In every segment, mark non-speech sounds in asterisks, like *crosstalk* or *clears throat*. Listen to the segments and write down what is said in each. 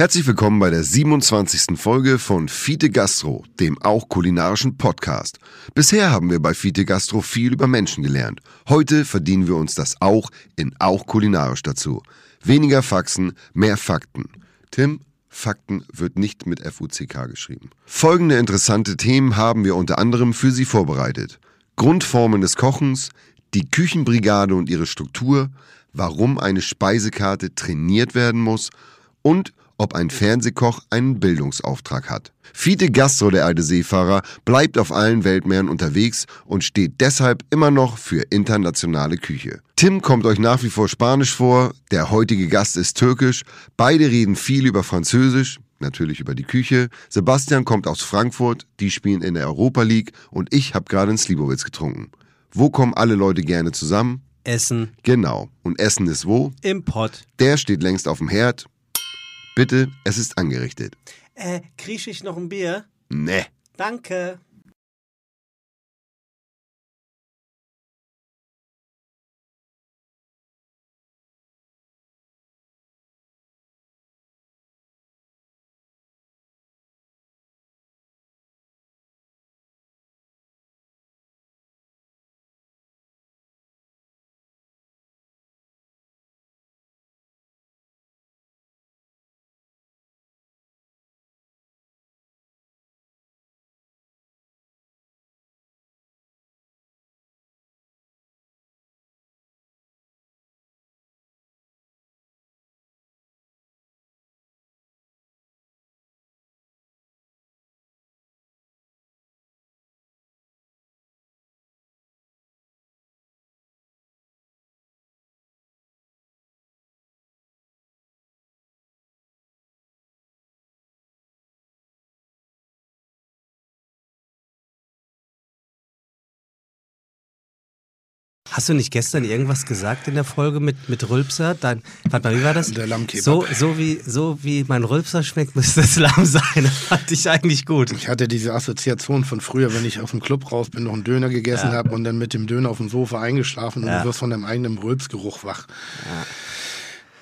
Herzlich willkommen bei der 27. Folge von Fiete Gastro, dem auch kulinarischen Podcast. Bisher haben wir bei Fiete Gastro viel über Menschen gelernt. Heute verdienen wir uns das auch in auch kulinarisch dazu. Weniger Faxen, mehr Fakten. Tim, Fakten wird nicht mit FUCK geschrieben. Folgende interessante Themen haben wir unter anderem für Sie vorbereitet. Grundformen des Kochens, die Küchenbrigade und ihre Struktur, warum eine Speisekarte trainiert werden muss und ob ein Fernsehkoch einen Bildungsauftrag hat. Fiete Gastro, der alte Seefahrer, bleibt auf allen Weltmeeren unterwegs und steht deshalb immer noch für internationale Küche. Tim kommt euch nach wie vor Spanisch vor, der heutige Gast ist türkisch, beide reden viel über Französisch, natürlich über die Küche. Sebastian kommt aus Frankfurt, die spielen in der Europa League und ich habe gerade einen Slibowitz getrunken. Wo kommen alle Leute gerne zusammen? Essen. Genau. Und Essen ist wo? Im Pott. Der steht längst auf dem Herd. Bitte, es ist angerichtet. Äh, krieg ich noch ein Bier? Ne. Danke. Hast du nicht gestern irgendwas gesagt in der Folge mit, mit Rülpser? Dein, warte mal, wie war das? Der Lammkebab. So, so, wie, so wie mein Rülpser schmeckt, müsste das Lamm sein. Das fand ich eigentlich gut. Ich hatte diese Assoziation von früher, wenn ich aus dem Club raus bin, noch einen Döner gegessen Ja. habe und dann mit dem Döner auf dem Sofa eingeschlafen und Ja. du wirst von deinem eigenen Rülpsgeruch wach.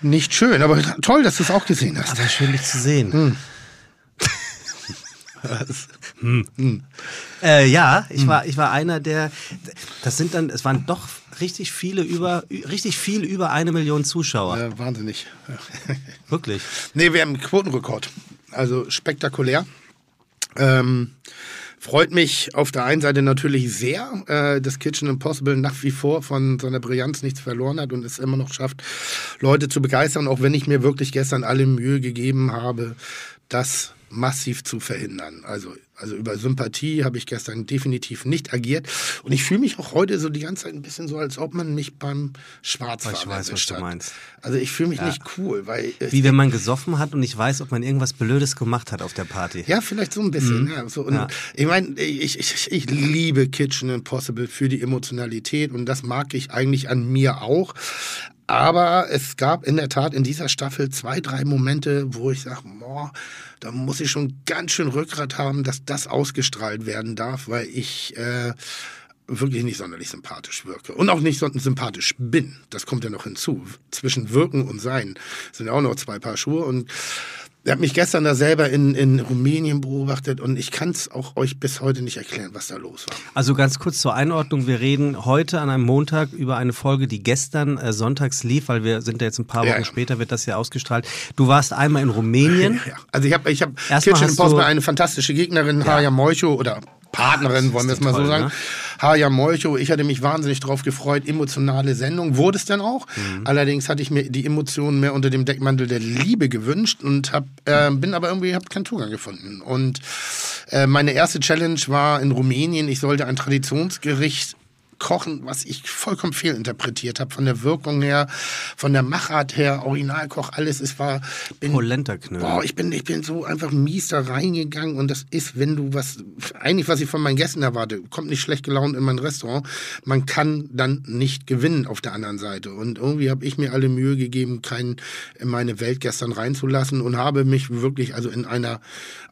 Nicht schön, aber toll, dass du es auch gesehen hast. Aber schön, dich zu sehen. Hm. Äh, ja, ich war, ich war einer der, das sind dann, es waren doch richtig viele über, richtig viel über eine Million Zuschauer. Äh, wahnsinnig. *laughs* Wirklich. nee, wir haben einen Quotenrekord. Also spektakulär. Ähm, freut mich auf der einen Seite natürlich sehr, äh, dass Kitchen Impossible nach wie vor von seiner Brillanz nichts verloren hat und es immer noch schafft, Leute zu begeistern, auch wenn ich mir wirklich gestern alle Mühe gegeben habe, das massiv zu verhindern. Also, also über Sympathie habe ich gestern definitiv nicht agiert. Und ich fühle mich auch heute so die ganze Zeit ein bisschen so, als ob man mich beim Schwarzfahren Ich weiß, was du meinst. Also ich fühle mich nicht cool, weil äh, Wie wenn man gesoffen hat und nicht weiß, ob man irgendwas Blödes gemacht hat auf der Party. Ja, vielleicht so ein bisschen. Ja, so. Und Ja. Ich meine, ich, ich, ich liebe Kitchen Impossible für die Emotionalität und das mag ich eigentlich an mir auch. Aber es gab in der Tat in dieser Staffel zwei, drei Momente, wo ich sage, da muss ich schon ganz schön Rückgrat haben, dass das ausgestrahlt werden darf, weil ich äh, wirklich nicht sonderlich sympathisch wirke. Und auch nicht sonderlich sympathisch bin. Das kommt ja noch hinzu. Zwischen Wirken und Sein sind ja auch noch zwei Paar Schuhe. Und er hat mich gestern da selber in, in Rumänien beobachtet und ich kann es auch euch bis heute nicht erklären, was da los war. Also ganz kurz zur Einordnung. Wir reden heute an einem Montag über eine Folge, die gestern äh, sonntags lief, weil wir sind ja jetzt ein paar Ja, Wochen ja. später, wird das ja ausgestrahlt. Du warst einmal in Rumänien. *laughs* Ja, also ich habe ich hab Kitchen hast Impossible eine fantastische Gegnerin, Haya Moicho, oder Partnerin, wollen wir es mal so toll, sagen. ne? Haya Moicho, ich hatte mich wahnsinnig drauf gefreut, emotionale Sendung, wurde es dann auch. Mhm. Allerdings hatte ich mir die Emotionen mehr unter dem Deckmantel der Liebe gewünscht und hab, äh, bin aber irgendwie, hab keinen Zugang gefunden. Und äh, meine erste Challenge war in Rumänien, ich sollte ein Traditionsgericht kochen, was ich vollkommen fehlinterpretiert habe, von der Wirkung her, von der Machart her, Originalkoch, alles, es war... Bin, Polenta-Knödel. Boah, ich bin, ich bin so einfach mies da reingegangen und das ist, wenn du was, eigentlich was ich von meinen Gästen erwarte, kommt nicht schlecht gelaunt in mein Restaurant, man kann dann nicht gewinnen auf der anderen Seite. Und irgendwie habe ich mir alle Mühe gegeben, keinen in meine Welt gestern reinzulassen und habe mich wirklich also in einer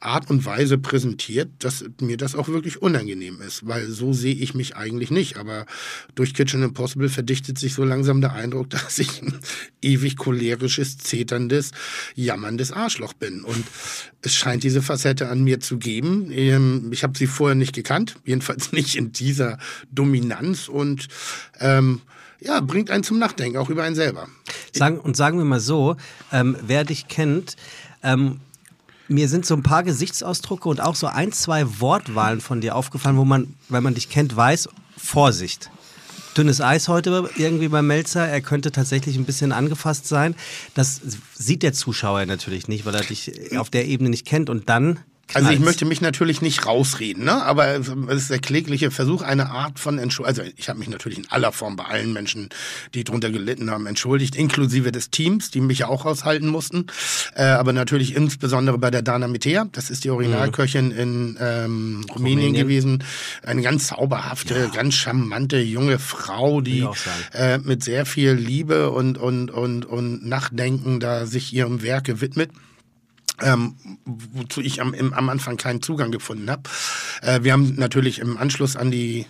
Art und Weise präsentiert, dass mir das auch wirklich unangenehm ist, weil so sehe ich mich eigentlich nicht. Aber aber durch Kitchen Impossible verdichtet sich so langsam der Eindruck, *laughs* dass ich ein ewig cholerisches, zeterndes, jammerndes Arschloch bin. Und es scheint diese Facette an mir zu geben. Ähm, ich habe sie vorher nicht gekannt, jedenfalls nicht in dieser Dominanz und ähm, ja, bringt einen zum Nachdenken, auch über einen selber. Sagen, und sagen wir mal so, ähm, wer dich kennt, ähm, mir sind so ein paar Gesichtsausdrücke und auch so ein, zwei Wortwahlen von dir aufgefallen, wo man, wenn man dich kennt, weiß, Vorsicht. Dünnes Eis heute irgendwie beim Melzer. Er könnte tatsächlich ein bisschen angefasst sein. Das sieht der Zuschauer natürlich nicht, weil er dich auf der Ebene nicht kennt. Und dann also ich möchte mich natürlich nicht rausreden, ne? aber es ist der klägliche Versuch, eine Art von Entschuldigung. Also ich habe mich natürlich in aller Form bei allen Menschen, die darunter gelitten haben, entschuldigt, inklusive des Teams, die mich ja auch aushalten mussten. Äh, aber natürlich insbesondere bei der Dana Mitea, das ist die Originalköchin mhm. in ähm, Rumänien, Rumänien, gewesen. Eine ganz zauberhafte, ja. ganz charmante junge Frau, die äh, mit sehr viel Liebe und, und, und, und Nachdenken da sich ihrem Werke widmet ähm, wozu ich am, im, am Anfang keinen Zugang gefunden habe. Äh, wir haben natürlich im Anschluss an die,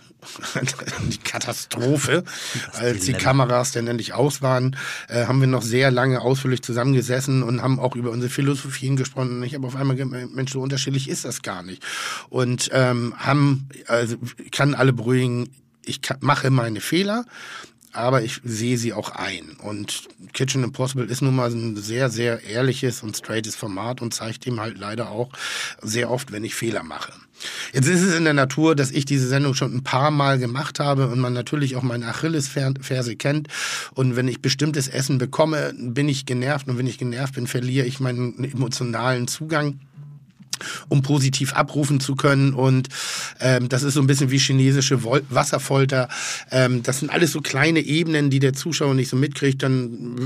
*laughs* die Katastrophe, als die Kameras dann endlich aus waren, äh, haben wir noch sehr lange ausführlich zusammengesessen und haben auch über unsere Philosophien gesprochen. Und ich habe auf einmal gemerkt, Mensch, so unterschiedlich ist das gar nicht. Und ähm, haben, also kann alle beruhigen, ich mache meine Fehler, aber ich sehe sie auch ein. Und Kitchen Impossible ist nun mal ein sehr, sehr ehrliches und straightes Format und zeigt ihm halt leider auch sehr oft, wenn ich Fehler mache. Jetzt ist es in der Natur, dass ich diese Sendung schon ein paar Mal gemacht habe und man natürlich auch meine Achillesferse kennt. Und wenn ich bestimmtes Essen bekomme, bin ich genervt und wenn ich genervt bin, verliere ich meinen emotionalen Zugang um positiv abrufen zu können. Und ähm, das ist so ein bisschen wie chinesische Vol Wasserfolter. Ähm, das sind alles so kleine Ebenen, die der Zuschauer nicht so mitkriegt. Dann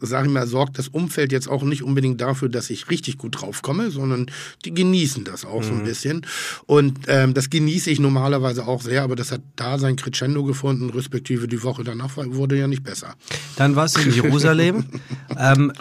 sage ich mal, sorgt das Umfeld jetzt auch nicht unbedingt dafür, dass ich richtig gut draufkomme, sondern die genießen das auch mhm. so ein mhm. bisschen. Und ähm, das genieße ich normalerweise auch sehr, aber das hat da sein Crescendo gefunden, respektive die Woche danach wurde ja nicht besser. Dann warst du in Jerusalem. *laughs* ähm,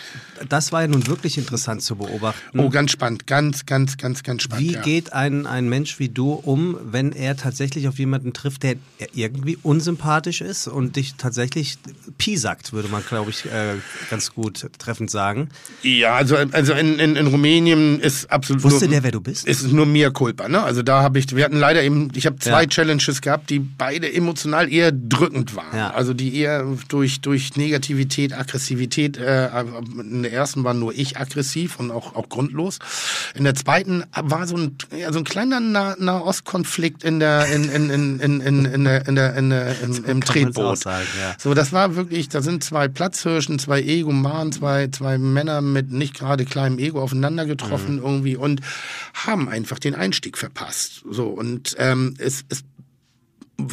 das war ja nun wirklich interessant zu beobachten. Oh, ganz spannend, ganz, ganz, ganz, ganz spannend. Wie ja. geht ein, ein Mensch wie du um, wenn er tatsächlich auf jemanden trifft, der irgendwie unsympathisch ist und dich tatsächlich piesackt, würde man, glaube ich, äh, ganz gut treffend sagen. Ja, also, also in, in, in Rumänien ist absolut. Wusste nur, der, wer du bist? Ist nur mir Culpa, ne? Also da habe ich, wir hatten leider eben, ich habe zwei ja. Challenges gehabt, die beide emotional eher drückend waren. Ja. Also die eher durch, durch Negativität, Aggressivität, äh, in der ersten war nur ich aggressiv und auch, auch grundlos. In der zweiten war so ein, ja, so ein kleiner nah Nahostkonflikt in der, in, in, in, in, in, in der, in der, in der, in, im Tretboot. Sagen, ja. So, das war wirklich, da sind zwei Platzhirschen, zwei Egomanen, zwei, zwei Männer mit nicht gerade kleinem Ego aufeinander getroffen mhm. irgendwie und haben einfach den Einstieg verpasst. So, und ähm, es, es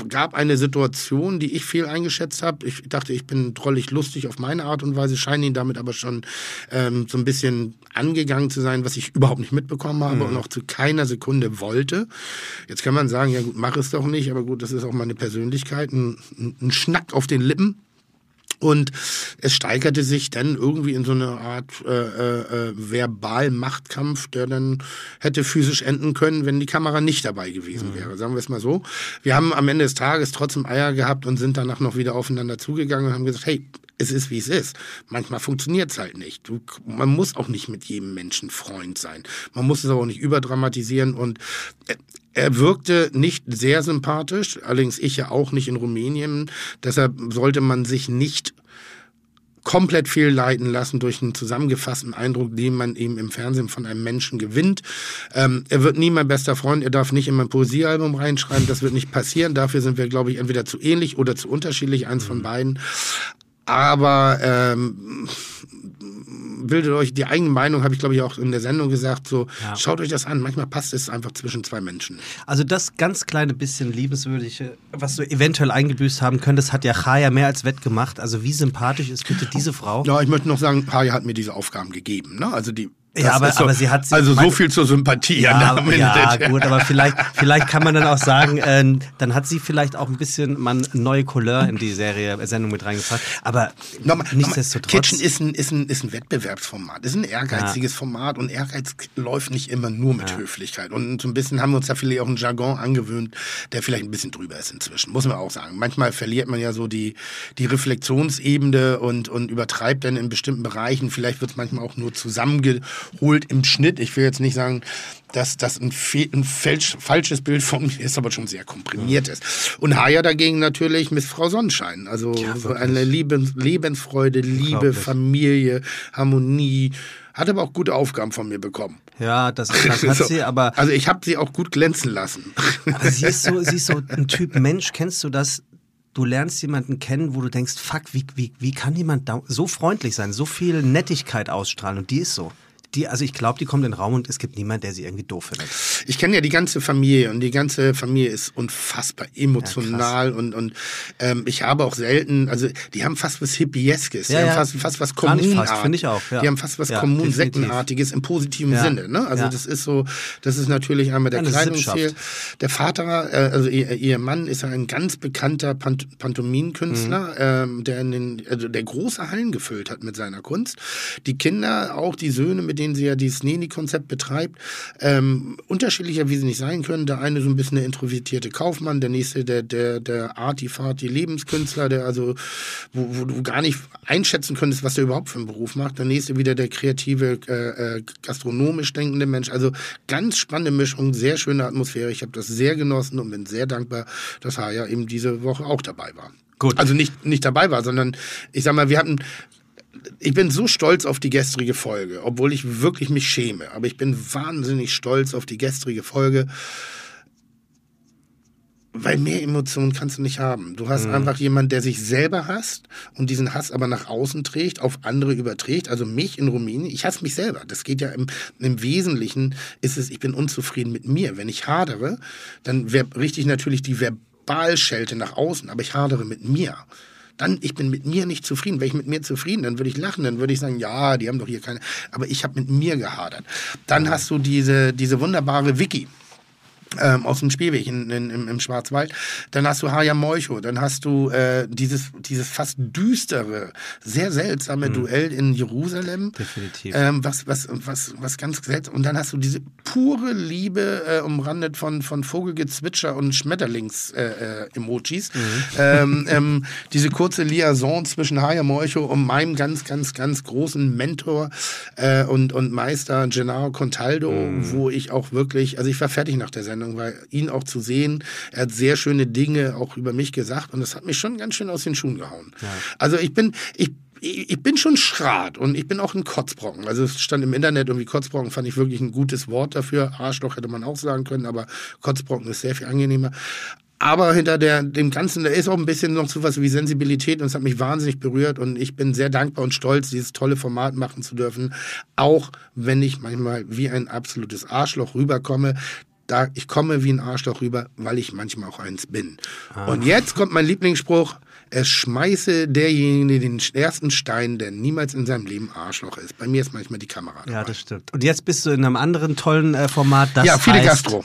gab eine Situation, die ich fehl eingeschätzt habe. Ich dachte, ich bin drollig lustig auf meine Art und Weise, scheine ihn damit aber schon ähm, so ein bisschen angegangen zu sein, was ich überhaupt nicht mitbekommen habe mhm. und auch zu keiner Sekunde wollte. Jetzt kann man sagen, ja gut, mach es doch nicht, aber gut, das ist auch meine Persönlichkeit. Ein, ein Schnack auf den Lippen und es steigerte sich dann irgendwie in so eine Art äh, äh, äh, Verbal-Machtkampf, der dann hätte physisch enden können, wenn die Kamera nicht dabei gewesen mhm. wäre. Sagen wir es mal so. Wir haben am Ende des Tages trotzdem Eier gehabt und sind danach noch wieder aufeinander zugegangen und haben gesagt, hey, es ist wie es ist. Manchmal funktioniert es halt nicht. Du, man muss auch nicht mit jedem Menschen Freund sein. Man muss es aber auch nicht überdramatisieren und äh, er wirkte nicht sehr sympathisch, allerdings ich ja auch nicht in Rumänien. Deshalb sollte man sich nicht komplett fehlleiten lassen durch einen zusammengefassten Eindruck, den man eben im Fernsehen von einem Menschen gewinnt. Ähm, er wird nie mein bester Freund, er darf nicht in mein Poesiealbum reinschreiben, das wird nicht passieren. Dafür sind wir, glaube ich, entweder zu ähnlich oder zu unterschiedlich, eins von beiden. Aber ähm, bildet euch die eigene Meinung, habe ich glaube ich auch in der Sendung gesagt, so ja. schaut euch das an. Manchmal passt es einfach zwischen zwei Menschen. Also das ganz kleine bisschen liebenswürdige, was du eventuell eingebüßt haben könntest, hat ja Chaya mehr als wettgemacht. Also wie sympathisch ist bitte diese Frau? Ja, ich möchte noch sagen, Chaya hat mir diese Aufgaben gegeben. Ne? Also die Das Ja, aber, so- aber sie hat sie. Also so viel zur Sympathie. Ja, am Ende ja gut, aber vielleicht, vielleicht kann man dann auch sagen, äh, dann hat sie vielleicht auch ein bisschen mal eine neue Couleur in die Serie, Sendung mit reingebracht. Aber Nochmal, nichtsdestotrotz. Kitchen ist ein, ist, ein, ist ein Wettbewerbsformat, ist ein ehrgeiziges Format und Ehrgeiz läuft nicht immer nur mit Höflichkeit. Und so ein bisschen haben wir uns da vielleicht auch einen Jargon angewöhnt, der vielleicht ein bisschen drüber ist inzwischen, muss man auch sagen. Manchmal verliert man ja so die, die Reflexionsebene und, und übertreibt dann in bestimmten Bereichen. Vielleicht wird es manchmal auch nur zusammengeholt im Schnitt. Ich will jetzt nicht sagen, dass das ein, ein falsch, falsches Bild von mir ist, aber schon sehr komprimiert ist. Und Haya dagegen natürlich Miss Frau Sonnenschein. Also so eine Lebens Lebensfreude, Liebe. Familie, Harmonie. Hat aber auch gute Aufgaben von mir bekommen. Ja, das, das hat *laughs* So. sie, aber, Also ich habe sie auch gut glänzen lassen. aber sie, ist so, sie ist so *laughs* ein Typ Mensch. Kennst du das? Du lernst jemanden kennen, wo du denkst, fuck, wie, wie, wie kann jemand so freundlich sein, so viel Nettigkeit ausstrahlen? Und die ist so. Die, also ich glaube, die kommt in den Raum und es gibt niemand, der sie irgendwie doof findet. Ich kenne ja die ganze Familie und die ganze Familie ist unfassbar emotional und, und ähm, ich habe auch selten, also die haben fast was Hippieskes, die Ja, haben ja. fast, fast was Gar nicht fast, Kommunartiges. finde ich auch, ja. Die haben fast was Ja, Kommunsektenartiges im positiven Ja. Sinne. Ne? Also Ja. das ist so, das ist natürlich einmal der Kleidungsstil. Der Vater, äh, also ihr, ihr Mann ist ja ein ganz bekannter Pant Pantomimenkünstler, Mhm. ähm, der, in den, also der große Hallen gefüllt hat mit seiner Kunst. Die Kinder, auch die Söhne, mit denen sie ja dieses Neni-Konzept betreibt, ähm, unterschiedlicher wie sie nicht sein können. Der eine so ein bisschen der introvertierte Kaufmann, der nächste der, der, der Arty-Farty-Lebenskünstler, der also, wo, wo du gar nicht einschätzen könntest, was der überhaupt für einen Beruf macht. Der nächste wieder der kreative, äh, äh, gastronomisch denkende Mensch. Also ganz spannende Mischung, sehr schöne Atmosphäre. Ich habe das sehr genossen und bin sehr dankbar, dass Haya eben diese Woche auch dabei war. Gut. Also nicht, nicht dabei war, sondern ich sag mal, wir hatten ich bin so stolz auf die gestrige Folge, obwohl ich wirklich mich schäme. Aber ich bin wahnsinnig stolz auf die gestrige Folge, weil mehr Emotionen kannst du nicht haben. Du hast einfach jemanden, der sich selber hasst und diesen Hass aber nach außen trägt, auf andere überträgt. Also mich in Rumänien, ich hasse mich selber. Das geht ja im, im Wesentlichen, ist es, ich bin unzufrieden mit mir. Wenn ich hadere, dann richte ich natürlich die Verbalschelte nach außen, aber ich hadere mit mir dann, ich bin mit mir nicht zufrieden. Wäre ich mit mir zufrieden, dann würde ich lachen, dann würde ich sagen, ja, die haben doch hier keine. Aber ich habe mit mir gehadert. Dann hast du diese, diese wunderbare Vicky. Ähm, aus dem Spielweg in, in, im, im Schwarzwald. Dann hast du Haya Moicho, dann hast du äh, dieses, dieses fast düstere, sehr seltsame Duell in Jerusalem. Definitiv. Ähm, was, was, was, was ganz seltsam. Und dann hast du diese pure Liebe, äh, umrandet von, von Vogelgezwitscher und Schmetterlings-Emojis. Äh, äh, Emojis. ähm, *laughs* ähm, diese kurze Liaison zwischen Haya Moicho und meinem ganz, ganz, ganz großen Mentor äh, und, und Meister Gennaro Contaldo, wo ich auch wirklich, also ich war fertig nach der Sendung, weil ihn auch zu sehen, er hat sehr schöne Dinge auch über mich gesagt und das hat mich schon ganz schön aus den Schuhen gehauen. Also ich bin, ich ich bin schon Schrat und ich bin auch ein Kotzbrocken. Also es stand im Internet irgendwie Kotzbrocken, fand ich wirklich ein gutes Wort dafür. Arschloch hätte man auch sagen können, aber Kotzbrocken ist sehr viel angenehmer. Aber hinter der, dem Ganzen, da ist auch ein bisschen noch so was wie Sensibilität und es hat mich wahnsinnig berührt und ich bin sehr dankbar und stolz, dieses tolle Format machen zu dürfen. Auch wenn ich manchmal wie ein absolutes Arschloch rüberkomme. Da, ich komme wie ein Arschloch rüber, weil ich manchmal auch eins bin. Und jetzt kommt mein Lieblingsspruch. Es schmeiße derjenige den ersten Stein, der niemals in seinem Leben Arschloch ist. Bei mir ist manchmal die Kamera. Ja, dabei. das stimmt. Und jetzt bist du in einem anderen tollen äh, Format. Das ja heißt, Gastro.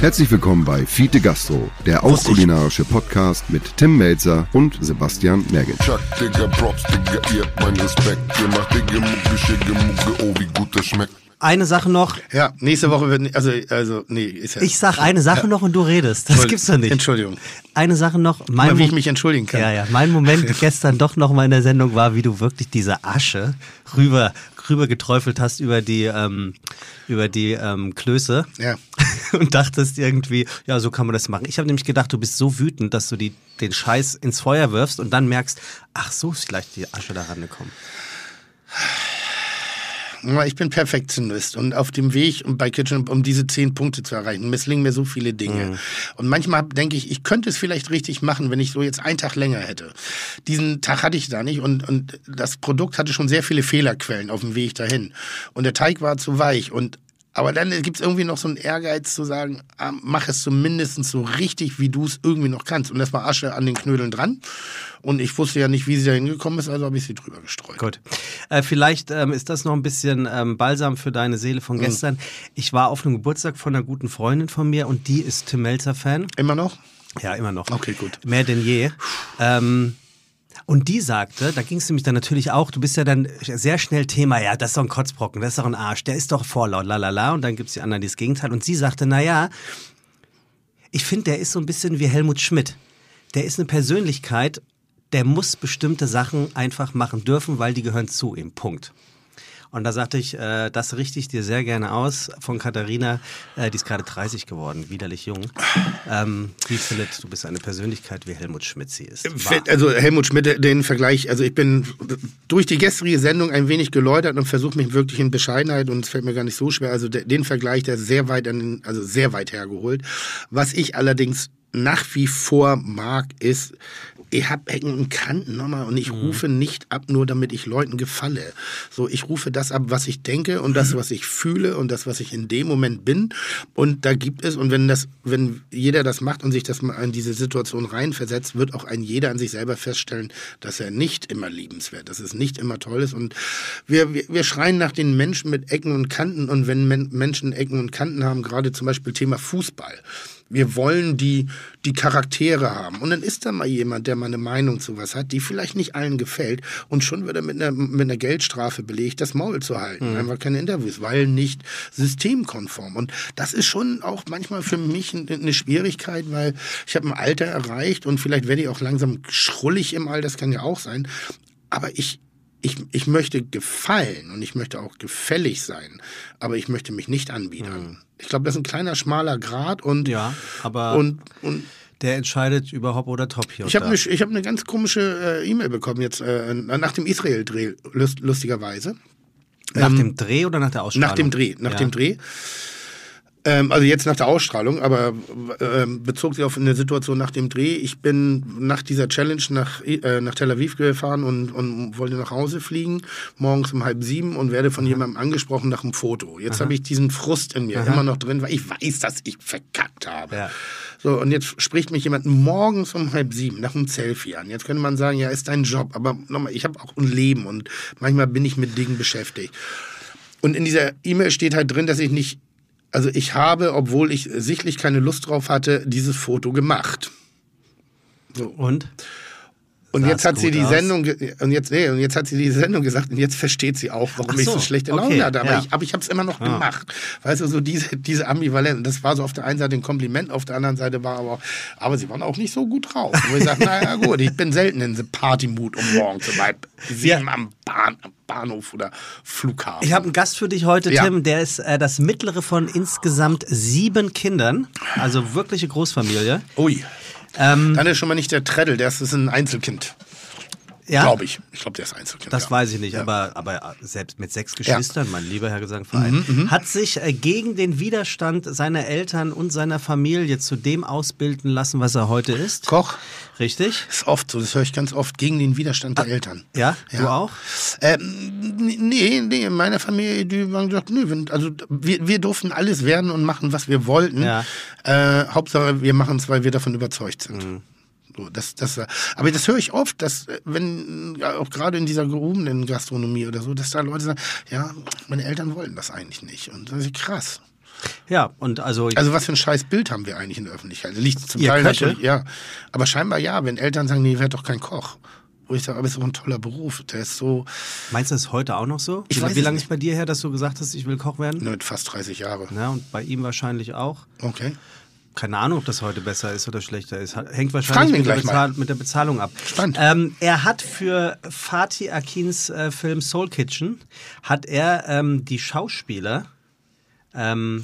Herzlich willkommen bei Fiete Gastro, der auch kulinarische Podcast mit Tim Melzer und Sebastian Merget. Chuck, Digga, Props, Digga, ihr habt meinen Respekt. Ihr macht Digga, Mucke, Schicke, Mucke, oh, wie gut das schmeckt. Eine Sache noch. Ja, nächste Woche wird, also, also, nee, ist ja. Ich sag eine Sache noch und du redest. Das gibt's doch nicht. Entschuldigung. Eine Sache noch. Mein Mal, wie ich mich entschuldigen kann. Ja, ja. Mein Moment *laughs* gestern doch noch mal in der Sendung war, wie du wirklich diese Asche rüber, rüber geträufelt hast über die, ähm, über die ähm, Klöße. Ja. *laughs* Und dachtest irgendwie, ja, so kann man das machen. Ich habe nämlich gedacht, du bist so wütend, dass du die, den Scheiß ins Feuer wirfst und dann merkst, ach, so ist vielleicht die Asche da rangekommen. Ich bin Perfektionist und auf dem Weg um bei Kitchen, um diese zehn Punkte zu erreichen, misslingen mir so viele Dinge. Mhm. Und manchmal denke ich, ich könnte es vielleicht richtig machen, wenn ich so jetzt einen Tag länger hätte. Diesen Tag hatte ich da nicht und, und das Produkt hatte schon sehr viele Fehlerquellen auf dem Weg dahin. Und der Teig war zu weich und Aber dann gibt es irgendwie noch so einen Ehrgeiz zu sagen, ah, mach es zumindest so richtig, wie du es irgendwie noch kannst. Und das war Asche an den Knödeln dran. Und ich wusste ja nicht, wie sie da hingekommen ist, also habe ich sie drüber gestreut. Gut. Äh, vielleicht ähm, ist das noch ein bisschen ähm, Balsam für deine Seele von gestern. Ich war auf einem Geburtstag von einer guten Freundin von mir und die ist Tim Melzer-Fan. Immer noch? Ja, immer noch. Okay, gut. Mehr denn je. Ähm, und die sagte, da ging es nämlich dann natürlich auch, du bist ja dann sehr schnell Thema, ja, das ist doch ein Kotzbrocken, das ist doch ein Arsch, der ist doch vorlaut, lalala. Und dann gibt's die anderen, die das Gegenteil. Und sie sagte, naja, ich finde, der ist so ein bisschen wie Helmut Schmidt. Der ist eine Persönlichkeit, der muss bestimmte Sachen einfach machen dürfen, weil die gehören zu ihm. Punkt. Und da sagte ich, äh, das richte ich dir sehr gerne aus von Katharina, äh, die ist gerade 30 geworden, widerlich jung. Ähm, die findet, du bist eine Persönlichkeit, wie Helmut Schmidt sie ist. Wahr. Also Helmut Schmidt, den Vergleich, also ich bin durch die gestrige Sendung ein wenig geläutert und versuche mich wirklich in Bescheidenheit und es fällt mir gar nicht so schwer. Also de- den Vergleich, der ist sehr weit, an den, also sehr weit hergeholt. Was ich allerdings nach wie vor mag, ist, ich habe Ecken und Kanten nochmal und ich rufe nicht ab, nur damit ich Leuten gefalle. So, ich rufe das ab, was ich denke und das, was ich fühle und das, was ich in dem Moment bin. Und da gibt es, und wenn das, wenn jeder das macht und sich das mal in diese Situation reinversetzt, wird auch ein jeder an sich selber feststellen, dass er nicht immer liebenswert, dass es nicht immer toll ist. Und wir, wir, wir schreien nach den Menschen mit Ecken und Kanten und wenn Men Menschen Ecken und Kanten haben, gerade zum Beispiel Thema Fußball. Wir wollen die, die Charaktere haben. Und dann ist da mal jemand, der mal eine Meinung zu was hat, die vielleicht nicht allen gefällt. Und schon wird er mit einer, mit einer Geldstrafe belegt, das Maul zu halten. Einfach keine Interviews, weil nicht systemkonform. Und das ist schon auch manchmal für mich ein- eine Schwierigkeit, weil ich habe ein Alter erreicht und vielleicht werde ich auch langsam schrullig im Alter, das kann ja auch sein. Aber ich, ich, ich möchte gefallen und ich möchte auch gefällig sein, aber ich möchte mich nicht anbiedern. Ich glaube, das ist ein kleiner, schmaler Grad und, Ja, aber und, und der entscheidet über Hop oder Top hier. ich habe eine, ich hab eine ganz komische äh, E-Mail bekommen jetzt äh, nach dem Israel-Dreh, lust, lustigerweise. nach dem Dreh oder nach der Ausstrahlung? Nach dem Dreh, nach ja. dem Dreh. Ähm, also jetzt nach der Ausstrahlung, aber ähm, bezog sich auf eine Situation nach dem Dreh. Ich bin nach dieser Challenge nach, äh, nach Tel Aviv gefahren und, und wollte nach Hause fliegen, morgens um halb sieben und werde von jemandem angesprochen nach einem Foto. Jetzt habe ich diesen Frust in mir immer noch drin, weil ich weiß, dass ich verkackt habe. Ja. So, und jetzt spricht mich jemand morgens um halb sieben nach einem Selfie an. Jetzt könnte man sagen, ja, ist dein Job. Aber nochmal, ich habe auch ein Leben und manchmal bin ich mit Dingen beschäftigt. Und in dieser E-Mail steht halt drin, dass ich nicht, also ich habe, obwohl ich sichtlich keine Lust drauf hatte, dieses Foto gemacht. Und? Und jetzt hat sie die aus? Sendung und jetzt nee, und jetzt hat sie die Sendung gesagt und jetzt versteht sie auch, warum Ach ich so so, schlechte okay, Laune hatte. Aber ja. ich, aber ich habe es immer noch gemacht. Weißt du, so diese diese Ambivalenz. Das war so auf der einen Seite ein Kompliment, auf der anderen Seite war aber, aber sie waren auch nicht so gut drauf. Wo ich sage, naja gut, ich bin selten in so Partymut um morgens um halb sieben am, Bahn, am Bahnhof oder Flughafen. Ich habe einen Gast für dich heute, Ja. Tim. Der ist äh, das mittlere von insgesamt sieben Kindern. Also wirkliche Großfamilie. Ui. Ähm, Dann ist schon mal nicht der Treddle, der ist, ist ein Einzelkind, ja, glaube ich. Ich glaube, der ist Einzelkind. Das ja. weiß ich nicht, aber, aber selbst mit sechs Geschwistern, mein lieber Herr Gesangverein, hat sich äh, gegen den Widerstand seiner Eltern und seiner Familie zu dem ausbilden lassen, was er heute ist. Koch. Richtig? Ist oft so, das höre ich ganz oft gegen den Widerstand der Eltern. Ja, du auch? Ähm, nee, nee, in meiner Familie, die haben gesagt, nö, wenn, also wir, wir durften alles werden und machen, was wir wollten. Ja. Äh, Hauptsache, wir machen es, weil wir davon überzeugt sind. Mhm. Das, das, äh, aber das höre ich oft, dass äh, wenn ja, auch gerade in dieser gehobenen Gastronomie oder so, dass da Leute sagen, ja, meine Eltern wollen das eigentlich nicht. Und das ist krass. Ja, und also, Also was für ein scheiß Bild haben wir eigentlich in der Öffentlichkeit? Liegt zum Teil Köche? natürlich, ja. Aber scheinbar ja, wenn Eltern sagen, nee, werd doch kein Koch. Wo ich sage, aber ist doch ein toller Beruf. Der ist so meinst du das heute auch noch so? Ich wie weiß wie lange ist bei dir her, dass du gesagt hast, ich will Koch werden? mit fast 30 Jahre. Ja, und bei ihm wahrscheinlich auch. Okay. Keine Ahnung, ob das heute besser ist oder schlechter ist. Hängt wahrscheinlich mit der. Bezahl mit der Bezahlung ab. Spannend. Ähm, er hat für Fatih Akins äh, Film Soul Kitchen, hat er ähm, die Schauspieler ähm,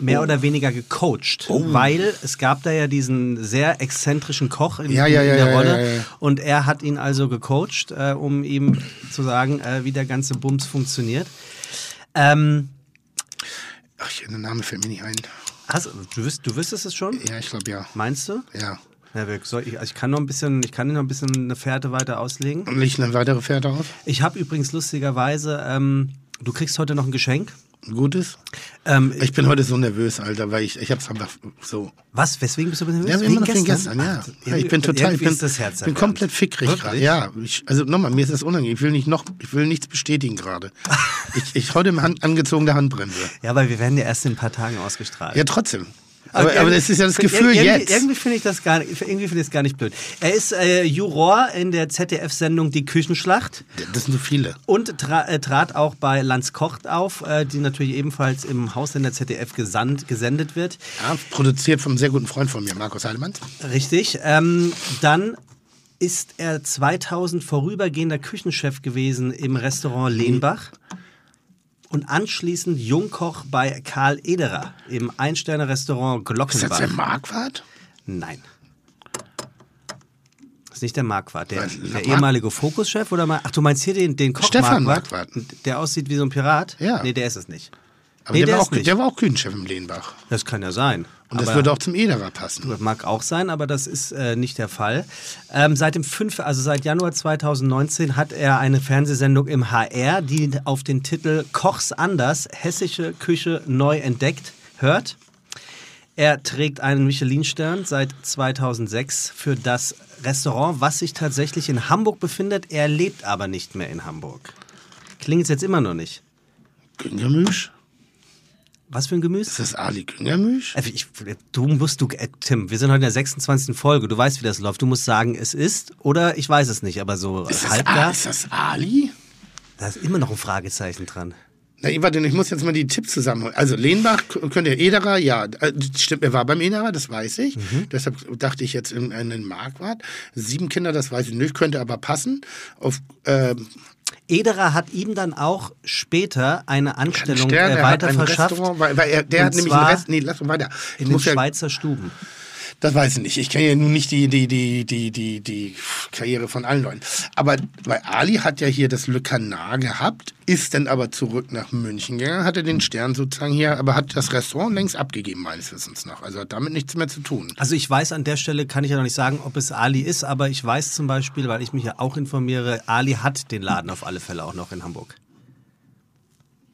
mehr Oh. oder weniger gecoacht, weil es gab da ja diesen sehr exzentrischen Koch in, Ja, ja, in der ja, Rolle und er hat ihn also gecoacht, äh, um ihm zu sagen, äh, wie der ganze Bums funktioniert. Ähm, Ach, der Name fällt mir nicht ein. Hast, du, wüs du wüsstest es schon? Ja, ich glaube ja. Meinst du? Ja. Ja, soll ich, also ich kann noch ein bisschen, ich kann dir noch ein bisschen eine Fährte weiter auslegen. Und liegt eine weitere Fährte aus? Ich habe übrigens lustigerweise, ähm, du kriegst heute noch ein Geschenk gutes? Ähm, Ich bin heute so nervös, Alter, weil ich, ich hab's einfach so. was? Weswegen bist du nervös? Ja, wegen gestern, ja. Ach, ja ich bin total, ich bin, das Herz bin komplett fickrig gerade. Ja, ich, also nochmal, mir ist das unangenehm. Ich will nicht noch, ich will nichts bestätigen gerade. *laughs* ich, ich heute im Hand, angezogene Handbremse. Ja, weil wir werden ja erst in ein paar Tagen ausgestrahlt. Ja, trotzdem. Aber, aber irgendwie- das ist ja das Gefühl irgendwie, jetzt. Irgendwie finde ich das gar nicht, irgendwie finde ich es gar nicht blöd. Er ist äh, Juror in der ZDF-Sendung Die Küchenschlacht Das sind so viele. und tra äh, trat auch bei Lanz Kocht auf, äh, die natürlich ebenfalls im Haussender ZDF gesandt, gesendet wird. Ja, produziert vom sehr guten Freund von mir, Markus Heidemann. Richtig. Ähm, dann ist er 2000 vorübergehender Küchenchef gewesen im Restaurant Lehnbach und anschließend Jungkoch bei Karl Ederer im Ein-Sterne-Restaurant Ist das Glockenbach. der Marquardt? Nein. Das ist nicht der Marquardt, der, Was, der ehemalige Fokuschef oder mal? Ach, du meinst hier den, den Koch Stefan Marquardt, Marquardt. der aussieht wie so ein Pirat? Ja. Nee, der ist es nicht. Aber nee, der, war ist auch, nicht. der war auch Küchenchef im Lehnbach. das kann ja sein. Und das Aber- würde auch zum Ederer passen. Das mag auch sein, aber das ist äh, nicht der Fall. Ähm, seit dem 5., also seit Januar 2019 hat er eine Fernsehsendung im HR, die auf den Titel Kochs anders, hessische Küche neu entdeckt hört. Er trägt einen Michelin-Stern seit 2006 für das Restaurant, was sich tatsächlich in Hamburg befindet. Er lebt aber nicht mehr in Hamburg. Klingt jetzt immer noch nicht. Güngermüsch? Was für ein Gemüse? Ist das Ali Güngermüsch? Äh, Ich, du musst, du, äh, Tim, wir sind heute in der 26. Folge. Du weißt, wie das läuft. Du musst sagen, es ist oder ich weiß es nicht, aber so Ist das, halbgar. A- ist das Ali? Da ist immer noch ein Fragezeichen dran. Na, ich- warte, ich muss jetzt mal die Tipps zusammenholen. Also Lehnbach k- könnt ihr Ederer, ja, äh, stimmt, er war beim Ederer, das weiß ich. Mhm. Deshalb dachte ich jetzt in, den Marquardt. Sieben Kinder, das weiß ich nicht, könnte aber passen. Auf, ähm, Ederer hat ihm dann auch später eine Anstellung Stern, äh, er weiter verschafft. Restaurant, weil, weil er, der hat nämlich zwar einen Rest, nee, lass mal weiter. Ich in den ja, Schweizer Stuben. Das weiß ich nicht. Ich kenne ja nun nicht die, die, die, die, die, die Karriere von allen Leuten. Aber weil Ali hat ja hier das Le Canard gehabt, ist dann aber zurück nach München gegangen, hatte den Stern sozusagen hier, aber hat das Restaurant längst abgegeben, meines Wissens nach. Also hat damit nichts mehr zu tun. Also ich weiß an der Stelle, kann ich ja noch nicht sagen, ob es Ali ist, aber ich weiß zum Beispiel, weil ich mich ja auch informiere, Ali hat den Laden auf alle Fälle auch noch in Hamburg.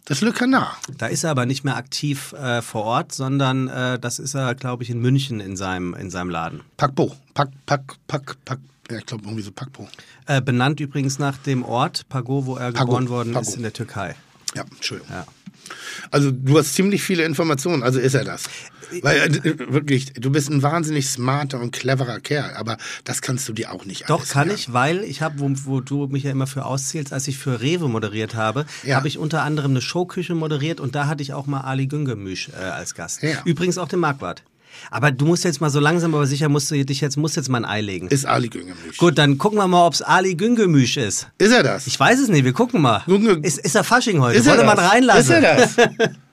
Das Canard. Da ist er aber nicht mehr aktiv äh, vor Ort, sondern äh, das ist er, glaube ich, in München in seinem, in seinem Laden. Packbo. Pack, Pack, Pack, Pack. Ja, ich glaube irgendwie so Packbo. Äh, benannt übrigens nach dem Ort Pago, wo er Pago, geboren worden Pago. ist in der Türkei. Ja, Entschuldigung. Ja. Also du hast ziemlich viele Informationen, also ist er das. Weil äh, wirklich, du bist ein wahnsinnig smarter und cleverer Kerl, aber das kannst du dir auch nicht Doch, kann merken. ich, weil ich habe, wo, wo du mich ja immer für auszählst, als ich für Rewe moderiert habe, Ja. habe ich unter anderem eine Showküche moderiert und da hatte ich auch mal Ali Güngemüsch äh, als Gast. Ja. Übrigens auch den Marquardt. Aber du musst jetzt mal so langsam, aber sicher musst du dich jetzt, musst jetzt mal ein Ei legen. Ist Ali Güngemüsch. Gut, dann gucken wir mal, ob es Ali Güngemüsch ist. Ist er das? Ich weiß es nicht, wir gucken mal. Günge- Ist, ist er Fasching heute? ist er Wollte man das? reinlassen? Ist er das? *laughs*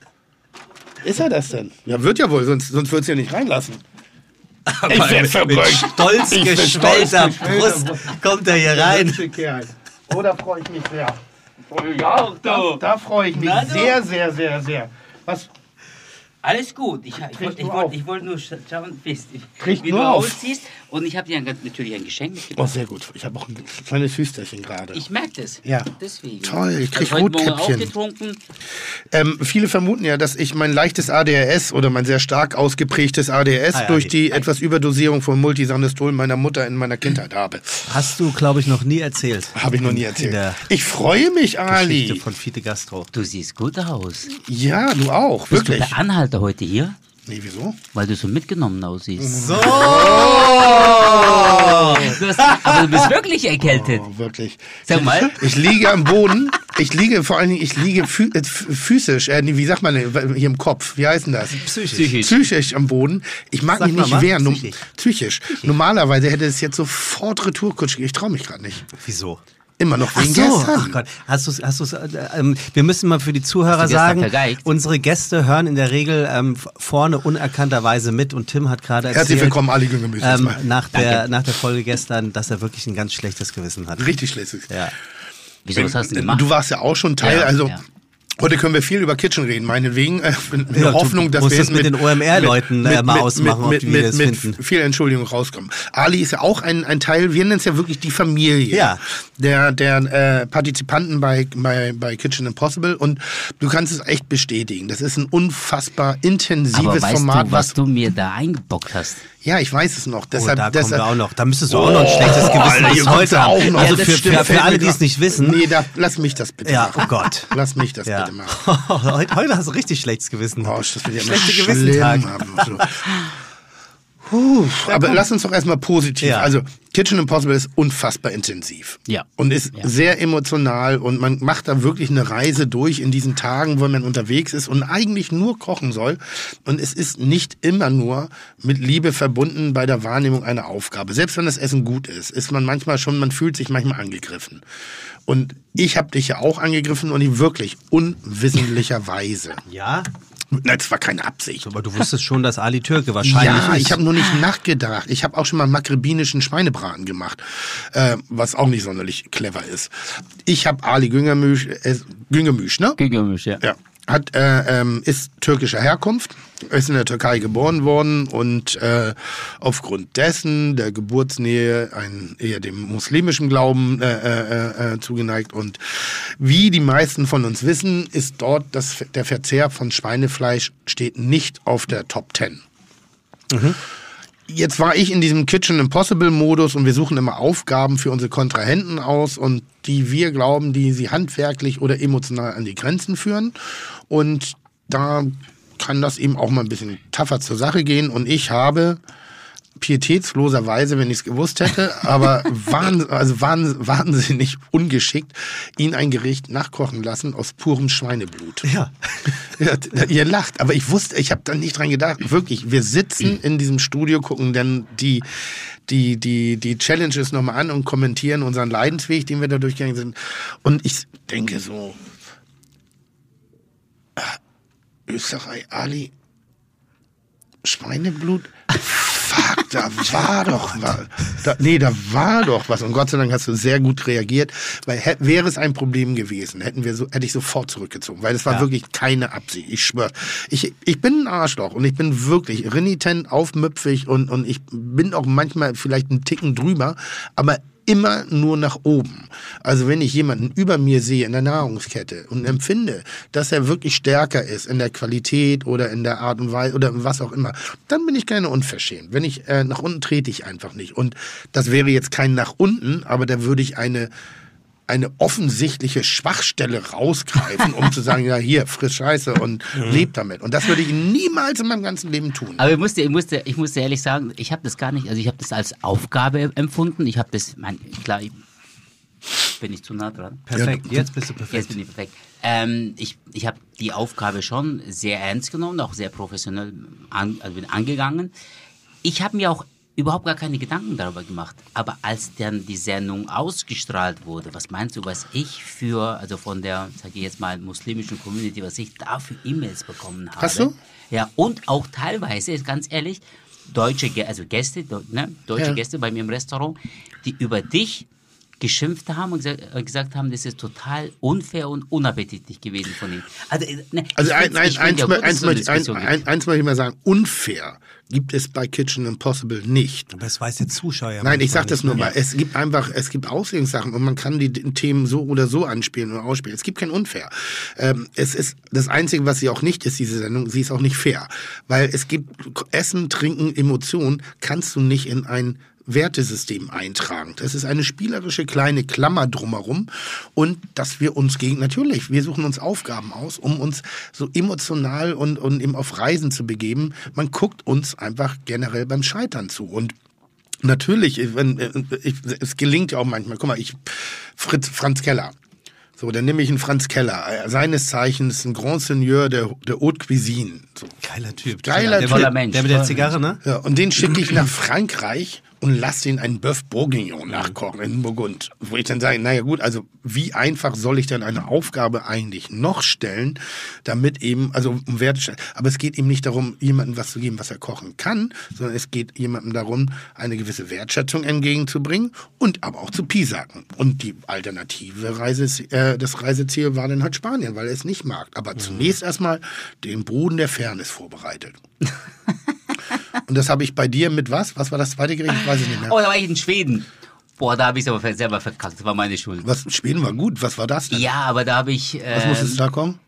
ist er das denn? Ja, wird ja wohl, sonst, sonst würd's ja nicht reinlassen. Ich werd Mit verrückt. stolz Ich bin geschwellter Brust kommt er hier rein. Oh, da freue ich mich sehr. Ja, da, da freue ich mich Na, du. sehr, sehr, sehr, sehr. Was? Alles gut. Ich, ich, ich, du wollte- ich wollte nur scha- schauen, wie, du du auf. Und ich habe dir natürlich ein Geschenk Oh, mitgebracht. sehr gut. Ich habe auch ein kleines Hüsterchen gerade. Ich merke das. Ja. Deswegen. Toll, ich krieg Hab heute Morgen auch Rotkäppchen. getrunken. Ähm, viele vermuten ja, dass ich mein leichtes ADHS oder mein sehr stark ausgeprägtes ADHS Ah ja, durch die- die etwas Überdosierung von Multisandestol meiner Mutter in meiner Kindheit habe. Hast du, glaube ich, noch nie erzählt. Habe ich noch nie erzählt. Ich freue mich, Ali. Geschichte von Fiete Gastro. Du siehst gut aus. Ja, du auch, Bist wirklich. du der Anhalter heute hier? Nee, wieso? Weil du so mitgenommen aussiehst. So! *laughs* Du hast, aber du bist wirklich erkältet. Oh, wirklich. Sag mal. Ich liege am Boden. Ich liege vor allen Dingen, ich liege phü äh, ph- physisch, äh, nee, wie sagt man denn, hier im Kopf, wie heißt denn das? Psychisch. Psychisch am Boden. Ich mag Sag mich nicht wehren. Num- Psychisch. Psychisch. Normalerweise hätte es jetzt sofort Retourkutsch. Ich traue mich gerade nicht. Wieso? Immer noch Ach wegen so, gestern. ach Gott. Hast du's, hast du's, äh, ähm, wir müssen mal für die Zuhörer sagen, vergeigt? unsere Gäste hören in der Regel ähm, vorne unerkannterweise mit und Tim hat gerade erzählt, Herzlich willkommen, Güngemüse. ähm, nach, der, nach der Folge gestern, dass er wirklich ein ganz schlechtes Gewissen hat. Richtig schlecht. Ja. Wieso, was hast du gemacht? Du warst ja auch schon Teil, Ja, also ja. Heute können wir viel über Kitchen reden, meinetwegen. Äh, in der Ja, Hoffnung, dass wir es mit den OMR-Leuten, äh, mal ausmachen, mit, die mit, das mit finden. viel Entschuldigung rauskommen. Ali ist ja auch ein, ein Teil, wir nennen es ja wirklich die Familie Ja. der, der äh, Partizipanten bei, bei, bei Kitchen Impossible und du kannst es echt bestätigen. Das ist ein unfassbar intensives Aber weißt Format, du, was was du mir da eingebockt hast? ja, ich weiß es noch. Oh, Deshalb, da kommen deshalb, wir auch noch. Da müsstest du auch noch ein schlechtes Gewissen Alter, bis kommst heute auch haben. noch. Also Ja, für, stimmt, für, für alle, die es nicht wissen. Nee, da, lass mich das bitte Ja, machen. oh Gott. Lass mich das Ja. bitte machen. *laughs* heute, heute hast du richtig schlechtes Gewissen. Oh, das wird ja immer schlimm. Puh, aber lass uns doch erstmal positiv. Ja. Also Kitchen Impossible ist unfassbar intensiv. Ja. Und ist Ja. sehr emotional und man macht da wirklich eine Reise durch in diesen Tagen, wo man unterwegs ist und eigentlich nur kochen soll. Und es ist nicht immer nur mit Liebe verbunden bei der Wahrnehmung einer Aufgabe. Selbst wenn das Essen gut ist, ist man manchmal schon, man fühlt sich manchmal angegriffen. Und ich habe dich ja auch angegriffen und ich wirklich unwissentlicherweise. Ja, Nein, das war keine Absicht. aber du wusstest schon, dass Ali Türke wahrscheinlich Ja, ist. ich habe nur nicht nachgedacht. Ich habe auch schon mal maghrebinischen Schweinebraten gemacht, äh, was auch nicht sonderlich clever ist. Ich habe Ali Güngermüş, äh, Güngermüş, ne? Gegemisch, ja. Ja. Hat, äh, ähm, ist türkischer Herkunft, ist in der Türkei geboren worden und äh, aufgrund dessen der Geburtsnähe ein, eher dem muslimischen Glauben äh, äh, äh, zugeneigt. Und wie die meisten von uns wissen, ist dort das, der Verzehr von Schweinefleisch steht nicht auf der Top Ten. Jetzt war ich in diesem Kitchen Impossible Modus und wir suchen immer Aufgaben für unsere Kontrahenten aus und die wir glauben, die sie handwerklich oder emotional an die Grenzen führen. Und da kann das eben auch mal ein bisschen tougher zur Sache gehen. Und ich habe pietätsloserweise, wenn ich es gewusst hätte, aber *laughs* wahn, also wahn, wahnsinnig ungeschickt, ihn ein Gericht nachkochen lassen aus purem Schweineblut. Ja. Ja, ihr lacht, aber ich wusste, ich habe da nicht dran gedacht. Wirklich, wir sitzen in diesem Studio, gucken dann die, die, die, die Challenges nochmal an und kommentieren unseren Leidensweg, den wir da durchgegangen sind. Und ich denke so, ah, Österreich, Ali, Schweineblut? Da war doch was. Da, nee, da war doch was. Und Gott sei Dank hast du sehr gut reagiert, weil hä- wäre es ein Problem gewesen, hätten wir so, hätte ich sofort zurückgezogen, weil es war Ja. wirklich keine Absicht. Ich schwöre. Ich, ich bin ein Arschloch und ich bin wirklich renitent, aufmüpfig und, und ich bin auch manchmal vielleicht einen Ticken drüber, aber immer nur nach oben. Also wenn ich jemanden über mir sehe in der Nahrungskette und empfinde, dass er wirklich stärker ist in der Qualität oder in der Art und Weise oder was auch immer, dann bin ich gerne unverschämt. Wenn ich äh, nach unten trete ich einfach nicht. Und das wäre jetzt kein nach unten, aber da würde ich eine eine offensichtliche Schwachstelle rausgreifen, um zu sagen, ja hier, friss Scheiße und leb damit. Und das würde ich niemals in meinem ganzen Leben tun. Aber ich musste, ich musste, ich musste ehrlich sagen, ich habe das gar nicht, also ich habe das als Aufgabe empfunden. Ich habe das, mein, klar, ich bin ich zu nah dran. Perfekt, jetzt bist du Jetzt perfekt. bin ich perfekt. Ähm, ich ich habe die Aufgabe schon sehr ernst genommen, auch sehr professionell an, also bin angegangen. Ich habe mir auch überhaupt gar keine Gedanken darüber gemacht. Aber als dann die Sendung ausgestrahlt wurde, was meinst du, was ich für, also von der, sage ich jetzt mal, muslimischen Community, was ich da für E-Mails bekommen habe? Hast du? Ja, und auch teilweise, ganz ehrlich, deutsche, also Gäste, ne, deutsche Ja. Gäste bei mir im Restaurant, die über dich geschimpft haben und gesagt, äh, gesagt haben, das ist total unfair und unappetitlich gewesen von ihnen. Also, äh, ne, Also ich ein, ein, eins, ja eins, so möchte, ein, eins möchte ich mal sagen, unfair gibt es bei Kitchen Impossible nicht. Aber das weiß der Zuschauer ja Nein, ich manchmal sag das nur mal. Es gibt einfach, es gibt Auslegungssachen und man kann die Themen so oder so anspielen oder ausspielen. Es gibt kein Unfair. Ähm, es ist das Einzige, was sie auch nicht ist, diese Sendung, sie ist auch nicht fair. Weil es gibt Essen, Trinken, Emotionen, kannst du nicht in ein Wertesystem eintragen. Das ist eine spielerische kleine Klammer drumherum und dass wir uns gegen, natürlich, wir suchen uns Aufgaben aus, um uns so emotional und, und eben auf Reisen zu begeben. Man guckt uns einfach generell beim Scheitern zu und Natürlich, ich, wenn, äh, ich, es gelingt ja auch manchmal. Guck mal, ich Fritz Franz Keller. So, dann nehme ich einen Franz Keller. Seines Zeichens ein Grand Seigneur der, der Haute Cuisine. So. Geiler Typ. Geiler der, Typ. Der, Mensch, der mit der Zigarre, ne? Ja, und den schicke ich nach Frankreich und lass den einen Bœuf Bourguignon nachkochen in Burgund. Wo ich dann sage, naja gut, also wie einfach soll ich dann eine Aufgabe eigentlich noch stellen, damit eben, also um Werte, aber es geht eben nicht darum, jemandem was zu geben, was er kochen kann, sondern es geht jemandem darum, eine gewisse Wertschätzung entgegenzubringen und aber auch zu pisacken. Und die alternative Reise, äh, das Reiseziel war dann halt Spanien, weil er es nicht mag. Aber zunächst erstmal den Boden der Fairness vorbereitet. *laughs* Und das habe ich bei dir mit was? Was war das zweite Gericht? Ich weiß es nicht mehr. Oh, da war ich in Schweden. Boah, da habe ich es aber selber verkackt. Das war meine Schuld. Was, Schweden war gut. Was war das denn? Ja, aber da habe ich Was äh, musste da kommen?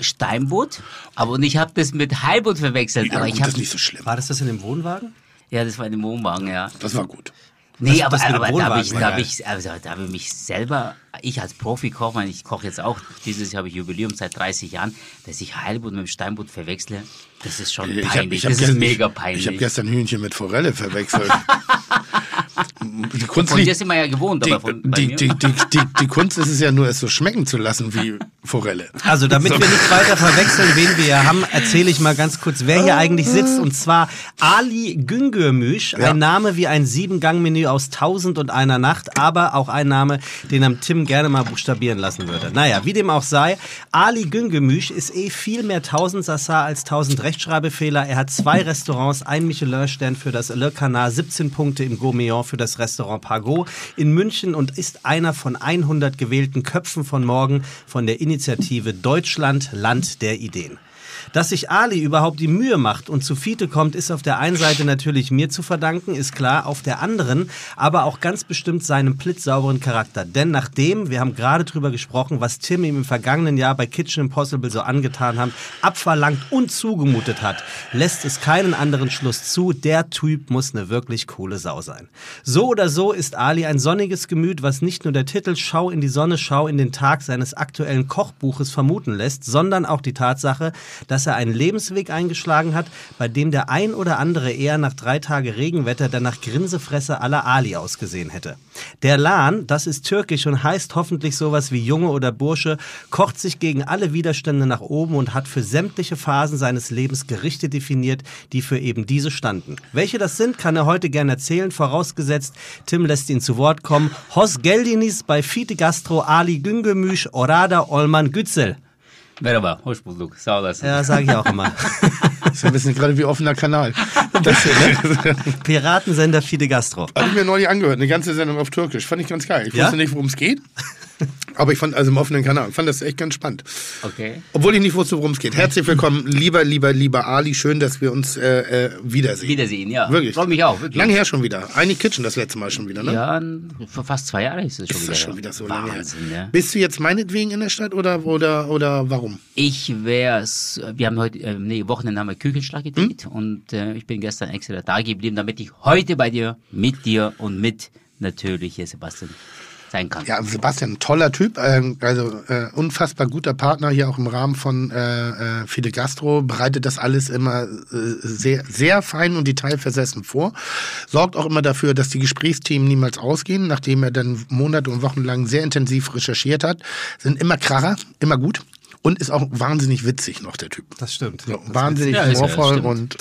Steinbutt, aber und ich habe das mit Heilbutt verwechselt. Ja, aber gut, ich das habe ist nicht so schlimm. War das das in dem Wohnwagen? ja, das war in dem Wohnwagen, ja. Das war gut. Nee, Das- aber, das aber da habe ich, da hab ich, also, da hab ich mich selber, ich als Profi-Koch, meine, ich koche jetzt auch, dieses Jahr habe ich Jubiläum seit 30 Jahren, dass ich Heilbutt mit dem Steinbutt verwechsle, das ist schon Ich hab- peinlich. ich hab das ist gestern- mega Ich, peinlich. ich habe gestern Hühnchen mit Forelle verwechselt. *laughs* die, Kunst Von dir sind wir ja gewohnt, die, aber von die, die, die, die, die Kunst ist es ja nur, es so schmecken zu lassen wie Forelle. Also, damit wir nicht weiter verwechseln, wen wir hier haben, erzähle ich mal ganz kurz, wer hier eigentlich sitzt. Und zwar Ali Güngörmüş, Ja. ein Name wie ein Sieben-Gang-Menü aus Tausend und einer Nacht, aber auch ein Name, den am Tim gerne mal buchstabieren lassen würde. Naja, wie dem auch sei, Ali Güngörmüş ist eh viel mehr Tausendsassa als tausend Rechtschreibfehler. Er hat zwei Restaurants, ein Michelin-Stern für das Le Canard, 17 Punkte im Gourmillon für das Restaurant Pagot in München und ist einer von 100 gewählten Köpfen von morgen von der Initiative Deutschland Land der Ideen. Dass sich Ali überhaupt die Mühe macht und zu Fiete kommt, ist auf der einen Seite natürlich mir zu verdanken, ist klar, auf der anderen aber auch ganz bestimmt seinem blitzsauberen Charakter. Denn nachdem, wir haben gerade drüber gesprochen, was Tim ihm im vergangenen Jahr bei Kitchen Impossible so angetan hat, abverlangt und zugemutet hat, lässt es keinen anderen Schluss zu, der Typ muss eine wirklich coole Sau sein. So oder so ist Ali ein sonniges Gemüt, was nicht nur der Titel Schau in die Sonne, Schau in den Tag seines aktuellen Kochbuches vermuten lässt, sondern auch die Tatsache, dass er einen Lebensweg eingeschlagen hat, bei dem der ein oder andere eher nach drei Tage Regenwetter dann nach Grinsefresse aller Ali ausgesehen hätte. Der Lan, das ist türkisch und heißt hoffentlich sowas wie Junge oder Bursche, kocht sich gegen alle Widerstände nach oben und hat für sämtliche Phasen seines Lebens Gerichte definiert, die für eben diese standen. Welche das sind, kann er heute gerne erzählen, vorausgesetzt, Tim lässt ihn zu Wort kommen. Hos Geldinis bei Fite Gastro Ali Güngemüş Orada Olman Gützel. Merhaba, hoş bulduk. Sağ olasın. Ja, sage ich auch immer. Das *laughs* ist ein bisschen gerade wie offener Kanal. Das hier, ne? *laughs* Piratensender Fide Gastro. Habe ich mir neulich angehört, eine ganze Sendung auf Türkisch. Fand ich ganz geil. Ich Ja? wusste nicht, worum es geht. Aber ich fand, also im offenen Kanal, fand das echt ganz spannend. Okay. Obwohl ich nicht wusste, worum es geht. Herzlich willkommen, lieber, lieber, lieber Ali. Schön, dass wir uns äh, äh, wiedersehen. Wiedersehen, ja. Wirklich. Freut mich auch, wirklich. Lange her schon wieder. Eigentlich Kitchen das letzte Mal schon wieder, ne? Ja, vor fast zwei Jahren ist es schon Ist wieder. das schon wieder so lange her? Wahnsinn, ja. Bist du jetzt meinetwegen in der Stadt oder, oder, oder warum? Ich wär's, wir haben heute, äh, nee, Wochenende haben wir Küchenschlag gedreht Hm? und äh, ich bin gestern extra da geblieben, damit ich heute bei dir, mit dir und mit natürlich hier Sebastian sein kann. Ja, Sebastian, ein toller Typ, ähm, also äh, unfassbar guter Partner hier auch im Rahmen von äh, äh, Fide Gastro, bereitet das alles immer äh, sehr, sehr fein und detailversessen vor, sorgt auch immer dafür, dass die Gesprächsthemen niemals ausgehen, nachdem er dann Monate und Wochen lang sehr intensiv recherchiert hat, sind immer Kracher, immer gut und ist auch wahnsinnig witzig noch der Typ. Das stimmt. So, wahnsinnig Ja, ist ja, humorvoll stimmt. und,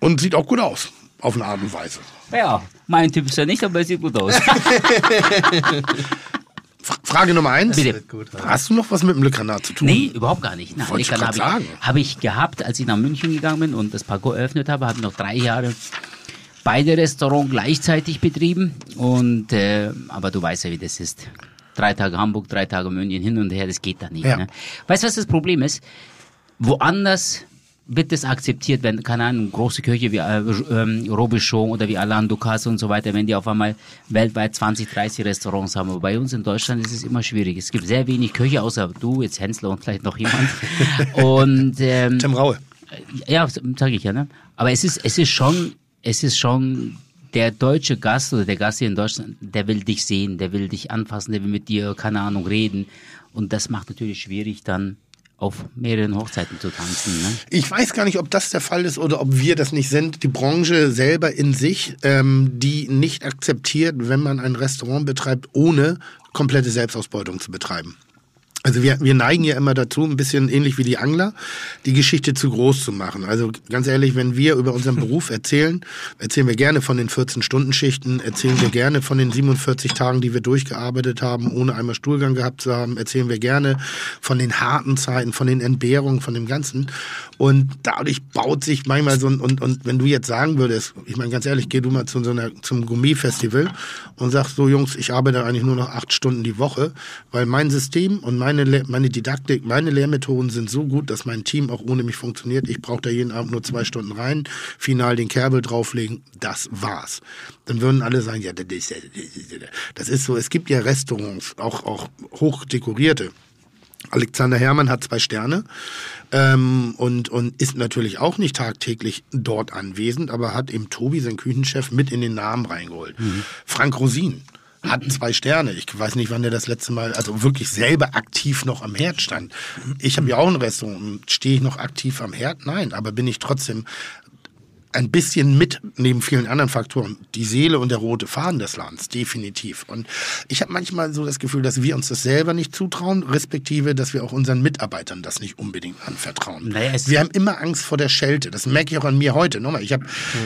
*laughs* und sieht auch gut aus, auf eine Art und Weise. Ja, mein Typ ist ja nicht, aber er sieht gut aus. *laughs* Fra- Frage Nummer eins. Bitte. Hast du noch was mit dem Canard zu tun? Nee, überhaupt gar nicht. Nein, Wollte ich habe ich, sagen. hab ich gehabt, als ich nach München gegangen bin und das Pago eröffnet habe, habe ich noch drei Jahre beide Restaurants gleichzeitig betrieben. Und äh, aber du weißt ja, wie das ist. Drei Tage Hamburg, drei Tage München hin und her, das geht da nicht. Ja. Ne? Weißt du, was das Problem ist? Woanders wird das akzeptiert, wenn, keine Ahnung, große Köche wie äh, ähm, Robichon oder wie Alain Ducasse und so weiter, wenn die auf einmal weltweit 20, 30 Restaurants haben. Aber bei uns in Deutschland ist es immer schwierig. Es gibt sehr wenig Köche, außer du, jetzt Hensler und vielleicht noch jemand. *laughs* und ähm, Tim Raue. ja, sage ich ja, ne? Aber es ist, es ist schon, es ist schon der deutsche Gast oder der Gast hier in Deutschland, der will dich sehen, der will dich anfassen, der will mit dir, keine Ahnung, reden. Und das macht natürlich schwierig, dann auf mehreren Hochzeiten zu tanzen. Ne? Ich weiß gar nicht, ob das der Fall ist oder ob wir das nicht sind. Die Branche selber in sich, ähm, die nicht akzeptiert, wenn man ein Restaurant betreibt, ohne komplette Selbstausbeutung zu betreiben. Also wir, wir neigen ja immer dazu, ein bisschen ähnlich wie die Angler, die Geschichte zu groß zu machen. Also ganz ehrlich, wenn wir über unseren *laughs* Beruf erzählen, erzählen wir gerne von den 14-Stunden-Schichten, erzählen wir gerne von den 47 Tagen, die wir durchgearbeitet haben, ohne einmal Stuhlgang gehabt zu haben, erzählen wir gerne von den harten Zeiten, von den Entbehrungen, von dem Ganzen. Und dadurch baut sich manchmal so ein, und, und wenn du jetzt sagen würdest, ich meine ganz ehrlich, geh du mal zu so einer, zum Gourmet-Festival und sagst so, Jungs, ich arbeite eigentlich nur noch acht Stunden die Woche, weil mein System und meine, Le- meine Didaktik, meine Lehrmethoden sind so gut, dass mein Team auch ohne mich funktioniert. Ich brauche da jeden Abend nur zwei Stunden rein, final den Kerbel drauflegen, das war's. Dann würden alle sagen, ja, das ist, so, es gibt ja Restaurants, auch, auch hochdekorierte. Alexander Herrmann hat zwei Sterne ähm, und, und ist natürlich auch nicht tagtäglich dort anwesend, aber hat eben Tobi, sein Küchenchef, mit in den Namen reingeholt. Frank Rosin hat zwei Sterne. Ich weiß nicht, wann der das letzte Mal, also wirklich selber aktiv noch am Herd stand. Ich habe ja auch ein Restaurant. Stehe ich noch aktiv am Herd? Nein, aber bin ich trotzdem ein bisschen mit, neben vielen anderen Faktoren, die Seele und der rote Faden des Landes, definitiv. Und ich habe manchmal so das Gefühl, dass wir uns das selber nicht zutrauen, respektive, dass wir auch unseren Mitarbeitern das nicht unbedingt anvertrauen. Naja, wir haben immer Angst vor der Schelte. Das merke ich auch an mir heute. Nochmal, ich habe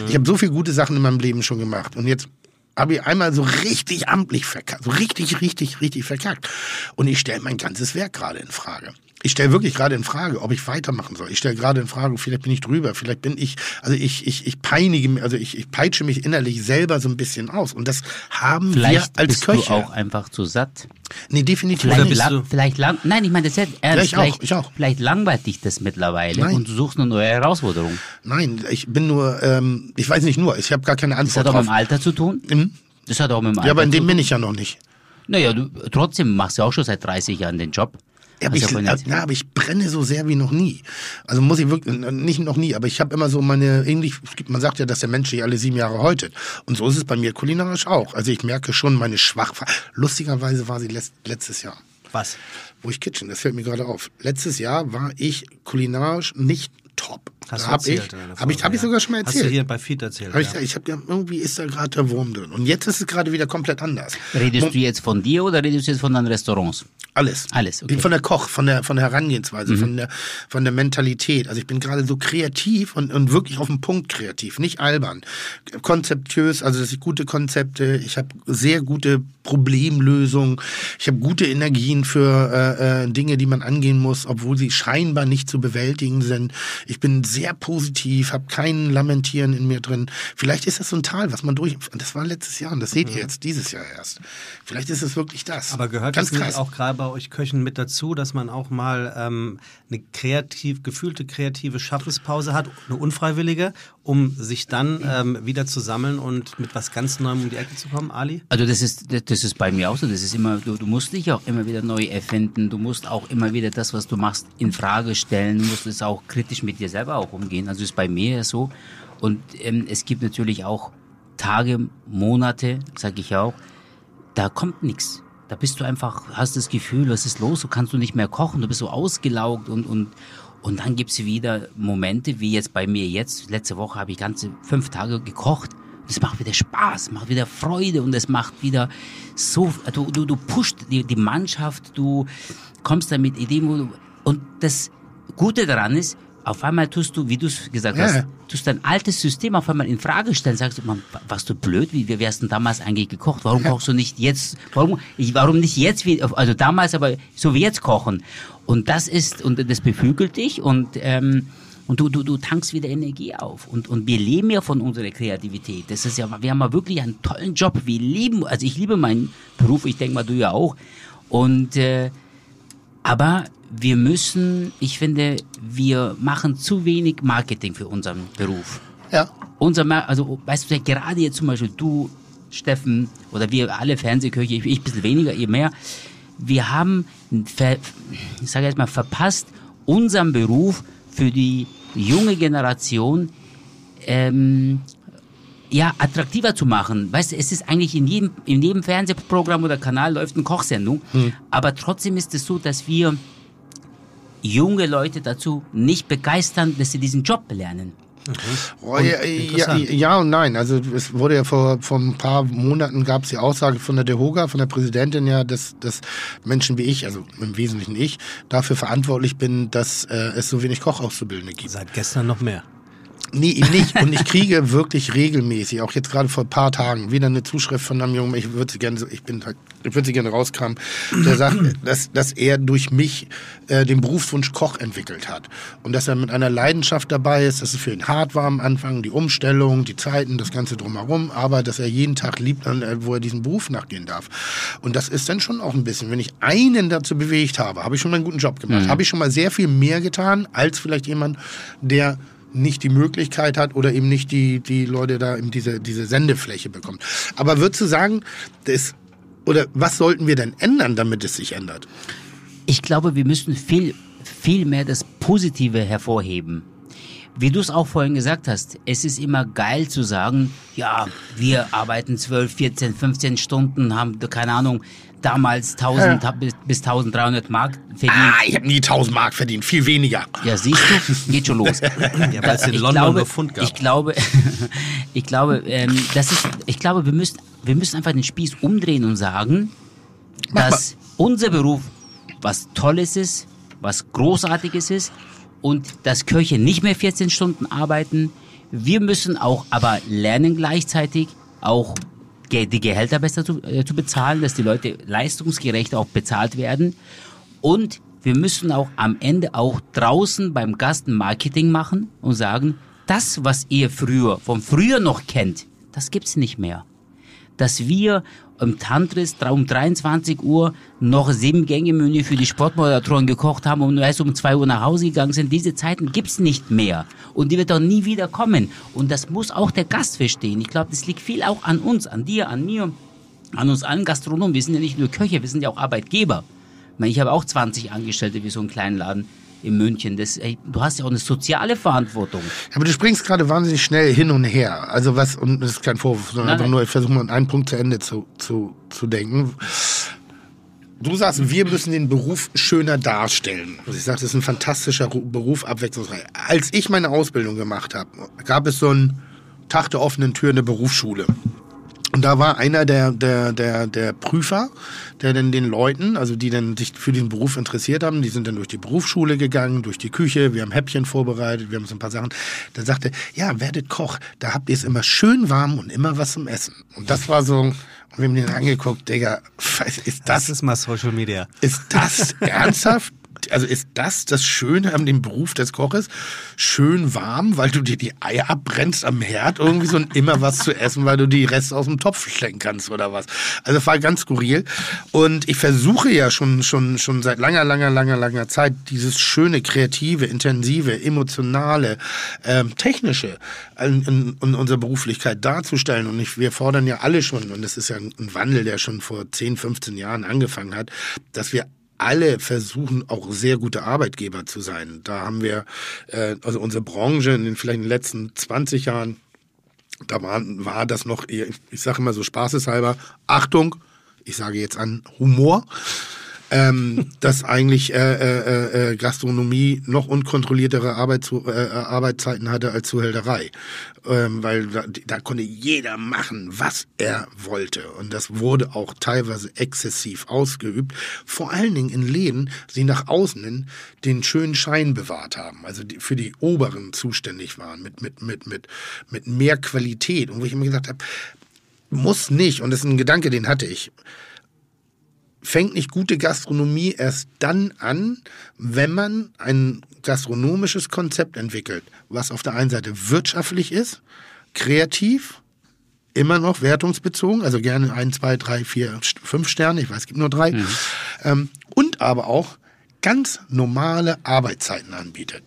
ich hab so viele gute Sachen in meinem Leben schon gemacht. Und jetzt habe ich einmal so richtig amtlich verkackt. So richtig, richtig, richtig verkackt. Und ich stelle mein ganzes Werk gerade in Frage. Ich stelle wirklich gerade in Frage, ob ich weitermachen soll. Ich stelle gerade in Frage, vielleicht bin ich drüber, vielleicht bin ich, also ich, ich, ich peinige, mich- also ich, ich peitsche mich innerlich selber so ein bisschen aus. Und das haben Vielleicht wir als bist Köche. du auch einfach zu satt. nee, definitiv Vielleicht, nicht. lang, vielleicht lang, nein, ich meine das jetzt ernst. Ja, ich auch, vielleicht, ich auch. vielleicht langweilt dich das mittlerweile Nein. und du suchst eine neue Herausforderung. Nein, ich bin nur, ähm, ich weiß nicht nur, ich habe gar keine Das Antwort hat auch mit drauf. dem Alter zu tun. Mhm. Das hat auch mit dem Alter Ja, aber in dem bin ich ja noch nicht. Naja, du, trotzdem machst du auch schon seit 30 Jahren den Job. Ja, aber, ich, erzählt. ja, aber ich brenne so sehr wie noch nie. Also muss ich wirklich, nicht noch nie, aber ich habe immer so meine, ähnlich, man sagt ja, dass der Mensch sich alle sieben Jahre häutet. Und so ist es bei mir kulinarisch auch. Also ich merke schon meine Schwachphase. Lustigerweise war sie letzt, letztes Jahr, Was? wo ich Kitchen, das fällt mir gerade auf. Letztes Jahr war ich kulinarisch nicht top. Hast da du habe erzählt ich, in einer hab ich, hab ich sogar schon mal Hast du erzählt. hier bei Feed erzählt, Hab ich, ja. ich habe ja, irgendwie ist da gerade der Wurm drin. Und jetzt ist es gerade wieder komplett anders. Redest du jetzt von dir oder redest du jetzt von deinen Restaurants? Alles. Alles, okay. Mhm. Von der Koch, von der, von der Herangehensweise, von, der, von der Mentalität. Also ich bin gerade so kreativ und, und wirklich auf den Punkt kreativ, nicht albern. Konzeptiös, also dass ich gute Konzepte, ich habe sehr gute Problemlösungen, ich habe gute Energien für äh, äh, Dinge, die man angehen muss, obwohl sie scheinbar nicht zu bewältigen sind. Ich bin sehr positiv, habe kein Lamentieren in mir drin. Vielleicht ist das so ein Tal, was man durch... Das war letztes Jahr und das seht ihr jetzt dieses Jahr erst. Vielleicht ist es wirklich das. Aber gehört Ganz das nicht auch gerade bei euch Köchen mit dazu, dass man auch mal ähm, eine kreativ, gefühlte kreative Schaffenspause hat, eine unfreiwillige, um sich dann ähm, wieder zu sammeln und mit was ganz Neuem um die Ecke zu kommen, Ali? Also das ist, das- ist bei mir auch so. Das ist immer, du, du musst dich auch immer wieder neu erfinden. Du musst auch immer wieder das, was du machst, in Frage stellen. Du musst es auch kritisch mit dir selber auch umgehen. Also ist bei mir so. Und ähm, es gibt natürlich auch Tage, Monate, sage ich auch, da kommt nichts. Da bist du einfach, hast das Gefühl, was ist los? Du kannst du nicht mehr kochen, du bist so ausgelaugt und und und dann gibt's wieder Momente, wie jetzt bei mir jetzt. Letzte Woche habe ich ganze fünf Tage gekocht. Das macht wieder Spaß, macht wieder Freude und es macht wieder so, du, du, du pusht die, die Mannschaft, du kommst da mit Ideen, und das Gute daran ist, auf einmal tust du, wie du es gesagt Ja. hast, tust dein altes System auf einmal in Frage stellen, sagst du, man, warst du blöd, wie, wie hast du damals eigentlich gekocht? Warum kochst du nicht jetzt, warum, ich, warum nicht jetzt, wie, also damals, aber so wie jetzt kochen? Und das ist, und das beflügelt dich und, ähm, und du, du, du tankst wieder Energie auf. Und, und wir leben ja von unserer Kreativität. Das ist ja, wir haben ja wirklich einen tollen Job. Wir lieben, also ich liebe meinen Beruf, ich denke mal, du ja auch. Und, äh, aber wir müssen, ich finde, wir machen zu wenig Marketing für unseren Beruf. Ja. Unser, Mar- also weißt du, gerade jetzt zum Beispiel du, Steffen, oder wir alle Fernsehköche, ich, ich ein bisschen weniger, ihr mehr, wir haben, ich sage jetzt mal, verpasst, unseren Beruf für die junge Generation ähm, ja, attraktiver zu machen. Weißt du, es ist eigentlich in jedem, in jedem Fernsehprogramm oder Kanal läuft eine Kochsendung, aber trotzdem ist es so, dass wir junge Leute dazu nicht begeistern, dass sie diesen Job lernen. Oh, ja, ja, ja und nein. Also es wurde ja vor, vor ein paar Monaten gab es die Aussage von der DeHoga, von der Präsidentin ja, dass, dass Menschen wie ich, also im Wesentlichen ich, dafür verantwortlich bin, dass äh, es so wenig Kochauszubildende gibt. Seit gestern noch mehr. Nee, eben nicht. Und ich kriege wirklich regelmäßig, auch jetzt gerade vor ein paar Tagen, wieder eine Zuschrift von einem Jungen, ich würde sie gerne, ich bin halt, ich würde sie gerne rauskramen, der sagt, *clears throat* dass, dass er durch mich äh, den Berufswunsch Koch entwickelt hat. Und dass er mit einer Leidenschaft dabei ist, dass es für ihn hart war am Anfang, die Umstellung, die Zeiten, das Ganze drumherum, aber dass er jeden Tag liebt, äh, wo er diesen Beruf nachgehen darf. Und das ist dann schon auch ein bisschen, wenn ich einen dazu bewegt habe, habe ich schon mal einen guten Job gemacht, habe ich schon mal sehr viel mehr getan, als vielleicht jemand, der nicht die Möglichkeit hat oder eben nicht die, die Leute da eben diese, diese Sendefläche bekommt. Aber würdest du sagen, das, oder was sollten wir denn ändern, damit es sich ändert? Ich glaube, wir müssen viel, viel mehr das Positive hervorheben. Wie du es auch vorhin gesagt hast, es ist immer geil zu sagen, ja, wir arbeiten 12, 14, 15 Stunden, haben, keine Ahnung, damals 1000 bis, bis 1300 Mark verdient. Ah, ich habe nie 1000 Mark verdient, viel weniger. Ja, siehst du, geht schon los. *laughs* Ja, weil es in ich London glaube, nur Pfund gab. Ich glaube, *laughs* ich glaube, ähm, das ist, ich glaube, wir müssen, wir müssen einfach den Spieß umdrehen und sagen, Mach dass unser Beruf was Tolles ist, was Großartiges ist und dass Köche nicht mehr 14 Stunden arbeiten. Wir müssen auch aber lernen gleichzeitig auch die Gehälter besser zu, äh, zu bezahlen, dass die Leute leistungsgerecht auch bezahlt werden. Und wir müssen auch am Ende auch draußen beim Gast Marketing machen und sagen, das, was ihr früher, vom früher noch kennt, das gibt's nicht mehr. Dass wir im Tantris um 23 Uhr noch sieben Gänge Menü für die Sportmoderatoren gekocht haben und erst um 2 Uhr nach Hause gegangen sind. Diese Zeiten gibt's nicht mehr. Und die wird auch nie wieder kommen. Und das muss auch der Gast verstehen. Ich glaube, das liegt viel auch an uns, an dir, an mir, an uns allen Gastronomen. Wir sind ja nicht nur Köche, wir sind ja auch Arbeitgeber. Ich habe auch 20 Angestellte wie so einen kleinen Laden in München. Das, ey, du hast ja auch eine soziale Verantwortung. Aber du springst gerade wahnsinnig schnell hin und her. Also was, und das ist kein Vorwurf, sondern Nein, einfach nur, ich versuche mal einen Punkt zu Ende zu, zu, zu denken. Du sagst, wir müssen den Beruf schöner darstellen. Also ich sage, das ist ein fantastischer Ru- Beruf, abwechslungsreich. Als ich meine Ausbildung gemacht habe, gab es so einen Tag der offenen Tür in der Berufsschule. Und da war einer der, der, der, der Prüfer, der dann den Leuten, also die dann sich für diesen Beruf interessiert haben, die sind dann durch die Berufsschule gegangen, durch die Küche, wir haben Häppchen vorbereitet, wir haben so ein paar Sachen. Der sagte, ja, werdet Koch, da habt ihr es immer schön warm und immer was zum Essen. Und das war so, und wir haben den angeguckt, Digga, *laughs* ist Das das? ist mal Social Media. Ist das *laughs* ernsthaft? Also ist das das Schöne an dem Beruf des Koches? Schön warm, weil du dir die Eier abbrennst am Herd irgendwie so und immer was zu essen, weil du die Reste aus dem Topf stecken kannst oder was. Also es war ganz skurril. Und ich versuche ja schon, schon, schon seit langer, langer, langer, langer Zeit dieses schöne, kreative, intensive, emotionale, ähm, technische in, in, in unserer Beruflichkeit darzustellen. Und ich, wir fordern ja alle schon, und das ist ja ein Wandel, der schon vor 10, 15 Jahren angefangen hat, dass wir alle versuchen auch sehr gute Arbeitgeber zu sein. Da haben wir, äh, also unsere Branche in den vielleicht in den letzten 20 Jahren, da war, war das noch, eher, ich sage immer so spaßeshalber, Achtung, ich sage jetzt an Humor, ähm, dass eigentlich äh, äh, äh, Gastronomie noch unkontrolliertere Arbeits äh, äh, Arbeitszeiten hatte als Zuhälterei. Ähm, weil da, da konnte jeder machen, was er wollte. Und das wurde auch teilweise exzessiv ausgeübt. Vor allen Dingen in Läden, die nach außen hin den schönen Schein bewahrt haben. Also die, für die Oberen zuständig waren, mit, mit, mit, mit, mit mehr Qualität. Und wo ich immer gesagt habe, muss nicht, und das ist ein Gedanke, den hatte ich, fängt nicht gute Gastronomie erst dann an, wenn man ein gastronomisches Konzept entwickelt, was auf der einen Seite wirtschaftlich ist, kreativ, immer noch wertungsbezogen, also gerne ein, zwei, drei, vier, fünf Sterne, ich weiß, es gibt nur drei, ähm, und aber auch ganz normale Arbeitszeiten anbietet.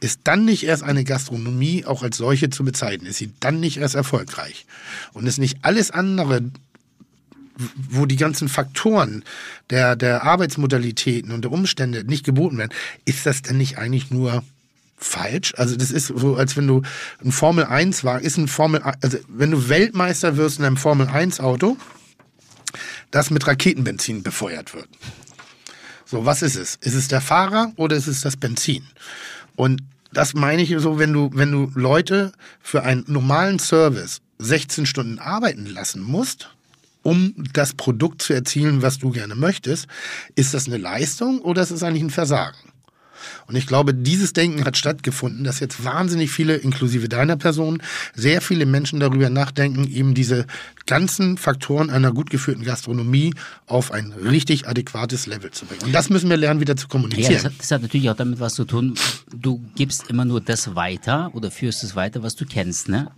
Ist dann nicht erst eine Gastronomie auch als solche zu bezeichnen? Ist sie dann nicht erst erfolgreich? Und ist nicht alles andere wo die ganzen Faktoren der, der Arbeitsmodalitäten und der Umstände nicht geboten werden, ist das denn nicht eigentlich nur falsch? Also das ist so, als wenn du ein Formel 1 war, ist ein Formel, also wenn du Weltmeister wirst in einem Formel 1 Auto, das mit Raketenbenzin befeuert wird. So, was ist es? Ist es der Fahrer oder ist es das Benzin? Und das meine ich so, wenn du, wenn du Leute für einen normalen Service 16 Stunden arbeiten lassen musst, um das Produkt zu erzielen, was du gerne möchtest, ist das eine Leistung oder ist es eigentlich ein Versagen? Und ich glaube, dieses Denken hat stattgefunden, dass jetzt wahnsinnig viele, inklusive deiner Person, sehr viele Menschen darüber nachdenken, eben diese ganzen Faktoren einer gut geführten Gastronomie auf ein richtig adäquates Level zu bringen. Und das müssen wir lernen, wieder zu Ja, kommunizieren. das hat, das hat natürlich auch damit was zu tun. Du gibst immer nur das weiter oder führst es weiter, was du kennst, ne?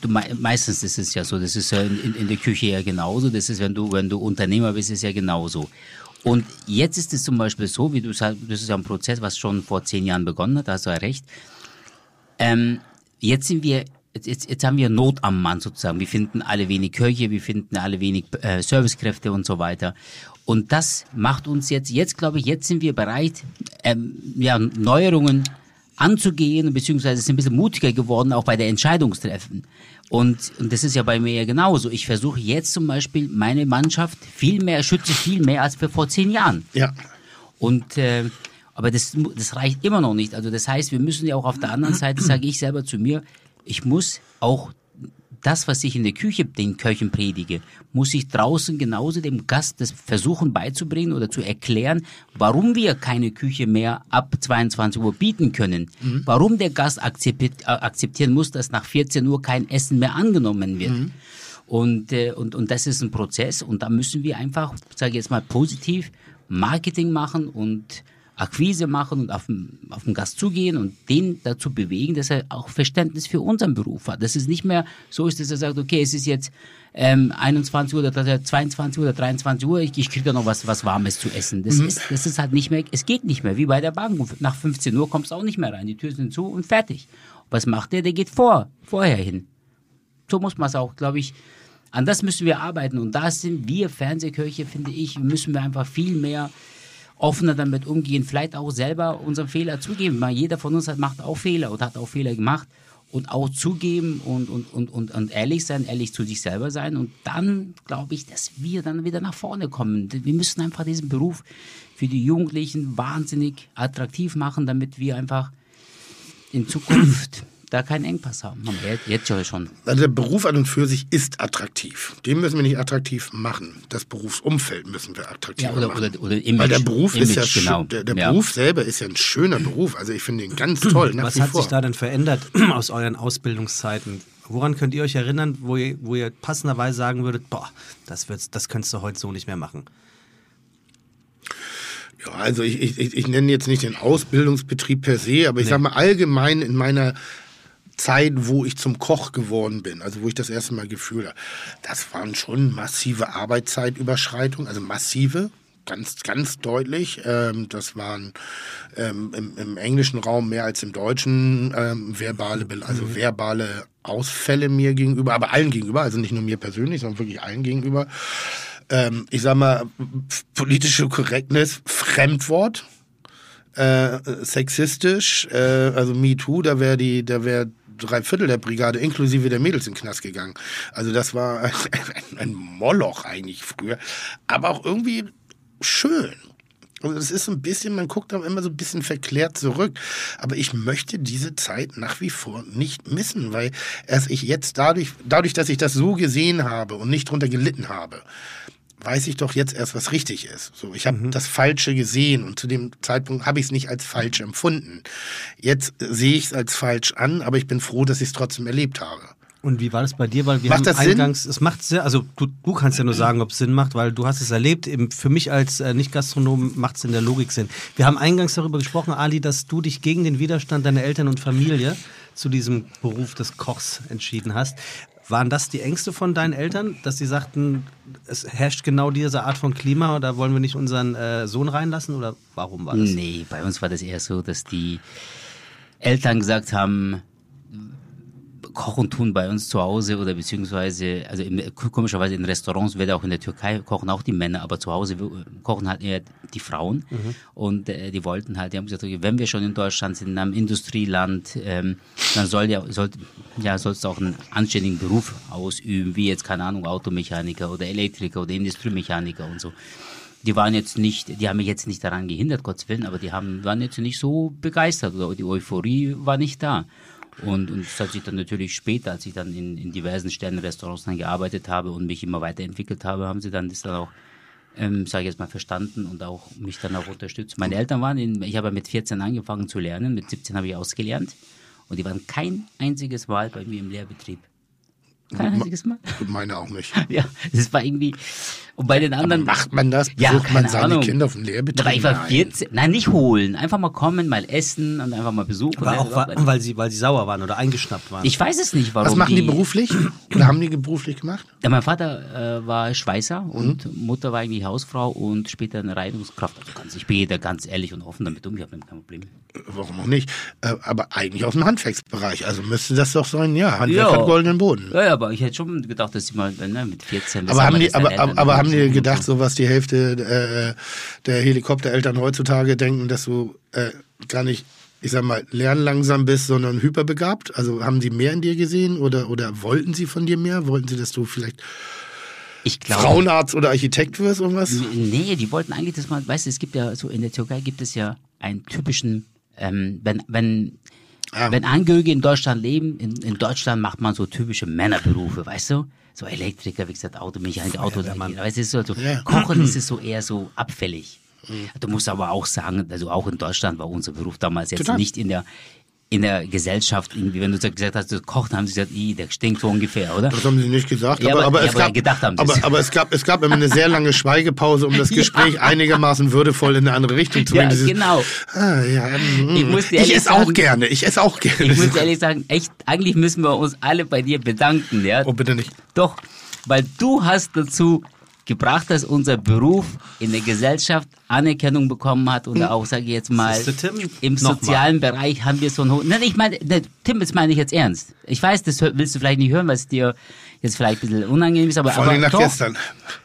Du, mei- meistens ist es ja so, das ist ja in, in- der Küche ja genauso. Das ist, wenn du, wenn du Unternehmer bist, ist es ja genauso. Und jetzt ist es zum Beispiel so, wie du sagst, das ist ja ein Prozess, was schon vor zehn Jahren begonnen hat, da hast du ja recht. Ähm, jetzt sind wir, jetzt, jetzt, jetzt haben wir Not am Mann sozusagen. Wir finden alle wenig Köche, wir finden alle wenig äh, Servicekräfte und so weiter. Und das macht uns jetzt, jetzt glaube ich, jetzt sind wir bereit, ähm, ja, Neuerungen anzugehen, beziehungsweise sind ein bisschen mutiger geworden, auch bei der Entscheidungstreffen. Und, und das ist ja bei mir ja genauso. Ich versuche jetzt zum Beispiel meine Mannschaft viel mehr, schütze viel mehr als vor zehn Jahren. Ja. Und äh, aber das, das reicht immer noch nicht. Also das heißt, wir müssen ja auch auf der anderen Seite, sage ich selber zu mir, ich muss auch das, was ich in der Küche den Köchen predige, muss ich draußen genauso dem Gast das versuchen beizubringen oder zu erklären, warum wir keine Küche mehr ab 22 Uhr bieten können. Warum der Gast akzeptiert, äh, akzeptieren muss, dass nach 14 Uhr kein Essen mehr angenommen wird. Und, äh, und, und das ist ein Prozess und da müssen wir einfach, sage ich jetzt mal positiv, Marketing machen und Akquise machen und auf den, auf den Gast zugehen und den dazu bewegen, dass er auch Verständnis für unseren Beruf hat. Dass es nicht mehr so ist, dass er sagt, okay, es ist jetzt ähm, 21 Uhr oder 22 Uhr oder 23 Uhr, ich, ich kriege da noch was, was Warmes zu essen. Das, ist, das ist halt nicht mehr, es geht nicht mehr, wie bei der Bank. Nach 15 Uhr kommst du auch nicht mehr rein, die Türen sind zu und fertig. Was macht der? Der geht vor, vorher hin so muss man es auch, glaube ich, an das müssen wir arbeiten. Und da sind wir Fernsehkirche, finde ich, müssen wir einfach viel mehr offener damit umgehen, vielleicht auch selber unseren Fehler zugeben. Weil jeder von uns hat, macht auch Fehler und hat auch Fehler gemacht und auch zugeben und, und, und, und, und ehrlich sein, ehrlich zu sich selber sein. Und dann glaube ich, dass wir dann wieder nach vorne kommen. Wir müssen einfach diesen Beruf für die Jugendlichen wahnsinnig attraktiv machen, damit wir einfach in Zukunft da keinen Engpass haben. Haben wir jetzt- schon. Also der Beruf an und für sich ist attraktiv. Den müssen wir nicht attraktiv machen. Das Berufsumfeld müssen wir attraktiv Ja, oder- machen. oder- oder Image. Weil der Beruf ist ja Image, genau. der, der Ja. Beruf selber ist ja ein schöner Beruf. Also ich finde ihn ganz *clears throat* toll. Was hat vor. sich da denn verändert *clears throat* aus euren Ausbildungszeiten? Woran könnt ihr euch erinnern, wo ihr, wo ihr passenderweise sagen würdet, boah, das, wird's, das könntest du heute so nicht mehr machen? Ja, also ich, ich, ich, ich nenne jetzt nicht den Ausbildungsbetrieb per se, aber ich sage mal allgemein in meiner Zeit, wo ich zum Koch geworden bin, also wo ich das erste Mal gefühlt habe, das waren schon massive Arbeitszeitüberschreitungen, also massive, ganz, ganz deutlich. Ähm, das waren ähm, im, im englischen Raum mehr als im deutschen ähm, verbale, also verbale Ausfälle mir gegenüber, aber allen gegenüber, also nicht nur mir persönlich, sondern wirklich allen gegenüber. Ähm, ich sag mal, politische Korrektness, Fremdwort, äh, sexistisch, äh, also MeToo, da wäre die, da wäre drei Viertel der Brigade inklusive der Mädels in den Knast gegangen. Also das war *laughs* ein, ein Moloch eigentlich früher, aber auch irgendwie schön. Also das ist so ein bisschen, man guckt da immer so ein bisschen verklärt zurück. Aber ich möchte diese Zeit nach wie vor nicht missen, weil erst ich jetzt dadurch, dadurch, dass ich das so gesehen habe und nicht drunter gelitten habe, weiß ich doch jetzt erst, was richtig ist. So, ich habe das Falsche gesehen und zu dem Zeitpunkt habe ich es nicht als falsch empfunden. Jetzt äh, sehe ich es als falsch an, aber ich bin froh, dass ich es trotzdem erlebt habe. Und wie war das bei dir? Weil wir Macht haben das Sinn? eingangs, es macht sehr, also du, du kannst ja nur sagen, ob es Sinn macht, weil du hast es erlebt. Eben für mich als äh, Nicht-Gastronom macht es in der Logik Sinn. Wir haben eingangs darüber gesprochen, Ali, dass du dich gegen den Widerstand deiner Eltern und Familie zu diesem Beruf des Kochs entschieden hast. Waren das die Ängste von deinen Eltern, dass sie sagten, es herrscht genau diese Art von Klima, da wollen wir nicht unseren äh, Sohn reinlassen? Oder warum war das? Nee, bei uns war das eher so, dass die Eltern gesagt haben, kochen tun bei uns zu Hause oder beziehungsweise, also im, komischerweise in Restaurants, weder auch in der Türkei kochen auch die Männer, aber zu Hause äh, kochen halt eher die Frauen. Und äh, die wollten halt, die haben gesagt, okay, wenn wir schon in Deutschland sind, in einem Industrieland, ähm, dann soll ja, soll, ja, sollst du auch einen anständigen Beruf ausüben, wie jetzt, keine Ahnung, Automechaniker oder Elektriker oder Industriemechaniker und so. die waren jetzt nicht, die haben mich jetzt nicht daran gehindert, Gottes Willen, aber die haben, waren jetzt nicht so begeistert oder die Euphorie war nicht da. Und, und das hat sich dann natürlich später, als ich dann in, in diversen Sternenrestaurants dann gearbeitet habe und mich immer weiterentwickelt habe, haben sie dann das dann auch, ähm, sage ich jetzt mal, verstanden und auch mich dann auch unterstützt. Meine Eltern waren, in, ich habe mit 14 angefangen zu lernen, mit 17 habe ich ausgelernt und die waren kein einziges Mal bei mir im Lehrbetrieb. Kein einziges Mal. Meine auch nicht. *laughs* Ja, das war irgendwie. Und bei den anderen. Macht man das? Ja, Besucht man keine seine Ahnung. Kinder auf dem Lehrbetrieb? Aber ich war Nein. 14. Nein, nicht holen. Einfach mal kommen, mal essen und einfach mal besuchen. Aber auch, wa- weil sie, weil sie sauer waren oder eingeschnappt waren. ich weiß es nicht, warum. Was machen die beruflich? *clears throat* Oder haben die beruflich gemacht? Ja, mein Vater äh, war Schweißer Mhm. und Mutter war eigentlich Hausfrau und später eine Reinigungskraft. Also ganz, ich gehe da ganz ehrlich und offen damit um. Ich habe damit kein Problem. Warum auch nicht? Äh, aber eigentlich aus dem Handwerksbereich. Also müsste das doch sein, ja. Handwerk Ja. hat goldenen Boden. Ja, ja, aber ich hätte schon gedacht, dass sie mal ne, mit 14. Aber haben, die, aber, aber, aber haben die gedacht, so was die Hälfte äh, der Helikoptereltern heutzutage denken, dass du äh, gar nicht, ich sag mal, lernlangsam bist, sondern hyperbegabt? Also haben sie mehr in dir gesehen oder, oder wollten sie von dir mehr? Wollten sie, dass du vielleicht ich glaube, Frauenarzt oder Architekt wirst oder was? Nee, die wollten eigentlich, dass man, weißt du, es gibt ja so in der Türkei gibt es ja einen typischen, ähm, wenn, wenn, Ja. wenn Angehörige in Deutschland leben, in, in Deutschland macht man so typische Männerberufe, weißt du? So Elektriker, wie gesagt, Automechaniker, Autodidaktiker. Weißt du, so, so Ja. Kochen *clears throat* ist es so eher so abfällig. Du musst aber auch sagen, also auch in Deutschland war unser Beruf damals jetzt Total. nicht in der in der Gesellschaft irgendwie, wenn du gesagt hast, du kocht, haben sie gesagt, "Ih, der stinkt so ungefähr, oder? Das haben sie nicht gesagt, Ja, aber, aber- ja, es aber gab, aber, aber es gab, es gab immer eine sehr lange Schweigepause, um das *laughs* Gespräch einigermaßen würdevoll in eine andere Richtung zu Ja, bringen. Dieses, genau. Ah, ja, mm, Ich muss ich esse auch sagen- gerne, ich esse auch gerne. Ich muss ehrlich sagen, echt, eigentlich müssen wir uns alle bei dir bedanken, ja? oh, bitte nicht. Doch, weil du hast dazu gebracht, dass unser Beruf in der Gesellschaft Anerkennung bekommen hat. Und auch, sage ich jetzt mal, im sozialen Bereich haben wir so einen hohen... Nein, ich meine, ne, Tim, das meine ich jetzt ernst. Ich weiß, das willst du vielleicht nicht hören, weil es dir jetzt vielleicht ein bisschen unangenehm ist, aber, Vor allem nach doch, gestern.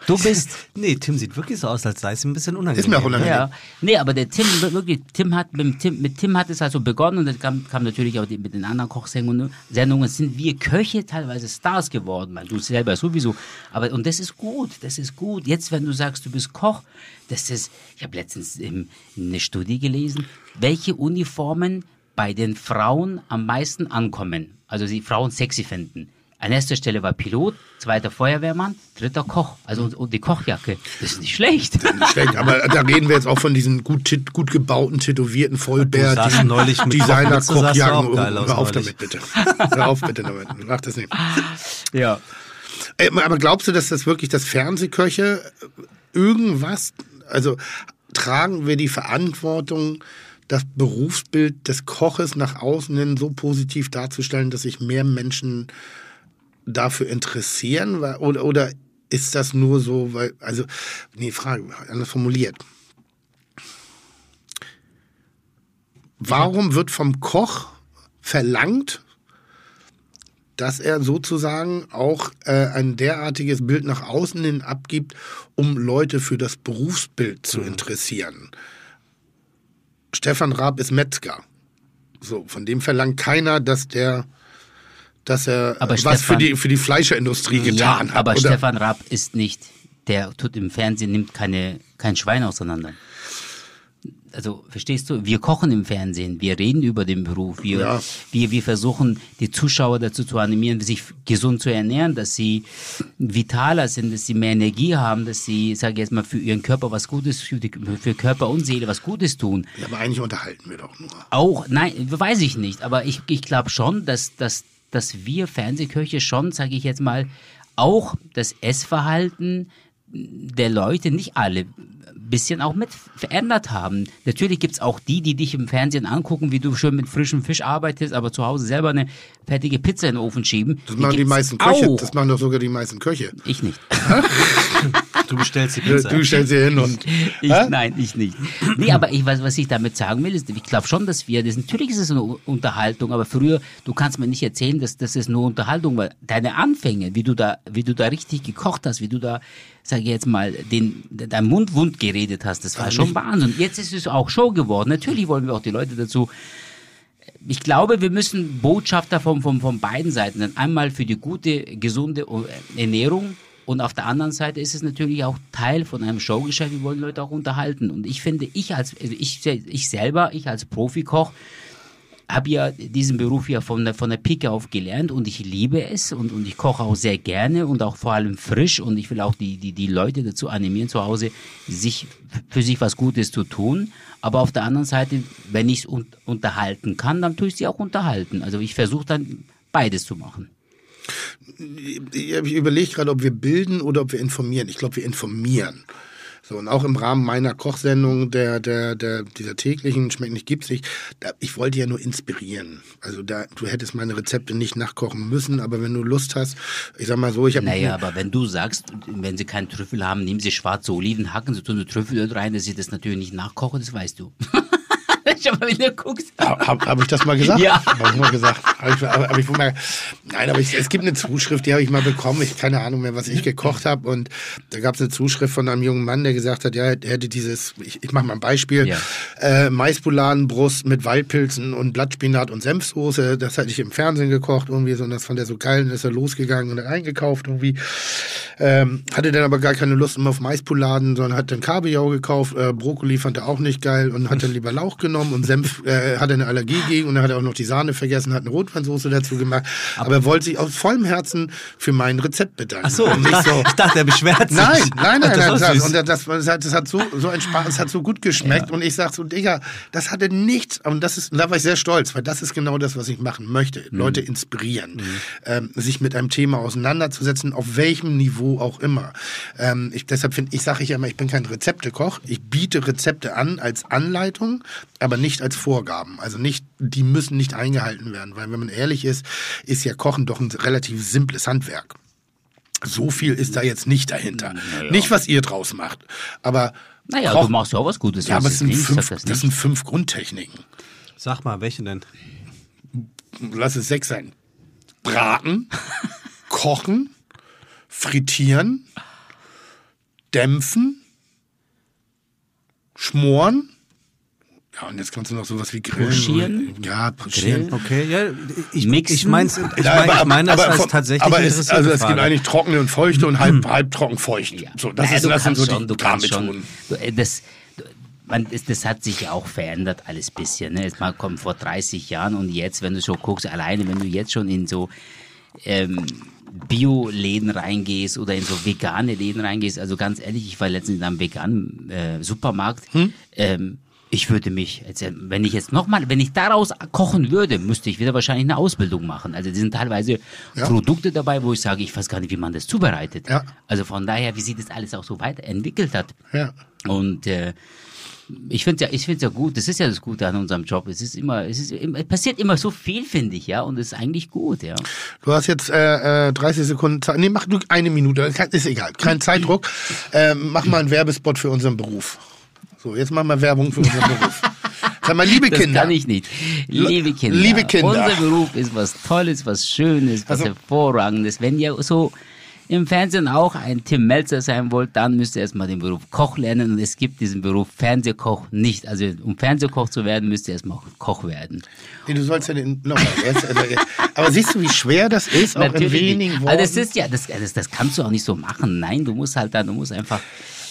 du bist... *laughs* nee, Tim sieht wirklich so aus, als sei es ein bisschen unangenehm. Ist mir auch unangenehm. Ja, nee, aber der Tim, wirklich, Tim hat, mit Tim, mit Tim hat es also begonnen und dann kam, kam natürlich auch die, mit den anderen Kochsendungen, Sendungen sind wir Köche teilweise Stars geworden, weil du selber sowieso. Aber, und das ist gut, das ist gut. Jetzt, wenn du sagst, du bist Koch, das ist, ich habe letztens ähm, eine Studie gelesen, welche Uniformen bei den Frauen am meisten ankommen, also die Frauen sexy finden. An erster Stelle war Pilot, zweiter Feuerwehrmann, dritter Koch. Also und, die Kochjacke. Das ist nicht schlecht. Schlecht, aber da reden wir jetzt auch von diesen gut, gut gebauten, tätowierten, vollbärtigen Designer-Kochjacken. Hör auf neulich. damit, bitte. Hör auf bitte damit. Mach das nicht. ja. Ey, Aber glaubst du, dass das wirklich das Fernsehköche irgendwas, also tragen wir die Verantwortung, das Berufsbild des Koches nach außen hin so positiv darzustellen, dass sich mehr Menschen dafür interessieren? Oder, oder ist das nur so, weil, also, nee, Frage, anders formuliert. Warum wird vom Koch verlangt, dass er sozusagen auch äh, ein derartiges Bild nach außen hin abgibt, um Leute für das Berufsbild Mhm. zu interessieren. Stefan Raab ist Metzger. So, von dem verlangt keiner, dass der dass er Aber äh, was für Stefan- die, für die Fleischerindustrie getan ja, hat. aber oder? Stefan Raab ist nicht, der tut im Fernsehen, nimmt keine, kein Schwein auseinander. Also, verstehst du? Wir kochen im Fernsehen, wir reden über den Beruf, wir, Ja. wir, wir versuchen, die Zuschauer dazu zu animieren, sich gesund zu ernähren, dass sie vitaler sind, dass sie mehr Energie haben, dass sie, sage ich jetzt mal, für ihren Körper was Gutes, für, die, für Körper und Seele was Gutes tun. Ja, aber eigentlich unterhalten wir doch nur. Auch, nein, weiß ich nicht, aber ich, ich glaube schon, dass, dass, dass wir Fernsehköche schon, sage ich jetzt mal, auch das Essverhalten der Leute, nicht alle, bisschen auch mit verändert haben. Natürlich gibt's auch die, die dich im Fernsehen angucken, wie du schön mit frischem Fisch arbeitest, aber zu Hause selber eine fertige Pizza in den Ofen schieben. Das machen die meisten Köche. Auch. Das machen doch sogar die meisten Köche. ich nicht. *laughs* Du bestellst die Du, Pizza. du stellst sie hin und Ich, nein, ich nicht. Nee, aber ich, was, was ich damit sagen will, ist, ich glaube schon, dass wir, das, natürlich ist es eine Unterhaltung, aber früher, du kannst mir nicht erzählen, dass das ist nur Unterhaltung, weil deine Anfänge, wie du da, wie du da richtig gekocht hast, wie du da, sag ich jetzt mal, den, dein Mund wund geredet hast, das war schon Wahnsinn. Jetzt ist es auch Show geworden. Natürlich wollen wir auch die Leute dazu ich glaube, wir müssen Botschafter von, von, von beiden Seiten sein. Einmal für die gute, gesunde Ernährung Und auf der anderen Seite ist es natürlich auch Teil von einem Showgeschäft. Wir wollen Leute auch unterhalten. Und ich finde, ich als, also ich, ich selber, ich als Profikoch, habe ja diesen Beruf ja von der, von der Pike auf gelernt und ich liebe es und, und ich koche auch sehr gerne und auch vor allem frisch und ich will auch die, die, die Leute dazu animieren zu Hause, sich für sich was Gutes zu tun. Aber auf der anderen Seite, wenn ich es un unterhalten kann, dann tue ich sie auch unterhalten. Also ich versuche dann beides zu machen. Ich überlege gerade, ob wir bilden oder ob wir informieren. Ich glaube, wir informieren. So, und auch im Rahmen meiner Kochsendung, der, der, der, dieser täglichen Schmeckt nicht, nicht, da, ich wollte ja nur inspirieren. Also da, du hättest meine Rezepte nicht nachkochen müssen, aber wenn du Lust hast, ich sag mal so, ich habe. Naja, aber wenn du sagst, wenn sie keinen Trüffel haben, nehmen sie schwarze Oliven, hacken sie so eine Trüffelöl rein, dass sie das natürlich nicht nachkochen, das weißt du. *laughs* Schon mal wieder guckst. Habe hab ich das mal gesagt? Ja. Habe ich mal gesagt. Hab ich, hab ich mal, nein, aber ich, es gibt eine Zuschrift, die habe ich mal bekommen. Ich keine Ahnung mehr, was ich gekocht habe. Und da gab es eine Zuschrift von einem jungen Mann, der gesagt hat, ja, er hätte dieses, ich, ich mache mal ein Beispiel, Ja. äh, Maispoladenbrust mit Waldpilzen und Blattspinat und Senfsoße. Das hatte ich im Fernsehen gekocht irgendwie so. Und das fand er so geil. Und dann ist er losgegangen und hat eingekauft irgendwie. Ähm, hatte dann aber gar keine Lust mehr auf Maispoladen, sondern hat dann Kabeljau gekauft. Äh, Brokkoli fand er auch nicht geil und hat dann lieber Lauch genommen und Senf äh, hat er eine Allergie gegen und dann hat er auch noch die Sahne vergessen, hat eine Rotweinsoße dazu gemacht. Aber er wollte sich aus vollem Herzen für mein Rezept bedanken. Ach so, Und nicht so ich dachte, er beschwert sich. Nein, nein, nein, *laughs* Das nein. und das, das, hat, das hat so, so ein Spaß, hat so gut geschmeckt. Und ich sag so, Digga, das hatte nichts. Und das ist, da war ich sehr stolz, weil das ist genau das, was ich machen möchte. Leute inspirieren, ähm, sich mit einem Thema auseinanderzusetzen, auf welchem Niveau auch immer. Ähm, ich, deshalb finde ich, sage ich ja immer, ich bin kein Rezeptekoch. Ich biete Rezepte an als Anleitung, aber nicht als Vorgaben. Also nicht, die müssen nicht eingehalten werden, weil wenn man ehrlich ist, ist ja Kochen doch ein relativ simples Handwerk. So viel ist da jetzt nicht dahinter. Nicht, was ihr draus macht. Aber Naja, Koch- du machst ja auch was Gutes. ja, aber es sind, fünf, das das, sind fünf Grundtechniken. Sag mal, welche denn? Lass es sechs sein. Braten, *laughs* kochen, frittieren, dämpfen, schmoren. Ja, und jetzt kannst du noch sowas wie grillen. Pochieren? Ja, pochieren. Okay, ja, ich, Mixen? ich mein's, ich Ja, mein, ich meine das als tatsächlich aber es, also es gibt eigentlich trockene und feuchte und halb, halb trocken feucht. So, das, Naja, ist, das sind so schon, die du kannst schon. Methoden. Äh, Das, man, das hat sich ja auch verändert, alles bisschen. Ne? Jetzt mal kommt vor 30 Jahren und jetzt, wenn du so guckst, alleine, wenn du jetzt schon in so ähm, Bio-Läden reingehst oder in so vegane Läden reingehst, also ganz ehrlich, ich war letztens in einem veganen äh, Supermarkt. Hm? Ähm, ich würde mich, äh, wenn ich jetzt nochmal, wenn ich daraus kochen würde, müsste ich wieder wahrscheinlich eine Ausbildung machen. Also, die sind teilweise Ja. Produkte dabei, wo ich sage, ich weiß gar nicht, wie man das zubereitet. Ja. Also von daher, wie sich das alles auch so weiterentwickelt hat. Ja. Und äh, ich finde ja, ich finde ja gut. Das ist ja das Gute an unserem Job. Es ist immer, es ist, es passiert immer so viel, finde ich, ja. Und es ist eigentlich gut, ja. Du hast jetzt äh, äh, 30 Sekunden Zeit. Nee, mach nur eine Minute. Ist egal. Kein Zeitdruck. Ähm, mach mal einen Werbespot für unseren Beruf. So, jetzt machen wir Werbung für unseren *laughs* Beruf. Sag mal, liebe Das Kinder. kann ich nicht. Liebe Kinder, liebe Kinder. unser Beruf ist was Tolles, was Schönes, was Also- Hervorragendes. Wenn ihr so im Fernsehen auch ein Tim Melzer sein wollt, dann müsst ihr erstmal den Beruf Koch lernen und es gibt diesen Beruf Fernsehkoch nicht. Also um Fernsehkoch zu werden, müsst ihr erstmal Koch werden. Nee, du sollst ja den. Nochmal, also, jetzt. Aber siehst du, wie schwer das ist, auch in Natürlich wenigen nicht. Worten? Also das ist ja, das, das, das kannst du auch nicht so machen. Nein, du musst halt da, du musst einfach.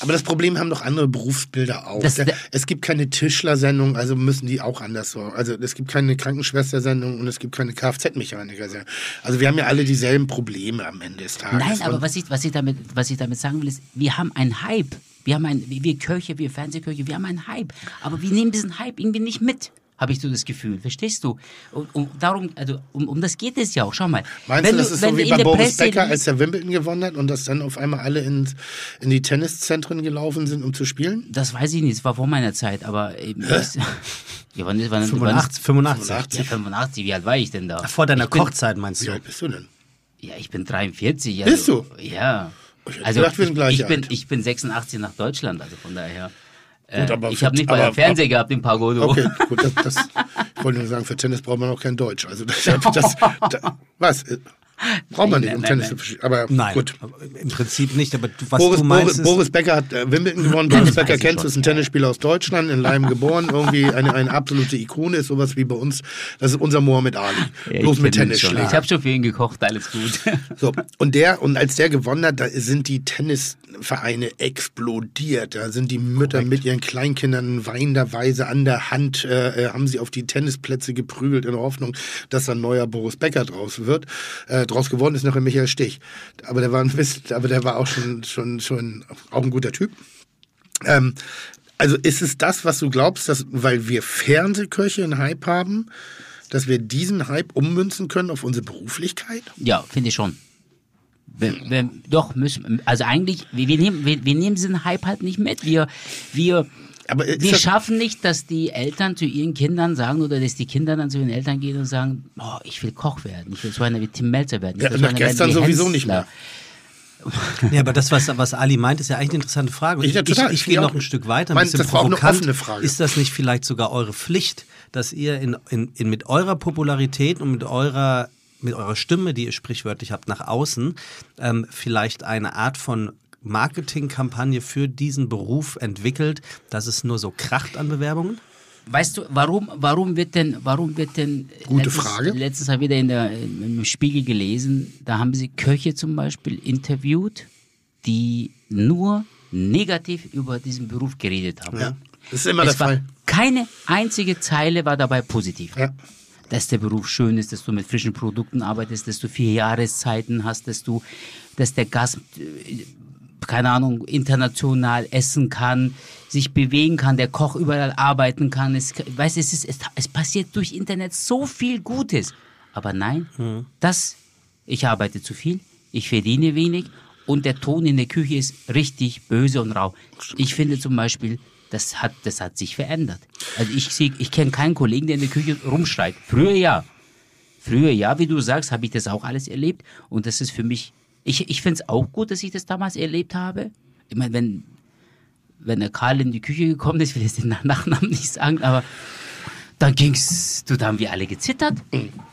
Aber das Problem haben doch andere Berufsbilder auch. Das- Da- es gibt keine Tischlersendung, also müssen die auch anders so. Also es gibt keine Krankenschwestersendung und es gibt keine Kfz-Mechaniker-Sendung. Also wir haben ja alle dieselben Probleme am Ende des Tages. Nein, aber was ich, was ich damit, was ich damit sagen will, ist, wir haben einen Hype. Wir haben ein, wir Köche, wir Fernsehköche, wir haben einen Hype. Aber wir nehmen diesen Hype irgendwie nicht mit. Habe ich so das Gefühl, verstehst du? Und, und darum, also um, um das geht es ja auch. Schau mal. Meinst wenn du, das ist wenn so wie in bei der Boris Presse Becker, als er Wimbledon gewonnen hat und dass dann auf einmal alle ins, in die Tenniszentren gelaufen sind, um zu spielen? Das weiß ich nicht, es war vor meiner Zeit, aber eben. Ich, *laughs* ja, wann, ist- wann, 85, 85. Ja, 85, wie alt war ich denn da? Vor deiner ich bin, Kochzeit meinst Wie du? alt bist du denn? Ja, ich bin 43. Also, Bist du? Ja. Ich Also gedacht, wir sind ich, gleich ich, bin, ich bin 86 nach Deutschland, also von daher. Äh, Gut, aber ich habe nicht mal Fernseher gehabt im Pagodo. Okay, gut, das, das, ich wollte nur sagen, für Tennis braucht man auch kein Deutsch. Also das, das, das, *laughs* was? Braucht man nicht, um nein, Tennis nein. zu verstehen. Aber Nein, gut. im Prinzip nicht, aber was Boris, du meinst Boris, Boris Becker hat äh, Wimbledon gewonnen. *clears throat* Boris Becker kennst du, ist ein. Tennisspieler aus Deutschland, in Leim geboren. Irgendwie eine, eine absolute Ikone, ist sowas wie bei uns. Das ist unser Mohammed Ali. Ja, Bloß mit ihn schon. Ich Tennisschlägen. habe schon für ihn gekocht, alles gut. So, und der, und als der gewonnen hat, da sind die Tennisvereine explodiert. Da sind die Mütter mit ihren Kleinkindern weinenderweise an der Hand, äh, äh, haben sie auf die Tennisplätze geprügelt in der Hoffnung, dass ein neuer Boris Becker draus wird. Äh, draus geworden ist nachher Michael Stich. Aber der war ein bisschen, aber der war auch schon, schon, schon auch ein guter Typ. Ähm, also ist es das, was du glaubst, dass, weil wir Fernsehköche einen Hype haben, dass wir diesen Hype ummünzen können auf unsere Beruflichkeit? Ja, finde ich schon. Wir, wir, doch, müssen, also eigentlich, wir, wir, nehmen, wir, wir nehmen diesen Hype halt nicht mit. Wir, wir, Aber das- schaffen nicht, dass die Eltern zu ihren Kindern sagen oder dass die Kinder dann zu ihren Eltern gehen und sagen, oh, ich will Koch werden, ich will so einer wie Tim Melzer werden. Ich Ja, nach gestern wie sowieso Hensler. nicht mehr. Ja, aber das, was, was Ali meint, ist ja eigentlich eine interessante Frage. Und Ich- ich, ich, Ich gehe noch ein Stück weiter, ein bisschen das war auch eine provokant. Ist das nicht vielleicht sogar eure Pflicht, dass ihr in, in, in mit eurer Popularität und mit eurer mit eurer Stimme, die ihr sprichwörtlich habt, nach außen, ähm, vielleicht eine Art von Marketingkampagne für diesen Beruf entwickelt, dass es nur so kracht an Bewerbungen? Weißt du, warum, warum wird denn, warum wird denn Gute letztens, Frage. letztens habe ich wieder in der, im Spiegel gelesen, da haben sie Köche zum Beispiel interviewt, die nur negativ über diesen Beruf geredet haben. Ja, das ist immer es der war Fall. Keine einzige Zeile war dabei positiv. Ja. Dass der Beruf schön ist, dass du mit frischen Produkten arbeitest, dass du vier Jahreszeiten hast, dass du, dass der Gast, äh, keine Ahnung, international essen kann, sich bewegen kann, der Koch überall arbeiten kann. Es, weißt, es, ist, es, es passiert durch Internet so viel Gutes. Aber nein, das, ich arbeite zu viel, ich verdiene wenig und der Ton in der Küche ist richtig böse und rau. Ich finde zum Beispiel, das hat, das hat sich verändert. Also ich ich kenne keinen Kollegen, der in der Küche rumschreit. Früher ja. Früher ja, wie du sagst, habe ich das auch alles erlebt. Und das ist für mich, ich, ich finde es auch gut, dass ich das damals erlebt habe. Ich meine, wenn, wenn der Karl in die Küche gekommen ist, ich will jetzt den Nachnamen nicht sagen, aber dann ging's, du, da haben wir alle gezittert.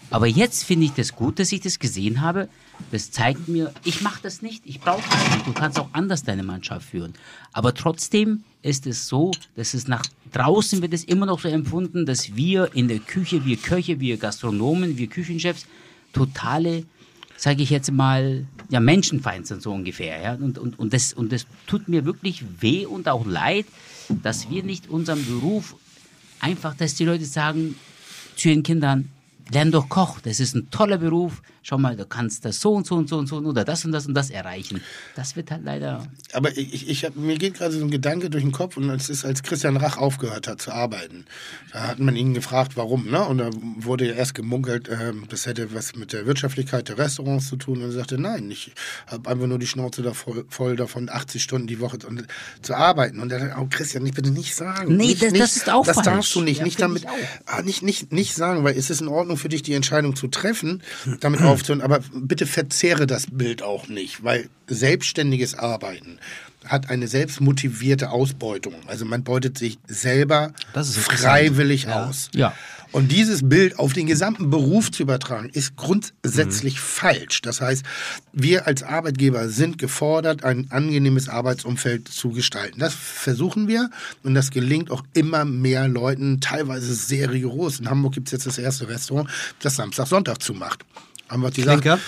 Aber jetzt finde ich das gut, dass ich das gesehen habe. Das zeigt mir, ich mache das nicht, ich brauche das nicht. Du kannst auch anders deine Mannschaft führen. Aber trotzdem ist es so, dass es nach draußen wird es immer noch so empfunden, dass wir in der Küche, wir Köche, wir Gastronomen, wir Küchenchefs totale, sage ich jetzt mal, ja Menschenfeind sind so ungefähr. Ja? Und, und, und, das, und das tut mir wirklich weh und auch leid, dass wir nicht unseren Beruf einfach, dass die Leute sagen zu ihren Kindern, lern doch Koch, das ist ein toller Beruf. Schau mal, du kannst das so und so und so und so oder das und das und das erreichen. Das wird halt leider. Aber ich, ich, hab, mir geht gerade so ein Gedanke durch den Kopf und es ist, als Christian Rach aufgehört hat zu arbeiten. Da hat man ihn gefragt, warum, ne? Und da wurde ja erst gemunkelt, ähm, das hätte was mit der Wirtschaftlichkeit der Restaurants zu tun. Und er sagte, nein, ich habe einfach nur die Schnauze da voll, voll davon, 80 Stunden die Woche zu, arbeiten. Und er sagt, oh Christian, ich bitte nicht sagen. Nee, nicht, das- nicht, das ist auch Das falsch. darfst du nicht. Ja, nicht damit, auch. ah, nicht, nicht, nicht sagen, weil es ist in Ordnung für dich, die Entscheidung zu treffen, damit aufzuhören. Aber bitte verzehre das Bild auch nicht, weil selbstständiges Arbeiten hat eine selbstmotivierte Ausbeutung. Also man beutet sich selber freiwillig Ja. aus. Ja. Und dieses Bild auf den gesamten Beruf zu übertragen, ist grundsätzlich Mhm. falsch. Das heißt, wir als Arbeitgeber sind gefordert, ein angenehmes Arbeitsumfeld zu gestalten. Das versuchen wir und das gelingt auch immer mehr Leuten, teilweise sehr rigoros. In Hamburg gibt es jetzt das erste Restaurant, das Samstag, Sonntag zumacht. Haben wir gesagt, Klinker?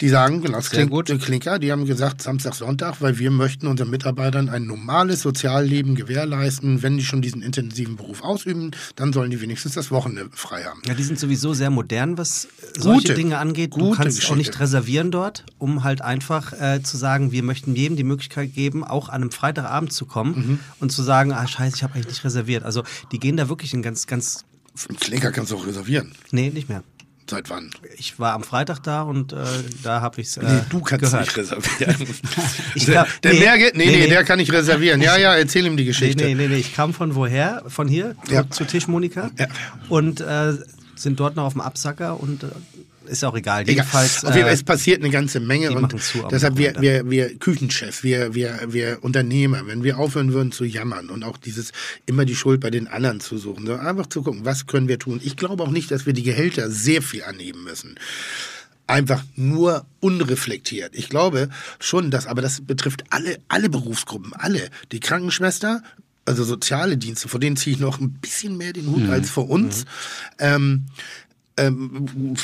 Die sagen, genau, klingt, gut. Klinker, die haben gesagt, Samstag, Sonntag, weil wir möchten unseren Mitarbeitern ein normales Sozialleben gewährleisten. Wenn die schon diesen intensiven Beruf ausüben, dann sollen die wenigstens das Wochenende frei haben. Ja, die sind sowieso sehr modern, was solche Gute, Dinge angeht. Du kannst auch Geschichte. nicht reservieren dort, um halt einfach äh, zu sagen, wir möchten jedem die Möglichkeit geben, auch an einem Freitagabend zu kommen Mhm. und zu sagen, ah scheiße, ich habe eigentlich nicht reserviert. Also die gehen da wirklich in ganz, ganz, Einen Klinker kannst du auch reservieren. nee, nicht mehr. Seit wann? Ich war am Freitag da und äh, da habe ich es äh, Nee, du kannst gehört. nicht reservieren. *laughs* Ich der, glaub- der nee, Merge, nee, nee, nee, der kann nicht reservieren. Ja, ja, erzähl ihm die Geschichte. nee, nee, nee, ich kam von woher? Von hier Ja. zu Tisch Monika Ja. und äh, sind dort noch auf dem Absacker und äh, ist auch egal. Egal. Jedenfalls, Auf jeden Fall, äh, es passiert eine ganze Menge und deshalb wir, wir, wir Küchenchefs, wir, wir, wir Unternehmer, wenn wir aufhören würden zu jammern und auch dieses immer die Schuld bei den anderen zu suchen, sondern einfach zu gucken, was können wir tun. Ich glaube auch nicht, dass wir die Gehälter sehr viel anheben müssen. einfach nur unreflektiert. Ich glaube schon, dass, aber das betrifft alle, alle Berufsgruppen, alle. Die Krankenschwester, also soziale Dienste, vor denen ziehe ich noch ein bisschen mehr den Hut als vor uns. Ähm, ähm,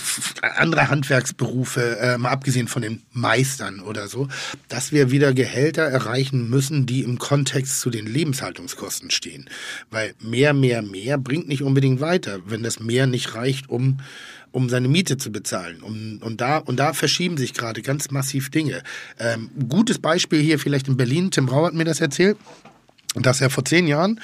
andere Handwerksberufe, äh, mal abgesehen von den Meistern oder so, dass wir wieder Gehälter erreichen müssen, die im Kontext zu den Lebenshaltungskosten stehen. Weil mehr, mehr, mehr bringt nicht unbedingt weiter, wenn das mehr nicht reicht, um um seine Miete zu bezahlen. Um, und, da, und da verschieben sich gerade ganz massiv Dinge. Ähm, gutes Beispiel hier vielleicht in Berlin, Tim Brau hat mir das erzählt, dass er vor zehn Jahren,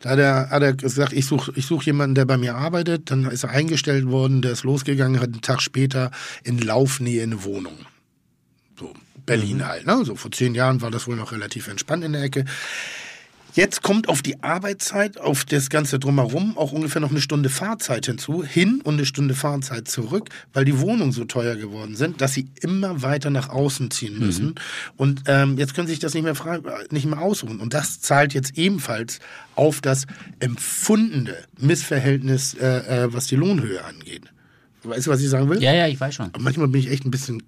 da hat er, hat er gesagt, ich suche ich such jemanden, der bei mir arbeitet. Dann ist er eingestellt worden, der ist losgegangen, hat einen Tag später in Laufnähe eine Wohnung. So, Berlin halt. Ne? So vor zehn Jahren war das wohl noch relativ entspannt in der Ecke. Jetzt kommt auf die Arbeitszeit, auf das Ganze drumherum auch ungefähr noch eine Stunde Fahrzeit hinzu, hin und eine Stunde Fahrzeit zurück, weil die Wohnungen so teuer geworden sind, dass sie immer weiter nach außen ziehen müssen. Und ähm, jetzt können sie sich das nicht mehr, frei, nicht mehr ausruhen. Und das zahlt jetzt ebenfalls auf das empfundene Missverhältnis, äh, äh, was die Lohnhöhe angeht. Weißt du, was ich sagen will? Ja, ja, ich weiß schon. Aber manchmal bin ich echt ein bisschen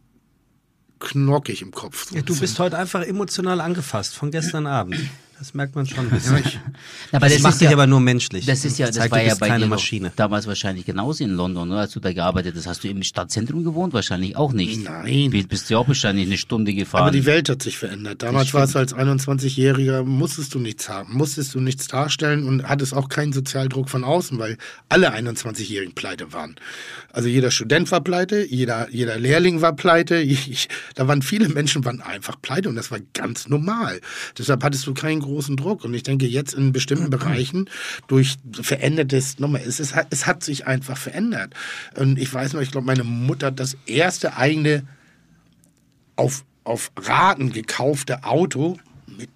knockig im Kopf. So Ja, du bist heute einfach emotional angefasst von gestern *clears throat* Abend. Das merkt man schon ein bisschen. *laughs* Aber das, macht dich aber nur menschlich. Das ist ja, das Zeigt, war du ja bei keine dir Maschine. damals wahrscheinlich genauso in London, oder? als du da gearbeitet hast. Hast du im Stadtzentrum gewohnt? Wahrscheinlich auch nicht. Nein. Bist, bist du auch wahrscheinlich eine Stunde gefahren. Aber die Welt hat sich verändert. Damals warst du als 21-Jähriger, musstest du nichts haben, musstest du nichts darstellen und hattest auch keinen Sozialdruck von außen, weil alle 21-Jährigen pleite waren. Also jeder Student war pleite, jeder, jeder Lehrling war pleite. *laughs* Ich, da waren viele Menschen waren einfach pleite und das war ganz normal. Deshalb hattest du keinen großen Druck. Und ich denke, jetzt in bestimmten Bereichen durch verändertes, nochmal, es, ist, es hat sich einfach verändert. Und ich weiß noch, ich glaube, meine Mutter hat das erste eigene auf, auf Raten gekaufte Auto mit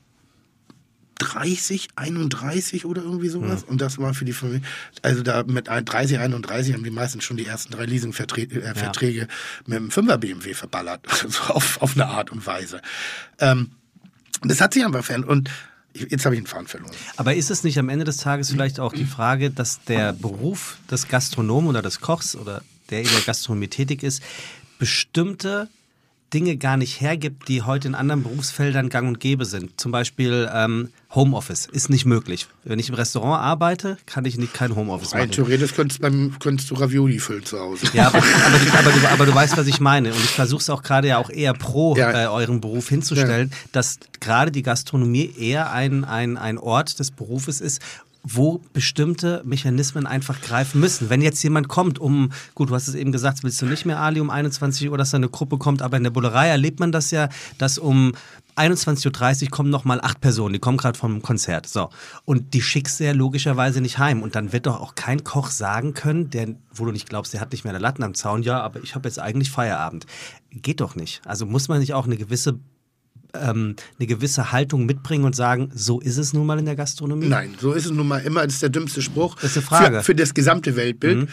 30, 31 oder irgendwie sowas. Und das war für die Familie, also da mit ein- 30, 31 haben die meisten schon die ersten drei Leasingverträge äh, Verträge mit dem 5er BMW verballert. *laughs* so auf, auf eine Art und Weise. Ähm, das hat sich einfach verändert. Und jetzt habe ich einen Faden verloren. Aber ist es nicht am Ende des Tages vielleicht auch die Frage, dass der Beruf des Gastronomen oder des Kochs oder der in der Gastronomie tätig ist, bestimmte Dinge gar nicht hergibt, die heute in anderen Berufsfeldern gang und gäbe sind. Zum Beispiel ähm, Homeoffice ist nicht möglich. Wenn ich im Restaurant arbeite, kann ich nicht kein Homeoffice Rein machen. theoretisch könntest, beim, könntest du Ravioli füllen zu Hause. Ja, aber, *laughs* aber, du, aber, du, aber du weißt, was ich meine. Und ich versuche es auch gerade ja auch eher pro Ja. äh, euren Beruf hinzustellen, dass gerade die Gastronomie eher ein, ein, ein Ort des Berufes ist, wo bestimmte Mechanismen einfach greifen müssen. Wenn jetzt jemand kommt, um, gut, du hast es eben gesagt, willst du nicht mehr Ali um 21 Uhr, dass da eine Gruppe kommt, aber in der Bullerei erlebt man das ja, dass um 21.30 Uhr kommen nochmal acht Personen, die kommen gerade vom Konzert. So. Und die schickst du ja logischerweise nicht heim. Und dann wird doch auch kein Koch sagen können, der, wo du nicht glaubst, der hat nicht mehr eine Latten am Zaun, ja, aber ich habe jetzt eigentlich Feierabend. Geht doch nicht. Also muss man nicht auch eine gewisse ähm, eine gewisse Haltung mitbringen und sagen, so ist es nun mal in der Gastronomie? Nein, so ist es nun mal immer. Das ist der dümmste Spruch. Das ist eine Frage. Für, für das gesamte Weltbild.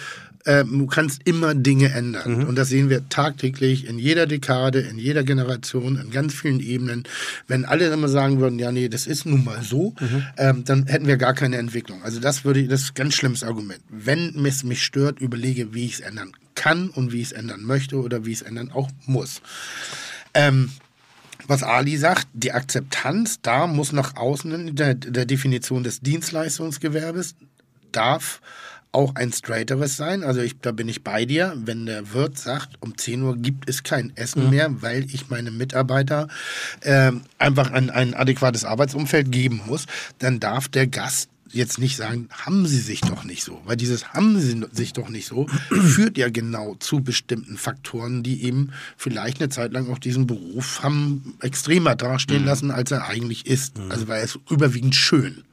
Ähm, du kannst immer Dinge ändern. Und das sehen wir tagtäglich in jeder Dekade, in jeder Generation, in ganz vielen Ebenen. Wenn alle immer sagen würden, ja, nee, das ist nun mal so, ähm, dann hätten wir gar keine Entwicklung. Also das würde das ist ein ganz schlimmes Argument. Wenn es mich stört, überlege, wie ich es ändern kann und wie ich es ändern möchte oder wie ich es ändern auch muss. Ähm, was Ali sagt, die Akzeptanz da muss nach außen in der, der Definition des Dienstleistungsgewerbes darf auch ein straighteres sein. Also ich, da bin ich bei dir. Wenn der Wirt sagt, um 10 Uhr gibt es kein Essen mehr, weil ich meine Mitarbeiter ähm, einfach ein, ein adäquates Arbeitsumfeld geben muss, dann darf der Gast jetzt nicht sagen, haben Sie sich doch nicht so. Weil dieses haben Sie sich doch nicht so *clears throat* führt ja genau zu bestimmten Faktoren, die eben vielleicht eine Zeit lang auch diesen Beruf haben extremer dastehen lassen, als er eigentlich ist. Also weil er ist überwiegend schön.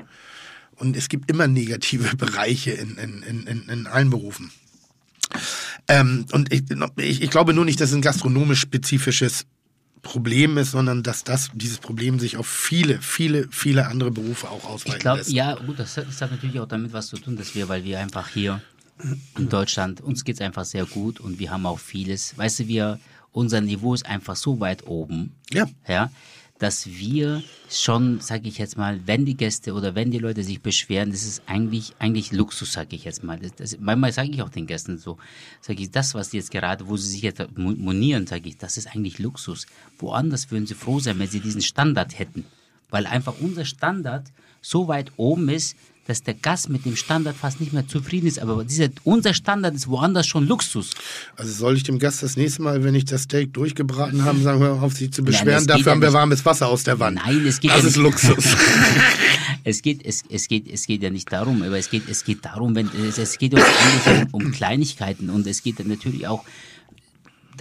Und es gibt immer negative *laughs* Bereiche in, in, in, in, in allen Berufen. Ähm, und ich, ich, ich glaube nur nicht, dass es ein gastronomisch spezifisches Problem ist, sondern dass das, dieses Problem sich auf viele, viele, viele andere Berufe auch ausweiten Ich glaube, lässt. ja, gut, das, das hat natürlich auch damit was zu tun, dass wir, weil wir einfach hier in Deutschland, uns geht es einfach sehr gut und wir haben auch vieles. Weißt du, wir, unser Niveau ist einfach so weit oben, Ja. ja, dass wir schon, sage ich jetzt mal, wenn die Gäste oder wenn die Leute sich beschweren, das ist eigentlich eigentlich Luxus, sage ich jetzt mal. Das, das, manchmal sage ich auch den Gästen so, sage ich, das, was jetzt gerade, wo sie sich jetzt monieren, sage ich, das ist eigentlich Luxus. Woanders würden sie froh sein, wenn sie diesen Standard hätten, weil einfach unser Standard so weit oben ist, dass der Gast mit dem Standard fast nicht mehr zufrieden ist. Aber dieser, unser Standard ist woanders schon Luxus. Also soll ich dem Gast das nächste Mal, wenn ich das Steak durchgebraten habe, sagen, hör auf, sich zu Nein, beschweren, es geht dafür haben wir nicht- warmes Wasser aus der Wand. Nein, es geht Das ja ist Luxus. *laughs* Es geht, es, es geht, es geht ja nicht darum, aber es geht, es geht darum, wenn es, es geht um, um Kleinigkeiten und es geht natürlich auch,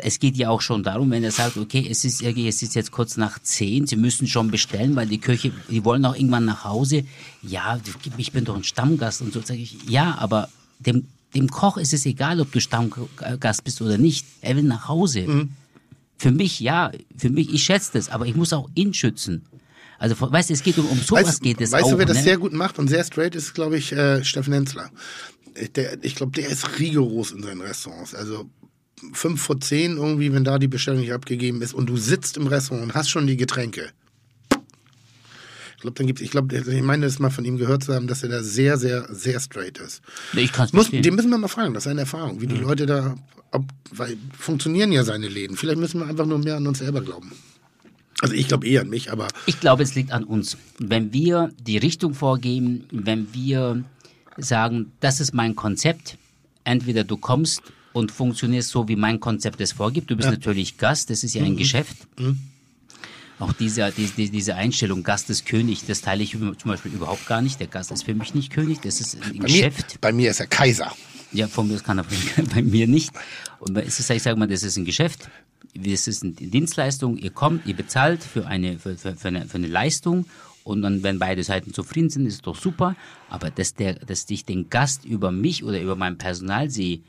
es geht ja auch schon darum, wenn er sagt, okay, es ist es ist jetzt kurz nach zehn, Sie müssen schon bestellen, weil die Köche, die wollen auch irgendwann nach Hause. Ja, ich bin doch ein Stammgast und so sage ich, ja, aber dem, dem Koch ist es egal, ob du Stammgast bist oder nicht. Er will nach Hause. Für mich, ja, für mich, ich schätze das, aber ich muss auch ihn schützen. Also, weißt du, es geht um, um sowas weißt, geht es weißt auch. du, wer das ne? sehr gut macht und sehr straight ist, glaube ich, äh, Steffen Hensler. Der, ich glaube, der ist rigoros in seinen Restaurants. Also fünf vor zehn irgendwie, wenn da die Bestellung nicht abgegeben ist und du sitzt im Restaurant und hast schon die Getränke. Ich glaube, dann gibt's, ich glaube, ich meine, das mal von ihm gehört zu haben, dass er da sehr, sehr, sehr straight ist. Nee, Ich kann es Muss, den müssen wir mal fragen, das ist seine Erfahrung, wie die Leute da, ob, weil funktionieren ja seine Läden. Vielleicht müssen wir einfach nur mehr an uns selber glauben. Also ich glaube eher an mich, aber Ich glaube, es liegt an uns. Wenn wir die Richtung vorgeben, wenn wir sagen, das ist mein Konzept, entweder du kommst und funktionierst so, wie mein Konzept es vorgibt. Du bist natürlich Gast, das ist ja ein Geschäft. Auch diese, diese, diese Einstellung, Gast ist König, das teile ich zum Beispiel überhaupt gar nicht. Der Gast ist für mich nicht König, das ist ein bei mir, Geschäft. bei mir ist er Kaiser. Ja, von mir kann er *laughs* bei mir nicht. Und es ist, ich sage mal, das ist ein Geschäft, das ist eine Dienstleistung. Ihr kommt, ihr bezahlt für eine, für, für, für eine, für eine Leistung und dann, wenn beide Seiten zufrieden sind, ist es doch super. Aber dass, der, dass ich den Gast über mich oder über mein Personal sehe,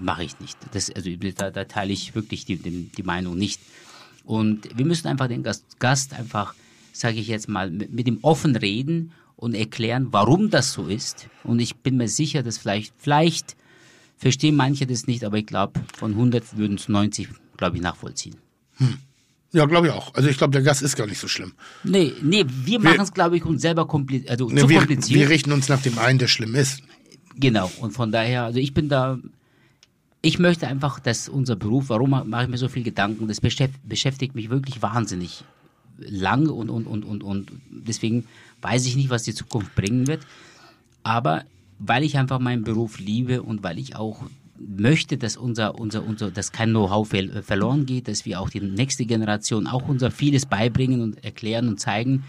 mache ich nicht. Das, also da, da teile ich wirklich die, die, die Meinung nicht. Und wir müssen einfach den Gast, Gast einfach, sage ich jetzt mal, mit, mit ihm offen reden und erklären, warum das so ist. Und ich bin mir sicher, dass vielleicht, vielleicht verstehen manche das nicht, aber ich glaube, von 100 würden es 90, glaube ich, nachvollziehen. Ja, glaube ich auch. Also ich glaube, der Gast ist gar nicht so schlimm. Nee, nee, wir machen es, glaube ich, uns selber kompliziert, also Ne, zu wir, kompliziert. wir richten uns nach dem einen, der schlimm ist. Genau, und von daher, also ich bin da, ich möchte einfach, dass unser Beruf, warum ma- mache ich mir so viel Gedanken, das beschäft, beschäftigt mich wirklich wahnsinnig lang und, und, und, und, und deswegen weiß ich nicht, was die Zukunft bringen wird. Aber weil ich einfach meinen Beruf liebe und weil ich auch möchte, dass unser, unser, unser, dass kein Know-how ver verloren geht, dass wir auch die nächste Generation auch unser vieles beibringen und erklären und zeigen,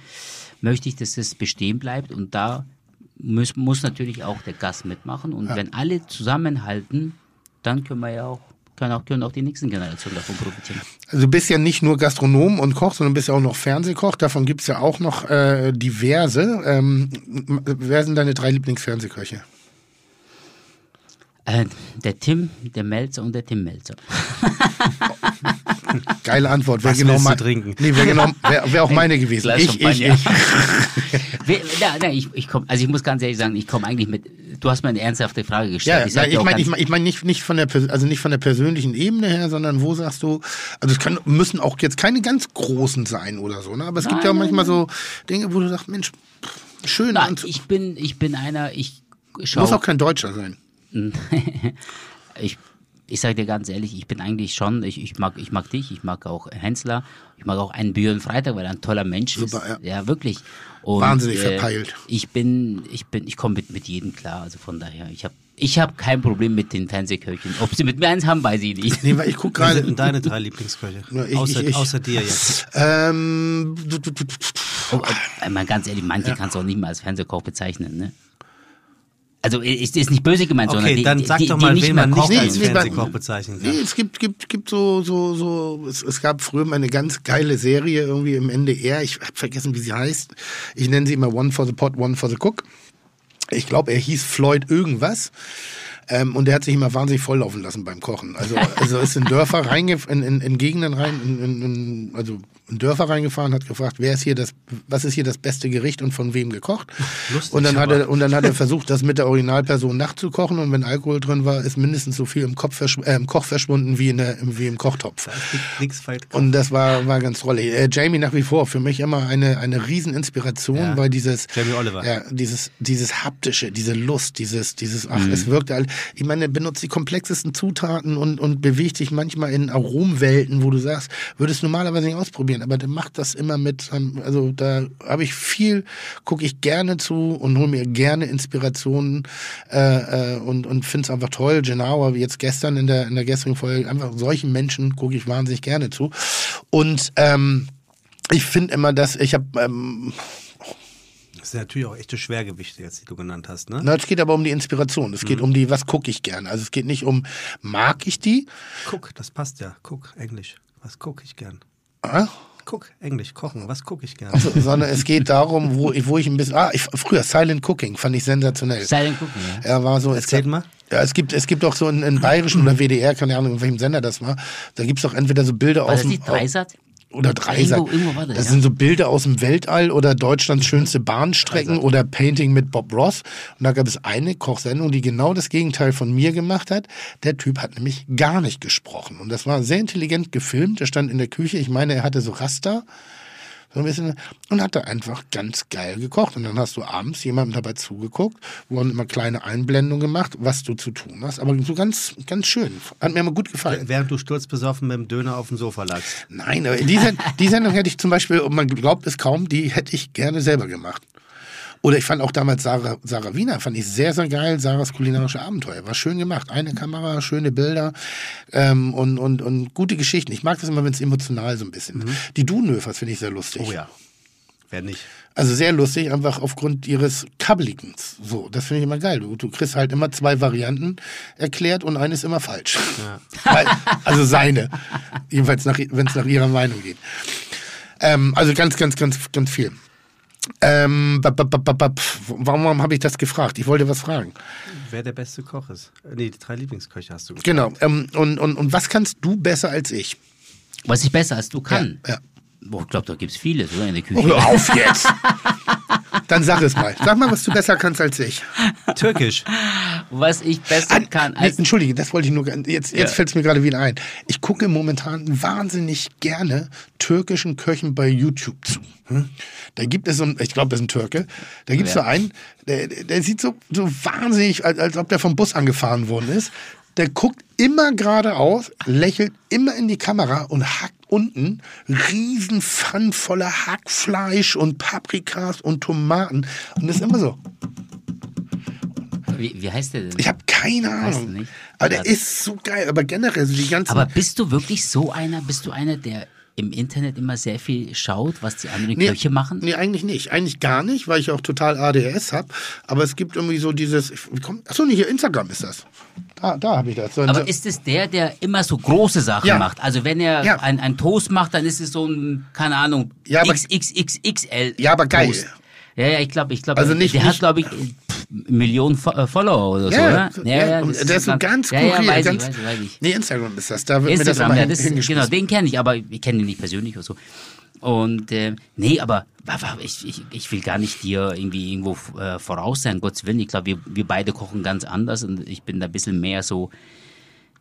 möchte ich, dass es bestehen bleibt. Und da muss, muss natürlich auch der Gast mitmachen. Und wenn alle zusammenhalten, dann können wir ja auch, können auch, können auch die nächsten Generationen davon profitieren. Also du bist ja nicht nur Gastronom und Koch, sondern bist ja auch noch Fernsehkoch. Davon gibt's ja auch noch äh, diverse. Ähm, wer sind deine drei Lieblingsfernsehköche? Äh, der Tim, der Melzer und der Tim Melzer. *laughs* *laughs* Geile Antwort. Wer Was genau mein- trinken? Nee, wer genau, *laughs* wer, wer auch meine gewesen. Ich, ich, ich. *laughs* Ja, ich, ich komm, also ich muss ganz ehrlich sagen, ich komme eigentlich mit. Du hast mir eine ernsthafte Frage gestellt. Ja, ich nein, ich meine, ich mein, ich mein nicht, nicht von der, also nicht von der persönlichen Ebene her, sondern wo sagst du, also es kann, müssen auch jetzt keine ganz großen sein oder so, ne? Aber es gibt Nein, ja auch nein, manchmal so Dinge, wo du sagst, Mensch, schön Nein, ich bin, ich bin einer, ich schau, muss auch kein Deutscher sein. ich, ich sage dir ganz ehrlich, ich bin eigentlich schon, ich, ich, mag, ich mag dich, ich mag auch Hensler, ich mag auch einen Björn Freitag, weil er ein toller Mensch Super, ist. Ja, wirklich. Und, Wahnsinnig verpeilt. Ich bin, ich bin, ich komme mit, mit jedem klar, also von daher, ich habe ich hab kein Problem mit den Fernsehköchen. Ob sie mit mir eins haben, weiß ich nicht. Nee, weil ich guck Wer sind denn gerade. deine drei Lieblingsköche? *laughs* Ja, ich- außer, ich- ich. außer dir jetzt. Ähm, Oh, oh, mal ganz ehrlich, manche kannst du auch nicht mal als Fernsehkoch bezeichnen, ne? Also ist, ist nicht böse gemeint, sondern Okay, die, dann die, sag die, doch mal, nicht wen man nicht kochen. als Nee, nee, Fernsehkoch nee. bezeichnen Nee, kann. es gibt, gibt, gibt so, so, so, es, es gab früher mal eine ganz geile Serie irgendwie im NDR. Ich habe vergessen, wie sie heißt. Ich nenne sie immer One for the Pot, One for the Cook. Ich glaube, er hieß Floyd irgendwas. Ähm, und der hat sich immer wahnsinnig volllaufen lassen beim Kochen. Also, also ist in Dörfer reingefahren, in, in, in Gegenden rein, in, in, in, also Dörfer reingefahren, hat gefragt, wer ist hier das, was ist hier das beste Gericht und von wem gekocht? *laughs* Lustig, und dann hat er, und dann hat er versucht, das mit der Originalperson nachzukochen und wenn Alkohol drin war, ist mindestens so viel im, Kopf äh, im Koch verschwunden wie, in der, wie im Kochtopf. Und das war, war ganz toll. Äh, Jamie nach wie vor für mich immer eine, eine Rieseninspiration, Ja. weil dieses, Jamie Oliver. ja, dieses, dieses haptische, diese Lust, dieses, dieses, ach, Mhm. es wirkt all, ich meine, er benutzt die komplexesten Zutaten und, und bewegt sich manchmal in Aromwelten, wo du sagst, würdest du normalerweise nicht ausprobieren, aber der macht das immer mit, ähm, also da habe ich viel, gucke ich gerne zu und hole mir gerne Inspirationen äh, äh, und, und finde es einfach toll. Genauer, wie jetzt gestern in der, in der gestrigen Folge, einfach solchen Menschen gucke ich wahnsinnig gerne zu. Und ähm, ich finde immer, dass ich habe ähm, Das sind natürlich auch echte Schwergewichte jetzt, die du genannt hast, ne? Na, es geht aber um die Inspiration. Es geht Mhm. um die, was gucke ich gerne. Also es geht nicht um, mag ich die? Guck, das passt ja. Guck, Englisch. Was gucke ich gern? Ah? Guck, Englisch, kochen. Was gucke ich gern? So, sondern es geht darum, wo, ich- wo ich ein bisschen. Ah, ich, früher Silent Cooking fand ich sensationell. Silent Cooking, ja. Er war so. Es Erzähl gab, mal. Ja, es gibt, es gibt auch so in, in Bayerischen oder WDR, keine Ahnung, in welchem Sender das war. Da gibt es doch entweder so Bilder War aus das dem. nicht Dreisat? Oder Dreisat. Irgendwo- irgendwo war das, das ja. sind so Bilder aus dem Weltall oder Deutschlands schönste Bahnstrecken oder Painting mit Bob Ross. Und da gab es eine Kochsendung, die genau das Gegenteil von mir gemacht hat. Der Typ hat nämlich gar nicht gesprochen. Und das war sehr intelligent gefilmt. Er stand in der Küche. Ich meine, er hatte so Raster. So ein bisschen, und hat da einfach ganz geil gekocht. Und dann hast du abends jemandem dabei zugeguckt, wurden immer kleine Einblendungen gemacht, was du zu tun hast. Aber so ganz, ganz schön. Hat mir immer gut gefallen. Während du sturzbesoffen mit dem Döner auf dem Sofa lagst. Nein, aber die, die Sendung hätte ich zum Beispiel, und man glaubt es kaum, die hätte ich gerne selber gemacht. Oder ich fand auch damals Sarah, Sarah Wiener, fand ich sehr, sehr geil. Sarahs kulinarische Abenteuer. War schön gemacht. Eine Kamera, schöne Bilder ähm, und, und, und gute Geschichten. Ich mag das immer, wenn es emotional so ein bisschen ist. Die Dunöfers finde ich sehr lustig. Oh ja. Wer nicht? Also sehr lustig, einfach aufgrund ihres Kabbeligens. So, das finde ich immer geil. Du, du kriegst halt immer zwei Varianten erklärt und eine ist immer falsch. *laughs* Weil, also seine. Jedenfalls, wenn es nach ihrer Meinung geht. Ähm, also ganz, ganz, ganz, ganz viel. Ähm, bap, bap, bap. warum, warum habe ich das gefragt? Ich wollte was fragen. Wer der beste Koch ist. Nee, die drei Lieblingsköche hast du gefragt. Genau. Ähm, und, und, und was kannst du besser als ich? Was ich besser als du kann. Ja. Boah, ich glaube, da gibt es vieles, oder? In der Küche. Hör auf jetzt! *laughs* Dann sag es mal. Sag mal, was du besser kannst als ich. Türkisch. Was ich besser An- kann nee, als. Entschuldige, das wollte ich nur. Jetzt, jetzt Ja. fällt es mir gerade wieder ein. Ich gucke momentan wahnsinnig gerne türkischen Köchen bei YouTube zu. Hm? Da gibt es so einen, ich glaube, das ist ein Türke. Da gibt es Ja. so einen, der, der sieht so, so wahnsinnig, als, als ob der vom Bus angefahren worden ist. Der guckt immer geradeaus, lächelt immer in die Kamera und hackt unten riesen Pfannen voller Hackfleisch und Paprikas und Tomaten. Und das ist immer so. Wie, wie heißt der denn? Ich habe keine Ahnung. Aber der ist so geil. Aber generell, so die ganzen. Aber bist du wirklich so einer? Bist du einer, der im Internet immer sehr viel schaut, was die anderen Nee, Köche machen? Nee, eigentlich nicht. Eigentlich gar nicht, weil ich auch total ADS habe. Aber es gibt irgendwie so dieses. Wie kommt, achso, nee, hier Instagram ist das. Da, da habe ich das. So, Aber ist es der, der immer so große Sachen Ja. macht? Also wenn er Ja. ein, ein Toast macht, dann ist es so ein, keine Ahnung, Ja, aber- XXXXL Ja, aber geil. Toast. Ja, ja, ich glaube, ich glaube, Also nicht- der hat, glaube ich, pff, Millionen Fo- äh, Follower oder so, ja, oder? so, ja, und das der ist so ganz ja, ja, skurril, weiß ganz, ich, weiß ich, weiß ich. Nee, Instagram ist das. Da wird mir das Instagram, immer ja, das, genau, den kenne ich, aber ich kenne ihn nicht persönlich oder so. Und äh, nee, aber ich, ich, ich will gar nicht dir irgendwie irgendwo äh, voraus sein, Gottes Willen. Ich glaube, wir, wir beide kochen ganz anders und ich bin da ein bisschen mehr so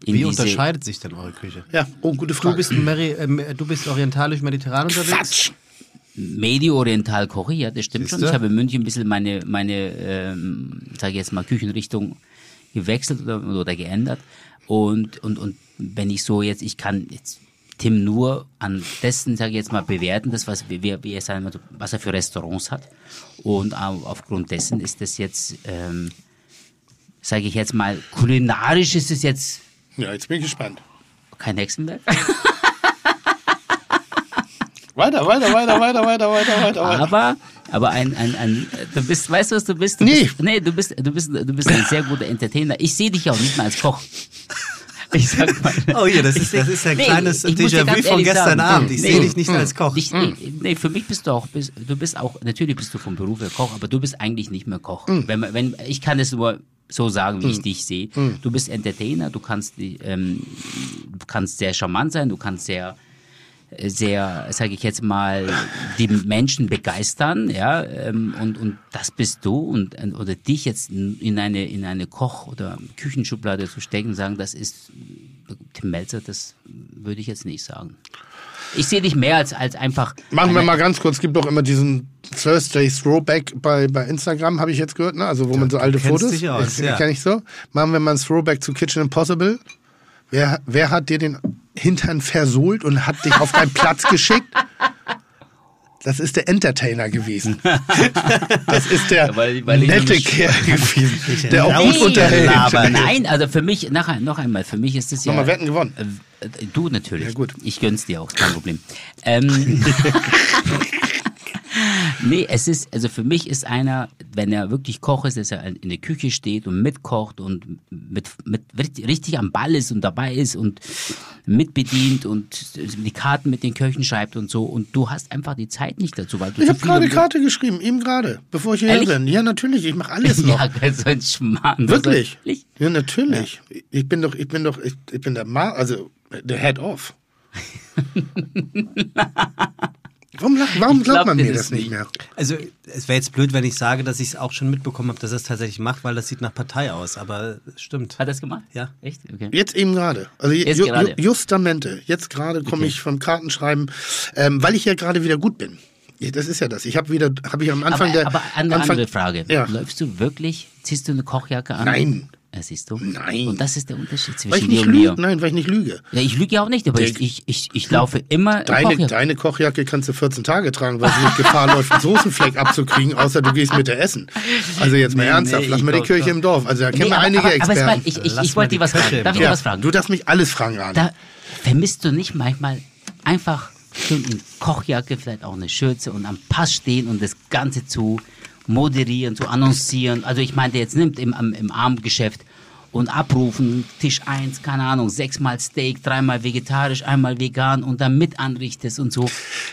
in Wie unterscheidet sich denn eure Küche? Ja, oh, gute Frage. Du bist, Meri äh, du bist orientalisch-mediterran unterwegs? Quatsch. Medio-oriental koche, ja, das stimmt schon. Siehste? Ich habe in München ein bisschen meine, meine ähm, sage ich jetzt mal, Küchenrichtung gewechselt oder, oder geändert. Und, und, und wenn ich so jetzt, ich kann jetzt Tim nur an dessen, sage ich jetzt mal, bewerten, das, was, wie, wie er, sagen wir, was er für Restaurants hat. Und au- aufgrund dessen ist das jetzt, ähm, sage ich jetzt mal, kulinarisch ist es jetzt Ja, jetzt bin ich gespannt. kein Hexenwerk. *laughs* Weiter, weiter, weiter, weiter, weiter, weiter, weiter, weiter. Aber, aber ein, ein, ein, du bist, weißt du was du bist? Du Nee. Bist, nee, du bist, du bist, du bist ein sehr guter Entertainer. Ich sehe dich ja auch nicht mal als Koch. Ich sag mal. Oh hier, das ist, das ist ein Nee, kleines Déjà-vu von gestern sagen, Abend. Ich nee, sehe dich nicht als Koch. Ich, nee, für mich bist du auch, bist, du bist auch, natürlich bist du vom Beruf her Koch, aber du bist eigentlich nicht mehr Koch. Wenn, man- wenn, ich kann es nur so sagen, wie Hm. ich dich sehe. Du bist Entertainer, du kannst, ähm, du kannst sehr charmant sein, du kannst sehr sehr, sage ich jetzt mal, die Menschen begeistern, ja, ähm, und, und das bist du und oder dich jetzt in eine in eine Koch- oder Küchenschublade zu stecken und sagen, das ist Tim Melzer, das würde ich jetzt nicht sagen. Ich sehe dich mehr als als einfach. Machen wir mal ganz kurz, es gibt doch immer diesen Thursday Throwback bei, bei Instagram, habe ich jetzt gehört, ne? Also wo man so alte Fotos. dich aus, *laughs* Ja, ja. Kenn ich so. Machen wir mal ein Throwback zu Kitchen Impossible. Wer, wer hat dir den Hintern versohlt und hat dich auf deinen *laughs* Platz geschickt? Das ist der Entertainer gewesen. Das ist der Weil- weil *laughs* ich nette Kerl gewesen, der auch gut unterhält. aber Nein, also für mich, noch, noch einmal, für mich ist es ja. Nochmal, denn gewonnen? Äh, du natürlich. Ja, gut. Ich gönn's dir auch, kein Problem. Ähm, *laughs* nee, es ist, also für mich ist einer, wenn er wirklich Koch ist, dass er in der Küche steht und mitkocht und mit, mit richtig am Ball ist und dabei ist und mitbedient und die Karten mit den Köchen schreibt und so. Und du hast einfach die Zeit nicht dazu, weil du Ich habe gerade Karte geschrieben, eben gerade, bevor ich hierher Ehrlich? bin. Ja, natürlich, ich mache alles *laughs* noch. Ja, so ein Schmarrn. Wirklich? Ja, natürlich. Ich bin doch, ich bin doch, ich, ich bin der Ma also der Head off. *laughs* warum lacht, warum Ich glaub glaubt man mir das das nicht mehr? Also, es wäre jetzt blöd, wenn ich sage, dass ich es auch schon mitbekommen habe, dass er es tatsächlich macht, weil das sieht nach Partei aus. Aber es stimmt. Hat er das gemacht? Ja. Echt? Okay. Jetzt eben gerade. Also Jetzt ju, gerade. Ju, justamente. Jetzt gerade komme Okay. ich vom Kartenschreiben, ähm, weil ich ja gerade wieder gut bin. Ja, Das ist ja das. Ich habe wieder, habe ich am Anfang aber, der. aber eine Anfang, andere Frage. Ja. Läufst du wirklich, ziehst du eine Kochjacke an? Nein. Ja, siehst du? Nein. Und das ist der Unterschied Weil ich zwischen dir nicht und mir. lüge. Nein, weil ich nicht lüge. Ja, ich lüge ja auch nicht, aber ich, Dick. ich, ich, ich laufe immer in Deine, Kochjacke. deine Kochjacke kannst du 14 Tage tragen, weil sie nicht Gefahr läuft, einen Soßenfleck abzukriegen, außer du gehst mit der essen. Also jetzt mal Nee, ernsthaft, nee, lass ich mal die Kirche im Dorf. Also da kennen Nee, wir aber, einige aber, aber Experten. Sven, ich, ich, ich wollte dir was fragen. Darf ich Dorf. dir was fragen? Du darfst mich alles fragen, Arne. Da vermisst du nicht manchmal einfach schön in Kochjacke, vielleicht auch eine Schürze und am Pass stehen und das Ganze zu moderieren, zu annoncieren. Also ich meinte jetzt nimmt im, am- im Abendgeschäft und abrufen, Tisch 1, keine Ahnung, sechsmal Steak, dreimal vegetarisch, einmal vegan und dann mit anrichtest und so.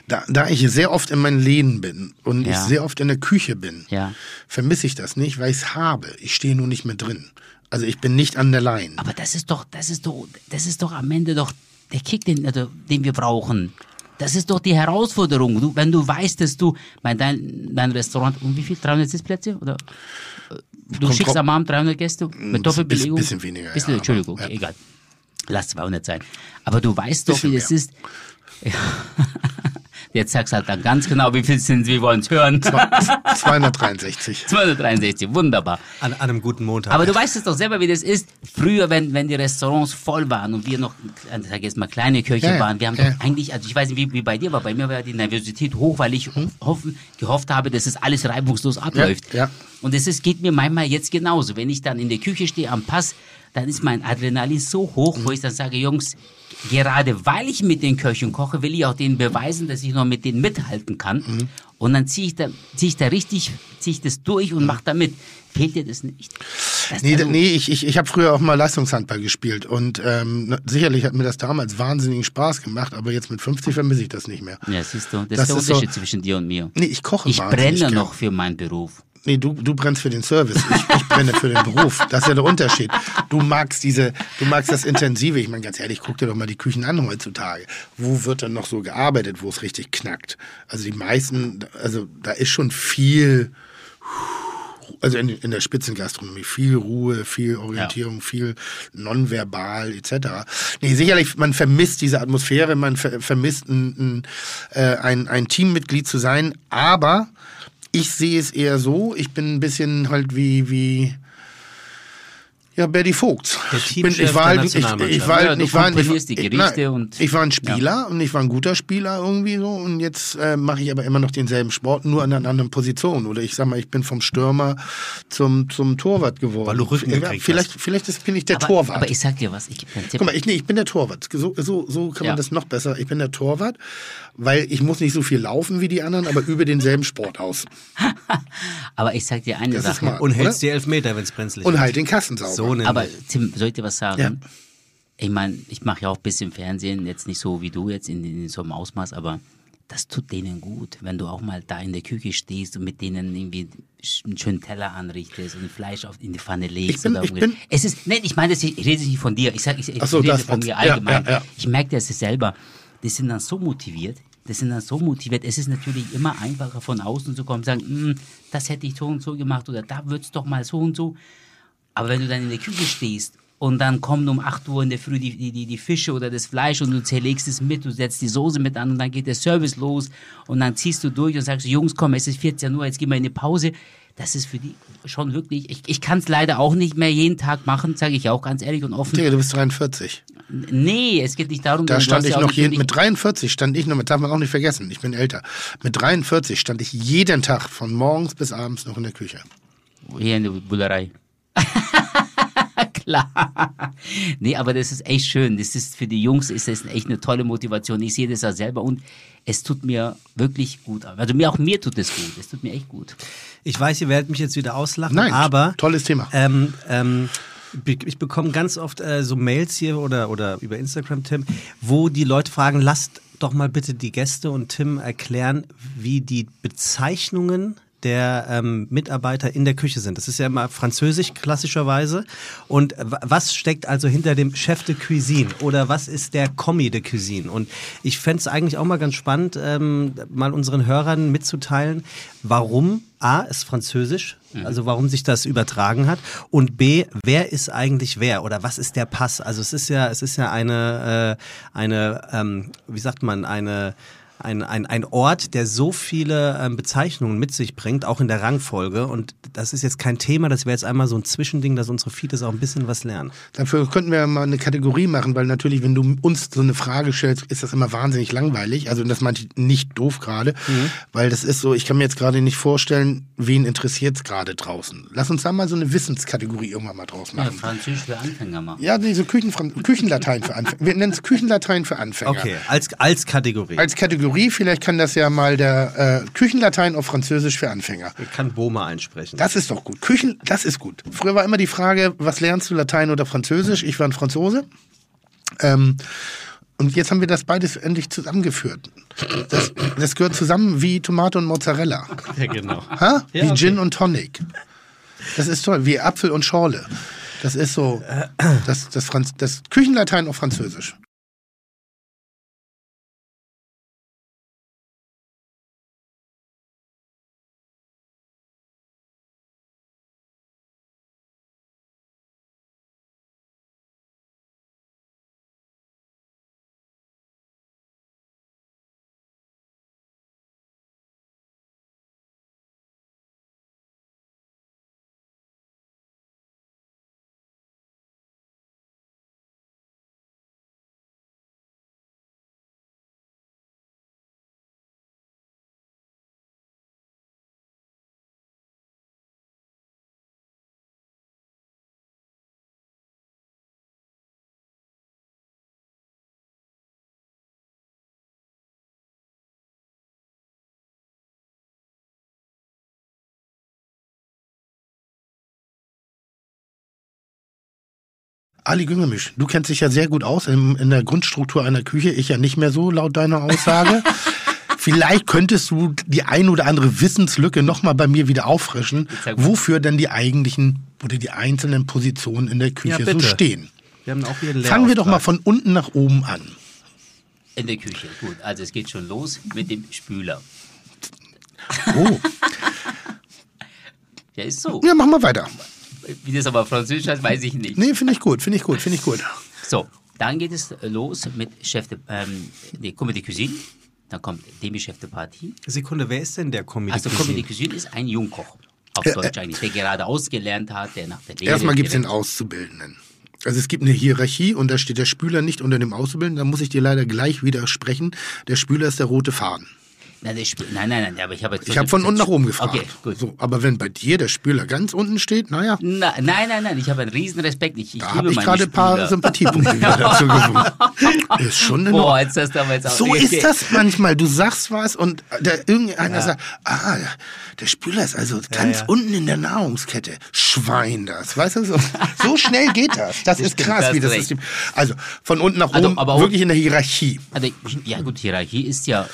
Da, da ich sehr oft in meinen Läden bin und ich Ja. sehr oft in der Küche bin, Ja. vermisse ich das nicht, weil ich es habe. Ich stehe nur nicht mehr drin. Also ich bin nicht an der Line. Aber das ist doch, das ist doch, das ist doch am Ende doch der Kick, den, also, den wir brauchen. Das ist doch die Herausforderung. Du, wenn du weißt, dass du bei dein, dein Restaurant, um wie viel? 300 Sitzplätze? Oder? äh, Du Kommt schickst am Abend 300 Gäste mit Doppelbelegung? bisschen weniger, Bisschen, ja, Entschuldigung, aber- ja. egal. Lass 200 sein. Aber du weißt doch, wie mehr. ist. *laughs* *laughs* Jetzt sagst halt dann ganz genau, wie viel sind wir wollen es hören. 263. 263, *laughs* wunderbar. An, an einem guten Montag. Aber du weißt es doch selber, wie das ist. Früher, wenn, wenn die Restaurants voll waren und wir noch, äh, sag ich jetzt mal, kleine Köche Ja, ja, waren, wir haben ja. doch eigentlich, also ich weiß nicht, wie, wie bei dir war, bei mir war die Nervosität hoch, weil ich hoffen, gehofft habe, dass es alles reibungslos abläuft. ja. Und es ist, geht mir manchmal jetzt genauso. Wenn ich dann in der Küche stehe am Pass, dann ist mein Adrenalin so hoch, wo ich dann sage, Jungs, gerade weil ich mit den Köchen koche, will ich auch denen beweisen, dass ich noch mit denen mithalten kann. Und dann ziehe ich da, ziehe ich da richtig, ziehe ich das durch und mache da mit. Fehlt dir das nicht? Das, Nee, also- nee ich, ich, ich habe früher auch mal Leistungshandball gespielt und ähm, sicherlich hat mir das damals wahnsinnigen Spaß gemacht, aber jetzt mit 50 vermisse ich das nicht mehr. Ja, siehst du, das, Das ist der ist so- Unterschied zwischen dir und mir. Nee, ich koche Ich brenne gern. noch für meinen Beruf. Nee, du, du brennst für den Service. Ich, ich brenne für den Beruf. Das ist ja der Unterschied. Du magst diese, du magst das Intensive. Ich meine, ganz ehrlich, guck dir doch mal die Küchen an heutzutage. Wo wird denn noch so gearbeitet, wo es richtig knackt? Also die meisten, also da ist schon viel, also in, in der Spitzengastronomie, viel Ruhe, viel Orientierung, viel nonverbal etc. Nee, sicherlich, man vermisst diese Atmosphäre, man ver vermisst ein, ein, äh, ein, ein Teammitglied zu sein, aber ich sehe es eher so, ich bin ein bisschen halt wie, wie ja, Betty Vogts. Der Ich, bin, ich war halt, ich, war Ja, du ich war, ich, komponierst die ich, Gerichte nein, und- ich war ein Spieler und ich war ein guter Spieler irgendwie so und jetzt äh, mache ich aber immer noch denselben Sport, nur an einer anderen Position. Oder ich sag mal, ich bin vom Stürmer zum, zum Torwart geworden. Weil du Rücken Ja, gekriegt vielleicht, hast. vielleicht ist, bin ich der aber, Torwart. aber ich sag dir was, ich gebe dir einen Tipp. Guck mal, ich, nee, ich bin der Torwart. So, so, so kann Ja. man das noch besser. Ich bin der Torwart, weil ich muss nicht so viel laufen wie die anderen, aber übe denselben Sport aus. *laughs* aber ich sag dir eine Das ist Sache. mal- und hältst oder? die Elfmeter, wenn es brenzlig Und wird. halt den Kasten sauber. So nämlich. Aber Tim, soll ich dir was sagen? Ja. Ich meine, ich mache ja auch ein bisschen Fernsehen, jetzt nicht so wie du jetzt in, in so einem Ausmaß, aber das tut denen gut, wenn du auch mal da in der Küche stehst und mit denen irgendwie einen schönen Teller anrichtest und Fleisch auf, in die Pfanne legst. Ich bin- oder ich bin- es ist, nein, ich meine, ich rede nicht von dir. Ich sag, ich, ich so, rede von mir du. Ja, allgemein. ja, ja. Ich merke das selber. Die sind dann so motiviert. Die sind dann so motiviert. Es ist natürlich immer einfacher von außen zu kommen und sagen, "Hm, das hätte ich so und so gemacht oder da wird's doch mal so und so. Aber wenn du dann in der Küche stehst und dann kommen um 8 Uhr in der Früh die, die, die, Fische oder das Fleisch und du zerlegst es mit, du setzt die Soße mit an und dann geht der Service los und dann ziehst du durch und sagst, Jungs, komm, es ist 14 Uhr, jetzt gehen wir in die Pause. Das ist für die schon wirklich, ich, ich kann es leider auch nicht mehr jeden Tag machen, sage ich auch ganz ehrlich und offen. Digga, du bist 43. Nee, es geht nicht darum, Da du stand ich ja noch jeden, mit 43 stand ich noch, das darf man auch nicht vergessen, ich bin älter. Mit 43 stand ich jeden Tag von morgens bis abends noch in der Küche. Hier in der Bullerei. *laughs* Klar. Nee, aber das ist echt schön. Das ist für die Jungs ist das echt eine tolle Motivation. Ich sehe das ja selber und es tut mir wirklich gut. Also mir auch mir tut es gut. Es tut mir echt gut. Ich weiß, ihr werdet mich jetzt wieder auslachen, Nein, aber tolles Thema. Ähm, ähm, ich bekomme ganz oft äh, so Mails hier oder, oder über Instagram, Tim, wo die Leute fragen, lasst doch mal bitte die Gäste und Tim erklären, wie die Bezeichnungen der ähm, Mitarbeiter in der Küche sind. Das ist ja immer französisch klassischerweise. Und was steckt also hinter dem Chef de Cuisine oder was ist der Commis de Cuisine? Und ich fände es eigentlich auch mal ganz spannend, ähm, mal unseren Hörern mitzuteilen, warum A, ist französisch, also warum sich das übertragen hat und B, wer ist eigentlich wer oder was ist der Pass? Also es ist ja, es ist ja eine, äh, eine, ähm, wie sagt man, eine ein, ein, ein Ort, der so viele ähm, Bezeichnungen mit sich bringt, auch in der Rangfolge. Und das ist jetzt kein Thema, das wäre jetzt einmal so ein Zwischending, dass unsere Feeds auch ein bisschen was lernen. Dafür könnten wir mal eine Kategorie machen, weil natürlich, wenn du uns so eine Frage stellst, ist das immer wahnsinnig langweilig. Also das meinte ich nicht doof gerade, weil das ist so, ich kann mir jetzt gerade nicht vorstellen, wen interessiert es gerade draußen. Lass uns da mal so eine Wissenskategorie irgendwann mal draus Ja, machen. Französisch für Anfänger mal. Ja, diese Küchenfran Küchenlatein für Anfänger. Wir nennen es Küchenlatein für Anfänger. Okay, als, als Kategorie. Als Kategorie, vielleicht kann das ja mal der äh, Küchenlatein auf Französisch für Anfänger. Ich kann Boma einsprechen. Das ist doch gut. Küchen, das ist gut. Früher war immer die Frage, was lernst du, Latein oder Französisch? Ich war ein Franzose. Ähm, und jetzt haben wir das beides endlich zusammengeführt. Das, das gehört zusammen wie Tomate und Mozzarella. *laughs* ja, genau. Ha? Ja, wie okay. Gin und Tonic. Das ist toll. Wie Apfel und Schorle. Das ist so das, das, Franz, das Küchenlatein auf Französisch. Ali Güngemisch, du kennst dich ja sehr gut aus in, in der Grundstruktur einer Küche. Ich ja nicht mehr so, laut deiner Aussage. *laughs* Vielleicht könntest du die ein oder andere Wissenslücke nochmal bei mir wieder auffrischen, wofür denn die eigentlichen oder die einzelnen Positionen in der Küche Ja, so stehen. Wir Fangen wir doch mal von unten nach oben an. In der Küche. Gut, also es geht schon los mit dem Spüler. Oh, *laughs* Ja, ist so. ja, machen wir weiter. Wie das aber Französisch heißt, weiß ich nicht. Nee, finde ich gut, finde ich gut, finde ich gut. So, dann geht es los mit Chef de, ähm, nee, Commis de Cuisine. Dann kommt Demi-Chef de Partie. Sekunde, wer ist denn der Comedy? Also Commis de Cuisine ist ein Jungkoch. Auf Äh, Deutsch eigentlich, der gerade ausgelernt hat, der nach der Lehre... Erstmal gibt es den Auszubildenden. Also es gibt eine Hierarchie und da steht der Spüler nicht unter dem Auszubildenden. Da muss ich dir leider gleich widersprechen. Der Spüler ist der rote Faden. Nein, nein, nein, nein, aber ich habe jetzt... Ich habe von unten nach oben gefragt. Okay, gut. So, aber wenn bei dir der Spüler ganz unten steht, naja, Na, nein, nein, nein, ich habe einen riesen Respekt. Ich, ich da habe ich gerade ein paar. Sympathiepunkte wieder *laughs* dazu gewonnen. Ist schon in Boah, jetzt hast du aber jetzt auch... So ist das manchmal. Du sagst was und der, irgendeiner sagt, ah, der Spüler ist also ganz ja. unten in der Nahrungskette. Schwein das. Weißt du, so, so schnell geht das. Das, *laughs* ist stimmt, krass, da wie das du System. Also von unten nach Also, oben, aber auch- wirklich in der Hierarchie. Also, ja gut, Hierarchie ist ja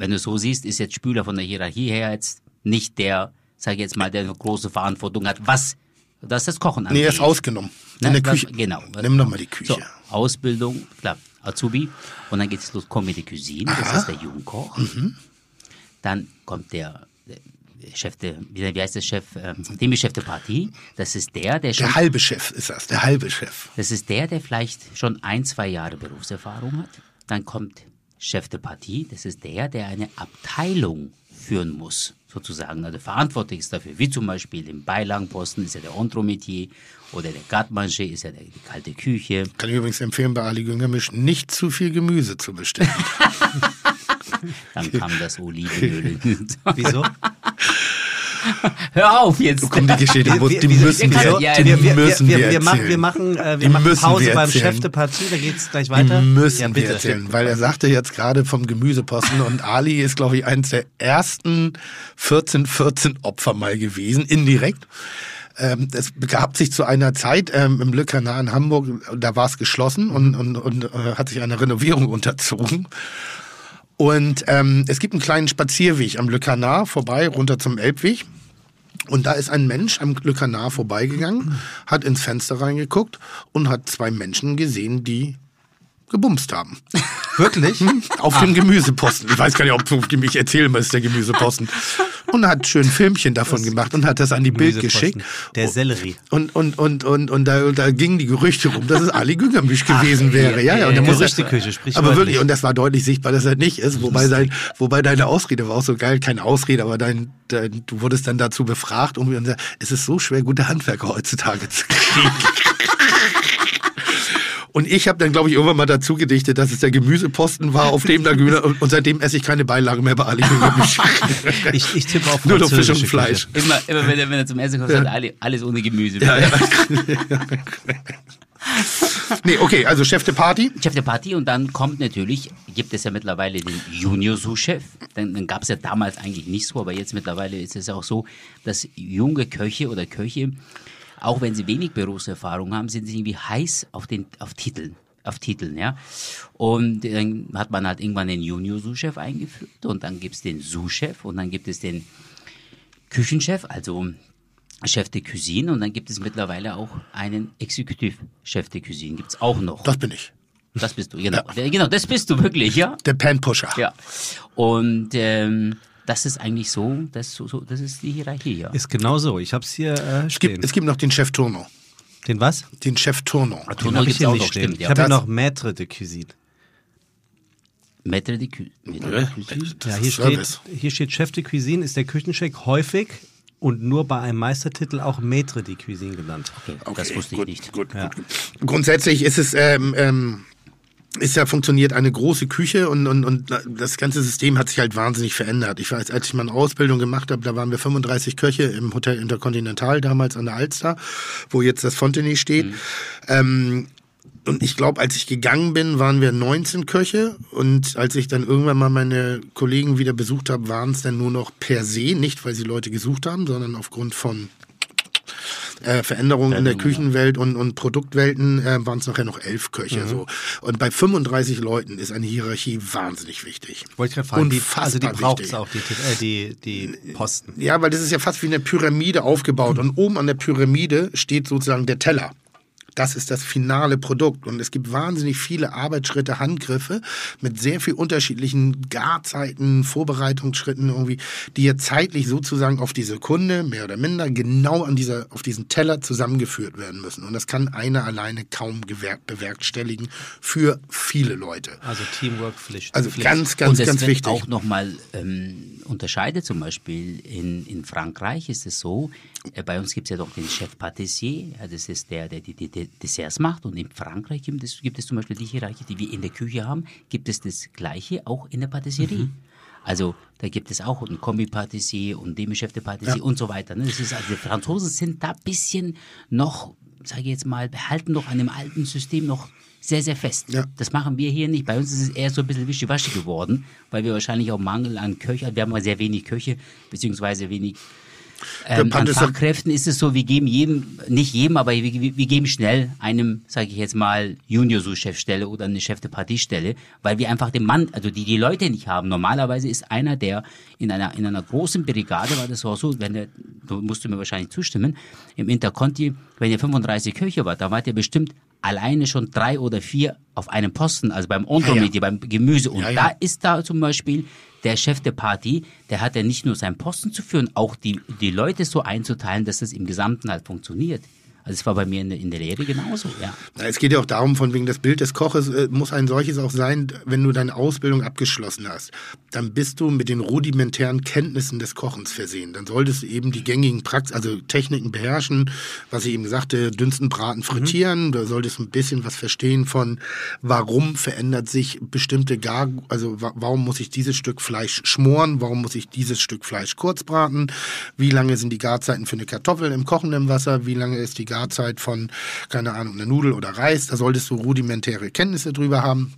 wenn du so siehst, ist jetzt Spüler von der Hierarchie her jetzt nicht der, sage ich jetzt mal, der eine große Verantwortung hat, was das das Kochen Nee, er ist angeht. ausgenommen. In Ne, der was- Küche. Genau. Nimm doch mal die Küche. So, Ausbildung, klar, Azubi. Und dann geht es los, Commis de Cuisine, das ist der Jungkoch. Mhm. Dann kommt der, Chef de, wie heißt der Chef, ähm, Demi-Chef de Partie. Das ist der, der schon, Der halbe Chef ist das, der halbe Chef. das ist der, der vielleicht schon ein, zwei Jahre Berufserfahrung hat. Dann kommt Chef de Partie, das ist der, der eine Abteilung führen muss, sozusagen, also verantwortlich ist dafür, wie zum Beispiel im Beilagenposten ist er der Entremetier oder der Garde-Manger ist er der, die kalte Küche. Kann ich übrigens empfehlen, bei Ali Güngermisch nicht zu viel Gemüse zu bestellen. *laughs* *laughs* Dann kam das Olivenöl. Wieso? *laughs* Hör auf jetzt. Komm, die Geschichte, muss, die müssen wir, Ja, die wir, wir, müssen wir, wir wir, machen, wir erzählen. machen, äh, wir machen Pause wir beim. Chef de Partie, da geht's gleich weiter. Die müssen ja, wir bitte. erzählen, weil er sagte jetzt gerade vom Gemüseposten und Ali ist, glaube ich, eines der ersten 14, 14 Opfer mal gewesen, indirekt. Ähm, Es begab sich zu einer Zeit ähm, im Canard in Hamburg, da war es geschlossen und, und, und äh, hat sich einer Renovierung unterzogen. Und ähm, es gibt einen kleinen Spazierweg am Le Canard vorbei, runter zum Elbweg. Und da ist ein Mensch am Le Canard vorbeigegangen, hat ins Fenster reingeguckt und hat zwei Menschen gesehen, die gebumst haben. Wirklich? Auf dem Gemüseposten. Ich weiß gar nicht, ob du mich erzählen willst, der Gemüseposten. Und hat schön Filmchen davon gemacht und hat das an die Bild geschickt. Der Sellerie. Und, und, und, und, und da, da gingen die Gerüchte rum, dass es Ali Güngermisch gewesen wäre. Ja, ja, und Gerüchteküche, sprich Aber wirklich, und das war deutlich sichtbar, dass er nicht ist. Wobei, sein, wobei deine Ausrede war auch so geil, keine Ausrede, aber dein, dein, du wurdest dann dazu befragt und es ist so schwer, gute Handwerker heutzutage zu kriegen. *laughs* Und ich habe dann, glaube ich, irgendwann mal dazu gedichtet, dass es der Gemüseposten war, auf dem da Gemüse, und seitdem esse ich keine Beilage mehr bei Ali. *laughs* Ich, ich tippe auf Nur noch Fisch und Fleisch. Küche. Immer, immer wenn, er, wenn er zum Essen kommt, sagt er, alle- alles ohne Gemüse. Ja, ja. *laughs* nee, okay, also Chef de Party. Chef der Partie und dann kommt natürlich, gibt es ja mittlerweile den Junior-Sous-Chef. Dann, dann gab es ja damals eigentlich nicht so, aber jetzt mittlerweile ist es auch so, dass junge Köche oder Köche, auch wenn sie wenig Berufserfahrung haben, sind sie irgendwie heiß auf den auf Titeln. Auf Titeln, ja. Und dann hat man halt irgendwann den Junior-Sous-Chef eingeführt und dann gibt es den Sous-Chef und dann gibt es den Küchenchef, also Chef de Cuisine und dann gibt es mittlerweile auch einen Exekutiv-Chef de Cuisine, gibt es auch noch. Das bin ich. Das bist du, genau. Genau, das bist du wirklich, ja? Der Panpusher. Ja. Und ähm, das ist eigentlich so, das, so, so, das ist die Hierarchie, ja. Ist genau so. Ich hab's hier äh, Es stehen. gibt, es gibt noch den Chef Tournon. Den was? Den Chef. Den Tournon habe ich hier auch noch, stehen. stimmt, ich ja. habe hier noch Maître de Cuisine. Maître de Cuisine. Ja, hier steht, hier steht Chef de Cuisine, ist der Küchenchef häufig und nur bei einem Meistertitel auch Maître de Cuisine genannt. Okay, Okay, das wusste gut, ich nicht. Gut, Ja. gut, gut. Grundsätzlich ist es, ähm, ähm, ist ja funktioniert eine große Küche und, und, und das ganze System hat sich halt wahnsinnig verändert. Ich weiß, als ich meine Ausbildung gemacht habe, da waren wir 35 Köche im Hotel Intercontinental damals an der Alster, wo jetzt das Fontenay steht. Ähm, und ich glaube, als ich gegangen bin, waren wir 19 Köche. Und als ich dann irgendwann mal meine Kollegen wieder besucht habe, waren es dann nur noch per se, nicht weil sie Leute gesucht haben, sondern aufgrund von äh, Veränderungen in der Küchenwelt und, und Produktwelten äh, waren es nachher noch elf Köche. So. Und bei 35 Leuten ist eine Hierarchie wahnsinnig wichtig. Wollte ich gerade fragen, die, also die braucht es auch, die, äh, die, die Posten. Ja, weil das ist ja fast wie eine Pyramide aufgebaut. Und oben an der Pyramide steht sozusagen der Teller. Das ist das finale Produkt. Und es gibt wahnsinnig viele Arbeitsschritte, Handgriffe mit sehr viel unterschiedlichen Garzeiten, Vorbereitungsschritten irgendwie, die ja zeitlich sozusagen auf die Sekunde, mehr oder minder, genau an dieser, auf diesen Teller zusammengeführt werden müssen. Und das kann einer alleine kaum bewerkstelligen für viele Leute. Also Teamwork, Pflicht. Also Pflicht. ganz, ganz, und es ganz wird wichtig. auch nochmal ähm, unterscheidet, zum Beispiel in, in Frankreich ist es so, bei uns gibt es ja doch den Chef Patissier, ja, das ist der, der die, die, die Desserts macht und in Frankreich gibt es, gibt es zum Beispiel die Hierarchie, die wir in der Küche haben, gibt es das gleiche auch in der Patisserie. Also da gibt es auch einen Kombi-Patissier und Demi-Chef de Patissier und so weiter. Ne? Das ist, also die Franzosen sind da ein bisschen noch, sage ich jetzt mal, behalten noch an dem alten System noch sehr, sehr fest. Ja. Das machen wir hier nicht. Bei uns ist es eher so ein bisschen wischiwaschi geworden, weil wir wahrscheinlich auch Mangel an Köche, wir haben aber sehr wenig Köche, beziehungsweise wenig Ähm, an Fachkräften ist es so, wir geben jedem, nicht jedem, aber wir, wir geben schnell einem, sage ich jetzt mal, Junior-Sous-Chefstelle oder eine Chef de Partie-Stelle, weil wir einfach den Mann, also die die Leute nicht haben. Normalerweise ist einer, der in einer in einer großen Brigade war das auch so, wenn der, du musst du mir wahrscheinlich zustimmen, im Interconti, wenn ihr 35 Köche wart, da wart ihr bestimmt alleine schon drei oder vier auf einem Posten, also beim Entremetier, beim Gemüse. Und Ja, ja. da ist da zum Beispiel der Chef der Party, der hat ja nicht nur seinen Posten zu führen, auch die, die Leute so einzuteilen, dass es im Gesamten halt funktioniert. Also es war bei mir in der, in der Lehre genauso, ja. Es geht ja auch darum, von wegen das Bild des Koches äh, muss ein solches auch sein, wenn du deine Ausbildung abgeschlossen hast. Dann bist du mit den rudimentären Kenntnissen des Kochens versehen. Dann solltest du eben die gängigen Prax also Techniken beherrschen, was ich eben sagte, dünsten, braten, frittieren. Da solltest du ein bisschen was verstehen von, warum verändert sich bestimmte Gar, also wa warum muss ich dieses Stück Fleisch schmoren, warum muss ich dieses Stück Fleisch kurz braten, wie lange sind die Garzeiten für eine Kartoffel im kochenden Wasser, wie lange ist die Garzeit von, keine Ahnung, einer Nudel oder Reis. Da solltest du rudimentäre Kenntnisse drüber haben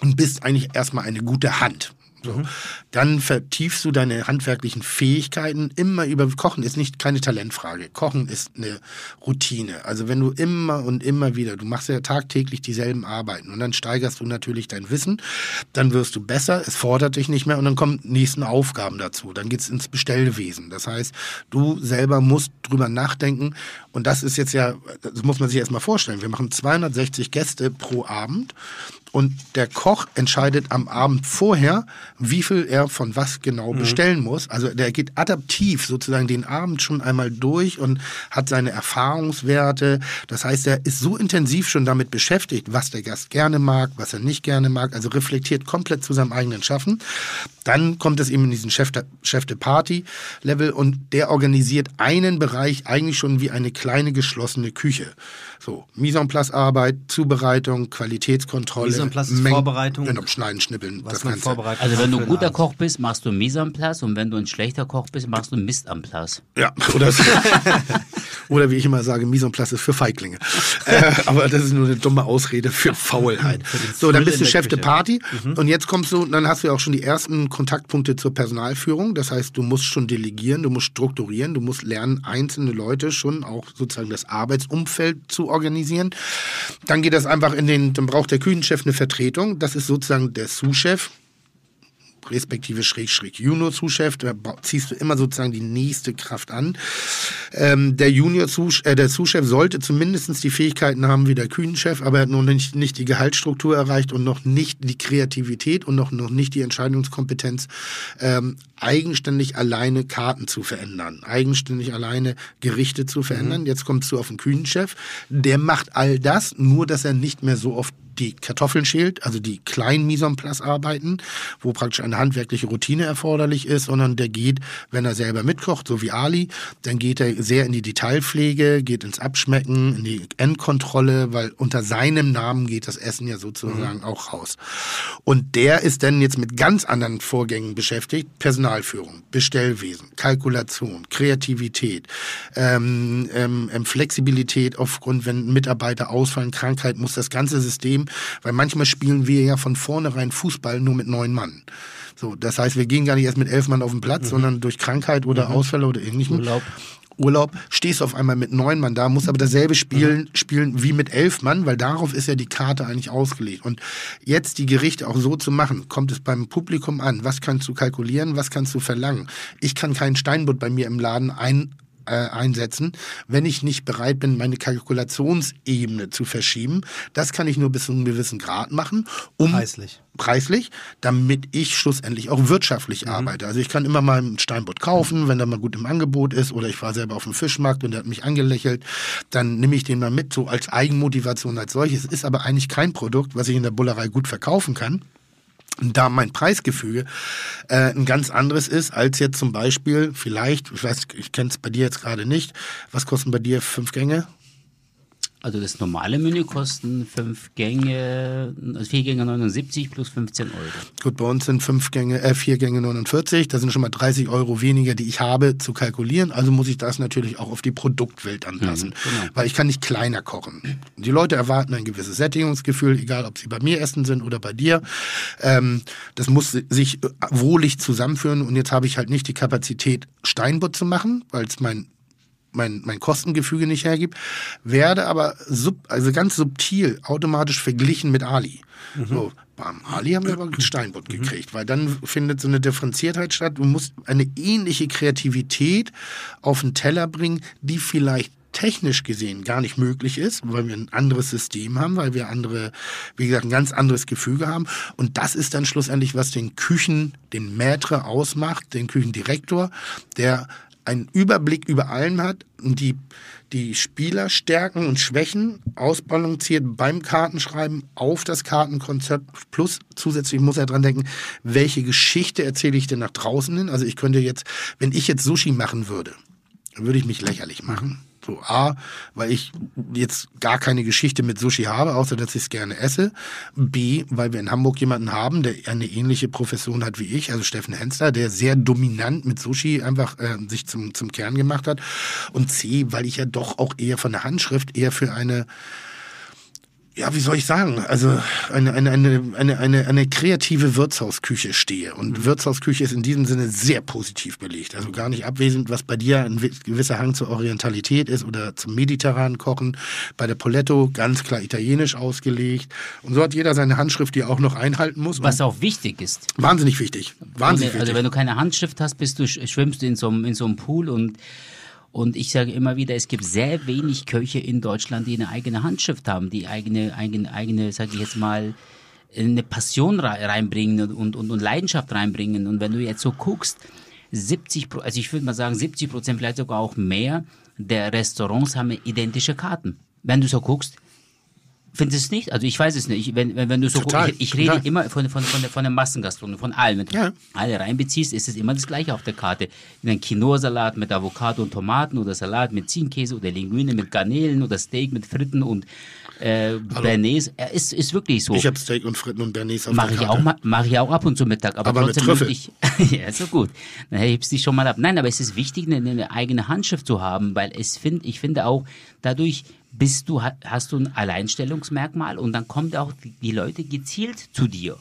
und bist eigentlich erstmal eine gute Hand. So. Dann vertiefst du deine handwerklichen Fähigkeiten immer über Kochen ist nicht keine Talentfrage. Kochen ist eine Routine. Also wenn du immer und immer wieder, du machst ja tagtäglich dieselben Arbeiten und dann steigerst du natürlich dein Wissen, dann wirst du besser, es fordert dich nicht mehr und dann kommen nächsten Aufgaben dazu. Dann geht's ins Bestellwesen. Das heißt, du selber musst drüber nachdenken und das ist jetzt ja, das muss man sich erstmal vorstellen. Wir machen 260 Gäste pro Abend und der Koch entscheidet am Abend vorher, wie viel er von was genau bestellen muss. Also der geht adaptiv sozusagen den Abend schon einmal durch und hat seine Erfahrungswerte. Das heißt, er ist so intensiv schon damit beschäftigt, was der Gast gerne mag, was er nicht gerne mag. Also reflektiert komplett zu seinem eigenen Schaffen. Dann kommt es eben in diesen Chef de, Chef de Party Level und der organisiert einen Bereich eigentlich schon wie eine kleine geschlossene Küche. So, Mise en place Arbeit, Zubereitung, Qualitätskontrolle. Mise en place ist Mengen- Vorbereitung. Genau, Schneiden, Schnippeln, Was das man Ganze. vorbereitet Also wenn du ein guter Abend. Koch bist, machst du Mise en place und wenn du ein schlechter Koch bist, machst du Mist am Place. Ja, *laughs* oder, *laughs* oder wie ich immer sage, Mise en place ist für Feiglinge. *laughs* äh, aber das ist nur eine dumme Ausrede für Faulheit. So, dann bist du der Chef de Küche. Party und jetzt kommst du, dann hast du ja auch schon die ersten Kontaktpunkte zur Personalführung. Das heißt, du musst schon delegieren, du musst strukturieren, du musst lernen, einzelne Leute schon auch sozusagen das Arbeitsumfeld zu organisieren. Dann geht das einfach in den, dann braucht der Küchenchef eine Vertretung. Das ist sozusagen der Sous-Chef respektive Schrägstrich Junior Zuschef, da ziehst du immer sozusagen die nächste Kraft an. Ähm, der Junior Zusch äh, der Zuschef sollte zumindest die Fähigkeiten haben wie der Kühnenchef, aber er hat noch nicht, nicht die Gehaltsstruktur erreicht und noch nicht die Kreativität und noch, noch nicht die Entscheidungskompetenz, ähm, eigenständig alleine Karten zu verändern, eigenständig alleine Gerichte zu verändern. Jetzt kommst du auf den Kühnenchef, der macht all das, nur dass er nicht mehr so oft die Kartoffeln schält, also die kleinen Mise en place Arbeiten, wo praktisch eine handwerkliche Routine erforderlich ist, sondern der geht, wenn er selber mitkocht, so wie Ali, dann geht er sehr in die Detailpflege, geht ins Abschmecken, in die Endkontrolle, weil unter seinem Namen geht das Essen ja sozusagen auch raus. Und der ist dann jetzt mit ganz anderen Vorgängen beschäftigt, Personalführung, Bestellwesen, Kalkulation, Kreativität, ähm, ähm, ähm, Flexibilität aufgrund, wenn Mitarbeiter ausfallen, Krankheit, muss das ganze System, weil manchmal spielen wir ja von vornherein Fußball nur mit neun Mann. So, das heißt, wir gehen gar nicht erst mit elf Mann auf den Platz, sondern durch Krankheit oder Ausfälle oder ähnlichem. Urlaub. Urlaub, stehst du auf einmal mit neun Mann da, musst aber dasselbe spielen, spielen wie mit elf Mann, weil darauf ist ja die Karte eigentlich ausgelegt. Und jetzt die Gerichte auch so zu machen, kommt es beim Publikum an. Was kannst du kalkulieren, was kannst du verlangen? Ich kann keinen Steinbutt bei mir im Laden ein, äh, einsetzen, wenn ich nicht bereit bin, meine Kalkulationsebene zu verschieben. Das kann ich nur bis zu einem gewissen Grad machen, um Preislich. preislich, damit ich schlussendlich auch wirtschaftlich arbeite. Also ich kann immer mal ein Steinbutt kaufen, wenn der mal gut im Angebot ist, oder ich war selber auf dem Fischmarkt und der hat mich angelächelt, dann nehme ich den mal mit, so als Eigenmotivation als solches. Ist aber eigentlich kein Produkt, was ich in der Bullerei gut verkaufen kann. Da mein Preisgefüge äh, ein ganz anderes ist, als jetzt zum Beispiel vielleicht, ich weiß, ich kenne es bei dir jetzt gerade nicht, was kosten bei dir fünf Gänge? Also das normale Menü kosten fünf Gänge, also vier Gänge 79 plus 15 Euro. Gut, bei uns sind fünf Gänge, äh, vier Gänge 49. Das sind schon mal 30 Euro weniger, die ich habe, zu kalkulieren. Also muss ich das natürlich auch auf die Produktwelt anpassen. Mhm, genau. Weil ich kann nicht kleiner kochen. Die Leute erwarten ein gewisses Sättigungsgefühl, egal ob sie bei mir essen sind oder bei dir. Ähm, das muss sich äh, wohlig zusammenführen. Und jetzt habe ich halt nicht die Kapazität, Steinbutt zu machen, weil es mein mein, mein Kostengefüge nicht hergibt, werde aber sub, also ganz subtil automatisch verglichen mit Ali. So, beim Ali haben wir aber Steinbutt gekriegt, weil dann findet so eine Differenziertheit statt. Du musst eine ähnliche Kreativität auf den Teller bringen, die vielleicht technisch gesehen gar nicht möglich ist, weil wir ein anderes System haben, weil wir andere, wie gesagt, ein ganz anderes Gefüge haben. Und das ist dann schlussendlich, was den Küchen, den Maître ausmacht, den Küchendirektor, der einen Überblick über allem hat und die, die Spielerstärken und Schwächen ausbalanciert beim Kartenschreiben auf das Kartenkonzept. Plus zusätzlich muss er dran denken, welche Geschichte erzähle ich denn nach draußen hin? Also ich könnte jetzt, wenn ich jetzt Sushi machen würde, würde ich mich lächerlich machen. So A, weil ich jetzt gar keine Geschichte mit Sushi habe, außer dass ich es gerne esse. B, weil wir in Hamburg jemanden haben, der eine ähnliche Profession hat wie ich, also Steffen Hensler, der sehr dominant mit Sushi einfach äh, sich zum, zum Kern gemacht hat. Und C, weil ich ja doch auch eher von der Handschrift eher für eine ja, wie soll ich sagen, also eine, eine, eine, eine, eine, eine kreative Wirtshausküche stehe. Und Wirtshausküche ist in diesem Sinne sehr positiv belegt. Also gar nicht abwesend, was bei dir ein gewisser Hang zur Orientalität ist oder zum mediterranen Kochen. Bei der Poletto ganz klar italienisch ausgelegt. Und so hat jeder seine Handschrift, die er auch noch einhalten muss. Was auch wichtig ist. Wahnsinnig wichtig. Wahnsinnig also wichtig. wenn du keine Handschrift hast, bist du schwimmst du in so einem, in so einem Pool und und ich sage immer wieder, es gibt sehr wenig Köche in Deutschland, die eine eigene Handschrift haben, die eigene, eigene, eigene, sage ich jetzt mal, eine Passion reinbringen und, und, und Leidenschaft reinbringen. Und wenn du jetzt so guckst, 70, Pro- also ich würde mal sagen 70 Prozent, vielleicht sogar auch mehr der Restaurants haben identische Karten. Wenn du so guckst, findest du es nicht? Also ich weiß es nicht. Wenn, wenn, wenn du so Total, ich, ich rede immer von, von, von, der, von der Massengastronomie, von allem. Wenn du Ja. alle reinbeziehst, ist es immer das Gleiche auf der Karte. Ein Quinoa-Salat mit Avocado und Tomaten oder Salat mit Ziegenkäse oder Linguine mit Garnelen oder Steak mit Fritten und äh, Bernays. Äh, ist, ist wirklich so. ich habe Steak und Fritten und Bernays auf Mache der ich, Karte. auch, ma- mach ich auch ab und zu Mittag, aber, Aber mit trotzdem Trüffel. würde ich. *laughs* ja, ist so gut. Dann hebst du dich schon mal ab. Nein, aber es ist wichtig, eine, eine eigene Handschrift zu haben, weil es find, ich finde auch, dadurch bist du, ha- hast du ein Alleinstellungsmerkmal und dann kommen auch die, Leute gezielt zu dir.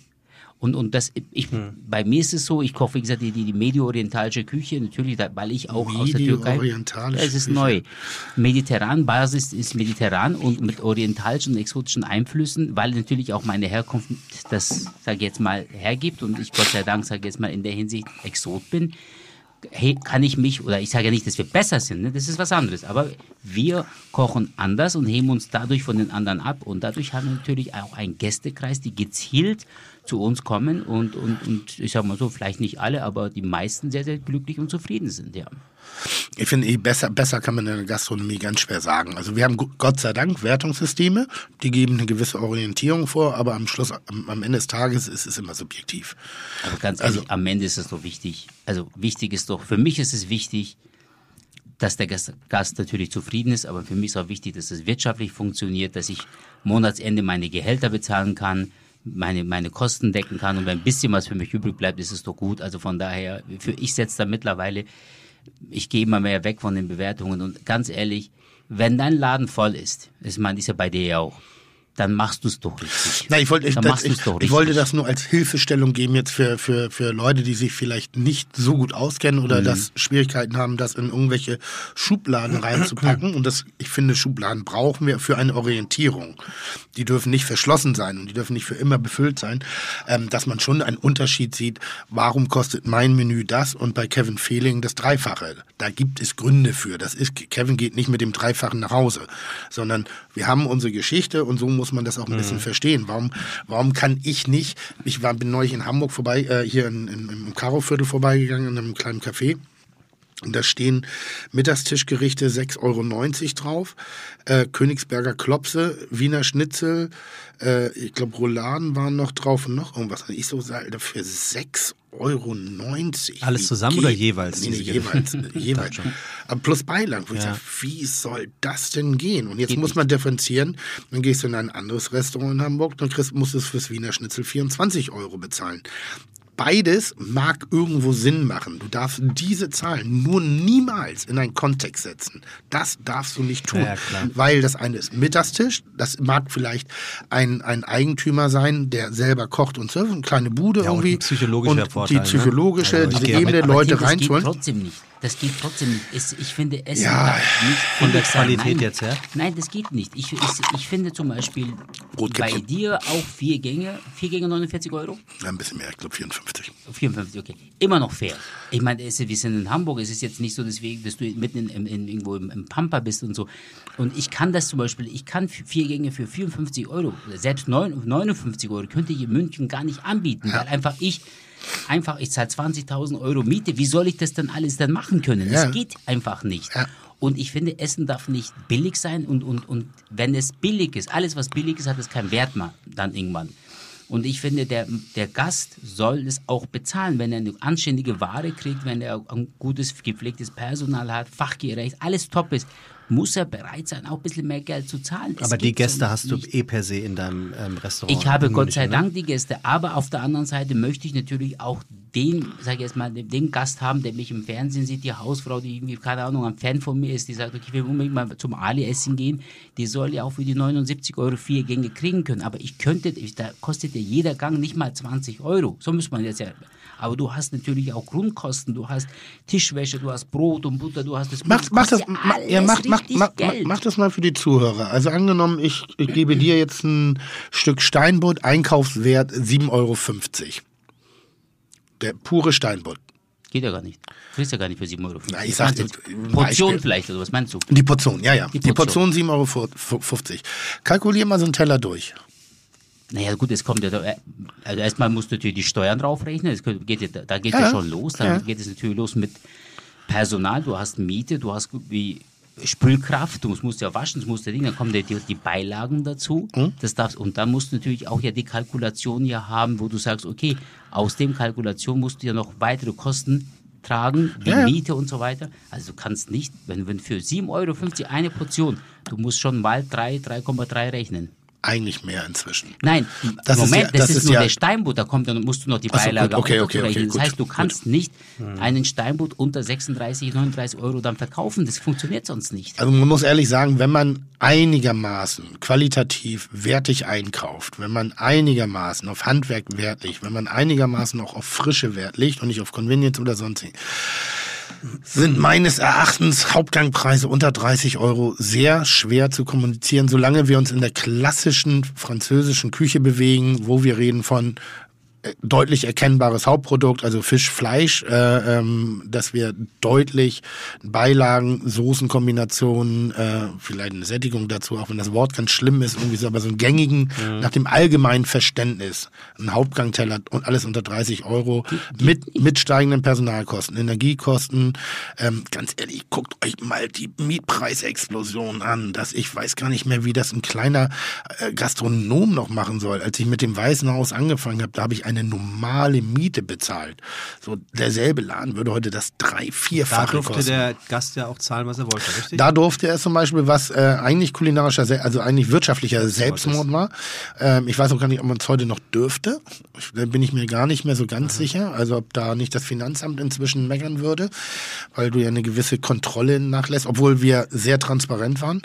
Und, und das, ich, bei mir ist es so, ich koche, wie gesagt, die, die, die medio-orientalische Küche, natürlich, weil ich auch aus der Türkei. Medio-orientalische Ja, es ist Küche. neu. Mediterran, Basis ist mediterran und mit orientalischen und exotischen Einflüssen, weil natürlich auch meine Herkunft das, sage ich jetzt mal, hergibt und ich Gott sei Dank, sage ich jetzt mal, in der Hinsicht Exot bin, hey, kann ich mich, oder ich sage ja nicht, dass wir besser sind, ne? das ist was anderes, aber wir kochen anders und heben uns dadurch von den anderen ab und dadurch haben wir natürlich auch einen Gästekreis, die gezielt zu uns kommen und, und, und ich sage mal so, vielleicht nicht alle, aber die meisten sehr, sehr glücklich und zufrieden sind, ja. Ich finde, eh, besser, besser kann man in der Gastronomie ganz schwer sagen. Also wir haben Gott sei Dank Wertungssysteme, die geben eine gewisse Orientierung vor, aber am Schluss, am, am Ende des Tages ist es immer subjektiv. Aber ganz ehrlich, Also- am Ende ist es doch wichtig. Also wichtig ist doch, für mich ist es wichtig, dass der Gast, Gast natürlich zufrieden ist, aber für mich ist auch wichtig, dass es wirtschaftlich funktioniert, dass ich Monatsende meine Gehälter bezahlen kann, meine, meine Kosten decken kann und wenn ein bisschen was für mich übrig bleibt, ist es doch gut. Also von daher, für ich setze da mittlerweile, ich gehe immer mehr weg von den Bewertungen und ganz ehrlich, wenn dein Laden voll ist, ich meine, ist ja bei dir ja auch, dann machst du es doch richtig. Na, ich wollte, ich, das, ich, ich wollte das nur als Hilfestellung geben jetzt für, für, für Leute, die sich vielleicht nicht so gut auskennen oder Mhm. das Schwierigkeiten haben, das in irgendwelche Schubladen reinzupacken. Und das, ich finde, Schubladen brauchen wir für eine Orientierung. Die dürfen nicht verschlossen sein und die dürfen nicht für immer befüllt sein. Ähm, dass man schon einen Unterschied sieht, warum kostet mein Menü das und bei Kevin Fehling das Dreifache. Da gibt es Gründe für. Das ist, Kevin geht nicht mit dem Dreifachen nach Hause, sondern wir haben unsere Geschichte und so muss man das auch ein bisschen verstehen. Warum, warum kann ich nicht, ich war, bin neulich in Hamburg vorbei, äh, hier in, in, im Karo-Viertel vorbeigegangen, in einem kleinen Café. Und da stehen Mittagstischgerichte 6,90 Euro drauf, äh, Königsberger Klopse, Wiener Schnitzel, äh, ich glaube Rouladen waren noch drauf und noch irgendwas. Und ich so sage, dafür 6,90 Euro. Alles zusammen geht- oder jeweils Nee, nee, jeweils. äh, jeweils. *laughs* plus Beilang. Wo ich Ja. sage, wie soll das denn gehen? Und jetzt Geht muss nicht. man differenzieren. Dann gehst du in ein anderes Restaurant in Hamburg, dann kriegst, musst du fürs Wiener Schnitzel 24 Euro bezahlen. Beides mag irgendwo Sinn machen. Du darfst diese Zahlen nur niemals in einen Kontext setzen. Das darfst du nicht tun. Ja. Weil das eine ist Mittagstisch, das mag vielleicht ein, ein Eigentümer sein, der selber kocht und surft, eine kleine Bude Ja, und irgendwie. ein psychologischer und die psychologische, ne? Also gehe- Ebene Aber Leute reinzuholen. trotzdem nicht. Das geht trotzdem nicht. Es, ich finde, Essen Ja, darf nicht von der. Qualität Nein, jetzt, ja? Nein, das geht nicht. Ich, ich, ich finde zum Beispiel bei dir auch vier Gänge, vier Gänge 49 Euro? Ja, ein bisschen mehr, ich glaube 54. 54, okay. Immer noch fair. Ich meine, es, wir sind in Hamburg, es ist jetzt nicht so, deswegen, dass du mitten in, in, in, irgendwo im, im Pampa bist und so. Und ich kann das zum Beispiel, ich kann vier Gänge für 54 Euro, selbst neun- 59 Euro, könnte ich in München gar nicht anbieten, weil einfach ich, einfach, ich zahle 20.000 Euro Miete, wie soll ich das dann alles dann machen können? Ja. Das geht einfach nicht. Ja. Und ich finde, Essen darf nicht billig sein und, und, und wenn es billig ist, alles was billig ist, hat es keinen Wert mehr dann irgendwann. Und ich finde, der, der Gast soll es auch bezahlen, wenn er eine anständige Ware kriegt, wenn er ein gutes, gepflegtes Personal hat, fachgerecht, alles top ist, muss er bereit sein, auch ein bisschen mehr Geld zu zahlen. Es Aber die Gäste hast du eh per se in deinem ähm, Restaurant. Ich habe Gott sei? Dank die Gäste, aber auf der anderen Seite möchte ich natürlich auch den, sag ich jetzt mal, den, den Gast haben, der mich im Fernsehen sieht, die Hausfrau, die irgendwie, keine Ahnung, ein Fan von mir ist, die sagt, okay, ich will unbedingt mal zum Ali essen gehen, die soll ja auch für die 79 Euro vier Gänge kriegen können. Aber ich könnte, ich, da kostet ja jeder Gang nicht mal 20 Euro. So muss man jetzt ja. Aber du hast natürlich auch Grundkosten, du hast Tischwäsche, du hast Brot und Butter, du hast das Mach, mach, das, ja mach, mach, mach, mach das mal für die Zuhörer. Also angenommen, ich, ich gebe dir jetzt ein Stück Steinbutt, Einkaufswert 7,50 Euro. Der pure Steinbutt. Geht ja gar nicht. Kriegst ja gar nicht für 7 Euro. Na, ich sag ein Portion vielleicht, oder was meinst du? Die Portion, ja, ja. Die Die Portion. Portion 7,50 Euro. Kalkulier mal so einen Teller durch. Naja, gut, es kommt ja, da, also erstmal musst du natürlich die Steuern draufrechnen, es geht ja, da geht ja, Ja, schon los, dann ja. geht es natürlich los mit Personal, du hast Miete, du hast wie Spülkraft, du musst, musst ja waschen, das musst ja Ding, dann kommen die, die Beilagen dazu, Hm? das darfst, und dann musst du natürlich auch ja die Kalkulation ja haben, wo du sagst, okay, aus dem Kalkulation musst du ja noch weitere Kosten tragen, wie Ja, ja. Miete und so weiter. Also du kannst nicht, wenn, wenn für 7,50 Euro eine Portion, du musst schon mal 3, 3,3 rechnen. Eigentlich mehr inzwischen. Nein, Das ist Moment, ja- das, das ist, ist nur ja- der Steinbutt, da kommt dann musst du noch die so, Beilage gut, okay, okay, dazu okay, rechnen. gut, Das heißt, du gut. kannst nicht einen Steinbutt unter 36, 39 Euro dann verkaufen. Das funktioniert sonst nicht. Also man muss ehrlich sagen, wenn man einigermaßen qualitativ wertig einkauft, wenn man einigermaßen auf Handwerk Wert legt, wenn man einigermaßen auch auf Frische Wert legt und nicht auf Convenience oder sonst sind meines Erachtens Hauptgangpreise unter 30 Euro sehr schwer zu kommunizieren, solange wir uns in der klassischen französischen Küche bewegen, wo wir reden von deutlich erkennbares Hauptprodukt, also Fisch, Fleisch, äh, ähm, dass wir deutlich Beilagen, Soßenkombinationen, äh, vielleicht eine Sättigung dazu, auch wenn das Wort ganz schlimm ist, irgendwie so, aber so einen gängigen, nach dem allgemeinen Verständnis, ein Hauptgangteller und alles unter 30 Euro mit, mit steigenden Personalkosten, Energiekosten. Ähm, ganz ehrlich, guckt euch mal die Mietpreisexplosion an, dass ich weiß gar nicht mehr, wie das ein kleiner äh, Gastronom noch machen soll. Als ich mit dem Weißen Haus angefangen habe, da habe ich eine normale Miete bezahlt. So derselbe Laden würde heute das drei, Da vierfache durfte kosten. der Gast ja auch zahlen, was er wollte, richtig? Da durfte er zum Beispiel, was äh, eigentlich kulinarischer, also eigentlich wirtschaftlicher Selbstmord war. Ähm, ich weiß auch gar nicht, ob man es heute noch dürfte. Da bin ich mir gar nicht mehr so ganz sicher. Also ob da nicht das Finanzamt inzwischen meckern würde, weil du ja eine gewisse Kontrolle nachlässt, obwohl wir sehr transparent waren.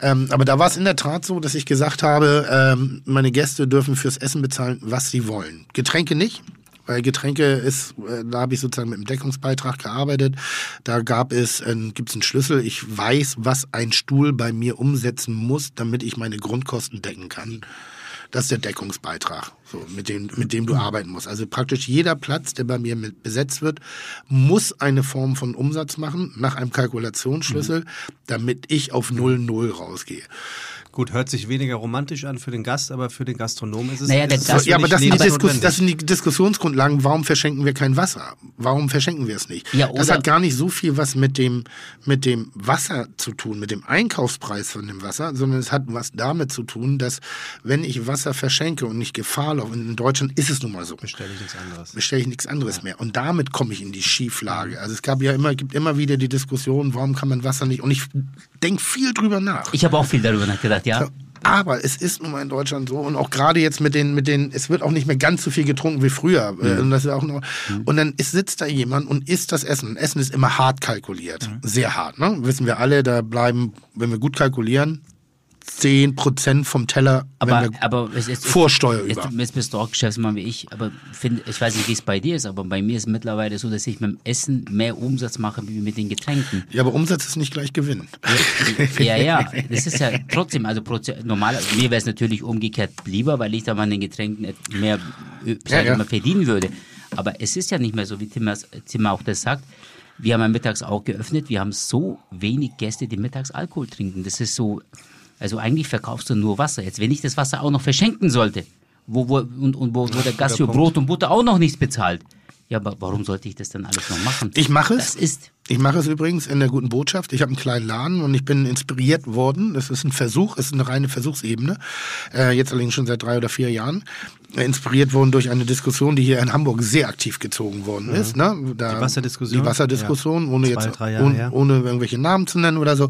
Ähm, aber da war es in der Tat so, dass ich gesagt habe, ähm, meine Gäste dürfen fürs Essen bezahlen, was sie wollen. Getränke nicht. Weil Getränke ist, äh, da habe ich sozusagen mit dem Deckungsbeitrag gearbeitet. Da gab es, äh, gibt es einen Schlüssel. Ich weiß, was ein Stuhl bei mir umsetzen muss, damit ich meine Grundkosten decken kann. Das ist der Deckungsbeitrag, so, mit, dem, mit dem du arbeiten musst. Also praktisch jeder Platz, der bei mir besetzt wird, muss eine Form von Umsatz machen, nach einem Kalkulationsschlüssel, damit ich auf 0,0 rausgehe. Gut, hört sich weniger romantisch an für den Gast, aber für den Gastronom ist es. Naja, ist es Gast- So, ja, aber das sind, die lebensnotwendig. Diskus das sind die Diskussionsgrundlagen. Warum verschenken wir kein Wasser? Warum verschenken wir es nicht? Ja, das hat gar nicht so viel was mit dem, mit dem Wasser zu tun, mit dem Einkaufspreis von dem Wasser, sondern es hat was damit zu tun, dass wenn ich Wasser verschenke und nicht Gefahr laufe, und in Deutschland ist es nun mal so, Bestelle ich nichts anderes. bestelle ich nichts anderes mehr. Und damit komme ich in die Schieflage. Also es gab ja immer, gibt immer wieder die Diskussion, warum kann man Wasser nicht? Und ich denke viel drüber nach. Ich habe auch viel darüber nachgedacht, ja. Aber es ist nun mal in Deutschland so und auch gerade jetzt mit den, mit den, es wird auch nicht mehr ganz so viel getrunken wie früher. Äh, Und, das ist auch noch, und dann ist, sitzt da jemand und isst das Essen. Essen ist immer hart kalkuliert. Sehr hart, ne? Wissen wir alle, da bleiben, wenn wir gut kalkulieren, 10% vom Teller, Aber, aber es ist Vorsteuer jetzt, über. jetzt bist du auch Geschäftsmann wie ich, aber find, ich weiß nicht, wie es bei dir ist, aber bei mir ist mittlerweile so, dass ich mit dem Essen mehr Umsatz mache wie mit den Getränken. Ja, aber Umsatz ist nicht gleich Gewinn. ja, ja, das ist ja trotzdem, also normal, mir wäre es natürlich umgekehrt lieber, weil ich da mal an den Getränken et- mehr äh, ja. mal, verdienen würde. Aber es ist ja nicht mehr so, wie Timmer auch das sagt. Wir haben ja mittags auch geöffnet, wir haben so wenig Gäste, die mittags Alkohol trinken. Das ist so, also eigentlich verkaufst du nur Wasser. Jetzt, wenn ich das Wasser auch noch verschenken sollte, wo, wo, und, und wo, wo der Gast für Brot und Butter auch noch nichts bezahlt. Ja, aber warum sollte ich das dann alles noch machen? Ich mache Das es. ist, Ich mache es übrigens in der guten Botschaft. Ich habe einen kleinen Laden und ich bin inspiriert worden. Das ist ein Versuch, es ist eine reine Versuchsebene. Äh, jetzt allerdings schon seit drei oder vier Jahren. Äh, Inspiriert worden durch eine Diskussion, die hier in Hamburg sehr aktiv gezogen worden ist. Ne? Da, Die Wasserdiskussion? Die Wasserdiskussion, Ja. ohne Zwei, jetzt ohne, ohne irgendwelche Namen zu nennen oder so.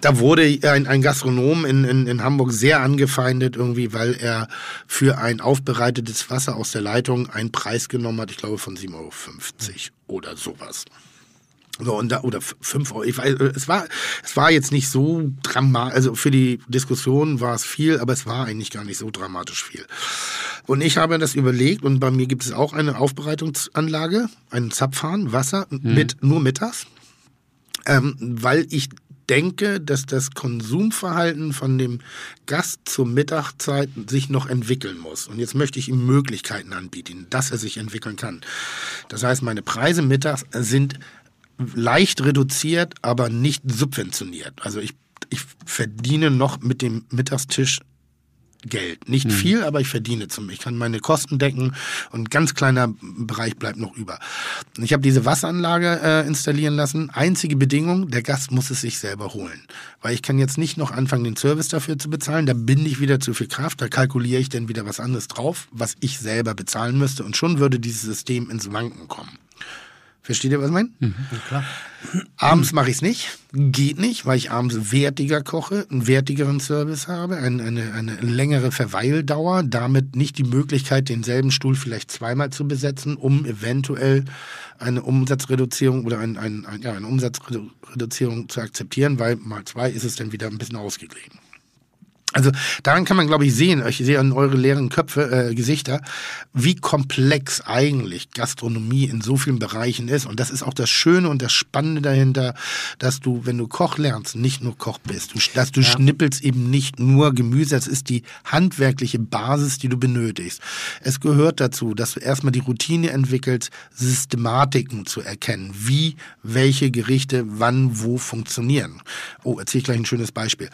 Da wurde ein, ein Gastronom in, in, in Hamburg sehr angefeindet, irgendwie, weil er für ein aufbereitetes Wasser aus der Leitung einen Preis genommen hat, ich glaube von 7,50 Euro oder sowas. So, und da, oder fünf Euro. Ich weiß, es war, es war jetzt nicht so dramatisch, also für die Diskussion war es viel, aber es war eigentlich gar nicht so dramatisch viel. Und ich habe das überlegt und bei mir gibt es auch eine Aufbereitungsanlage, einen Zapfhahn, Wasser, mit, nur mittags, ähm, weil ich denke, dass das Konsumverhalten von dem Gast zur Mittagszeit sich noch entwickeln muss. Und jetzt möchte ich ihm Möglichkeiten anbieten, dass er sich entwickeln kann. Das heißt, meine Preise mittags sind leicht reduziert, aber nicht subventioniert. Also ich, ich verdiene noch mit dem Mittagstisch Geld. Nicht viel, aber ich verdiene zum. Ich kann meine Kosten decken und ein ganz kleiner Bereich bleibt noch über. Ich habe diese Wasseranlage äh, installieren lassen. Einzige Bedingung, der Gast muss es sich selber holen. Weil ich kann jetzt nicht noch anfangen, den Service dafür zu bezahlen. Da binde ich wieder zu viel Kraft. Da kalkuliere ich dann wieder was anderes drauf, was ich selber bezahlen müsste. Und schon würde dieses System ins Wanken kommen. Versteht ihr, was ich meine? klar. Abends mache ich es nicht. Geht nicht, weil ich abends wertiger koche, einen wertigeren Service habe, eine, eine, eine längere Verweildauer, damit nicht die Möglichkeit, denselben Stuhl vielleicht zweimal zu besetzen, um eventuell eine Umsatzreduzierung oder ein, ein, ein, ja, eine Umsatzreduzierung zu akzeptieren, weil mal zwei ist es dann wieder ein bisschen ausgeglichen. Also daran kann man, glaube ich, sehen, ich sehe an eure leeren Köpfe, äh, Gesichter, wie komplex eigentlich Gastronomie in so vielen Bereichen ist. Und das ist auch das Schöne und das Spannende dahinter, dass du, wenn du Koch lernst, nicht nur Koch bist. Du, dass du schnippelst eben nicht nur Gemüse, das ist die handwerkliche Basis, die du benötigst. Es gehört dazu, dass du erstmal die Routine entwickelst, Systematiken zu erkennen, wie welche Gerichte wann wo funktionieren. Oh, erzähle ich gleich ein schönes Beispiel.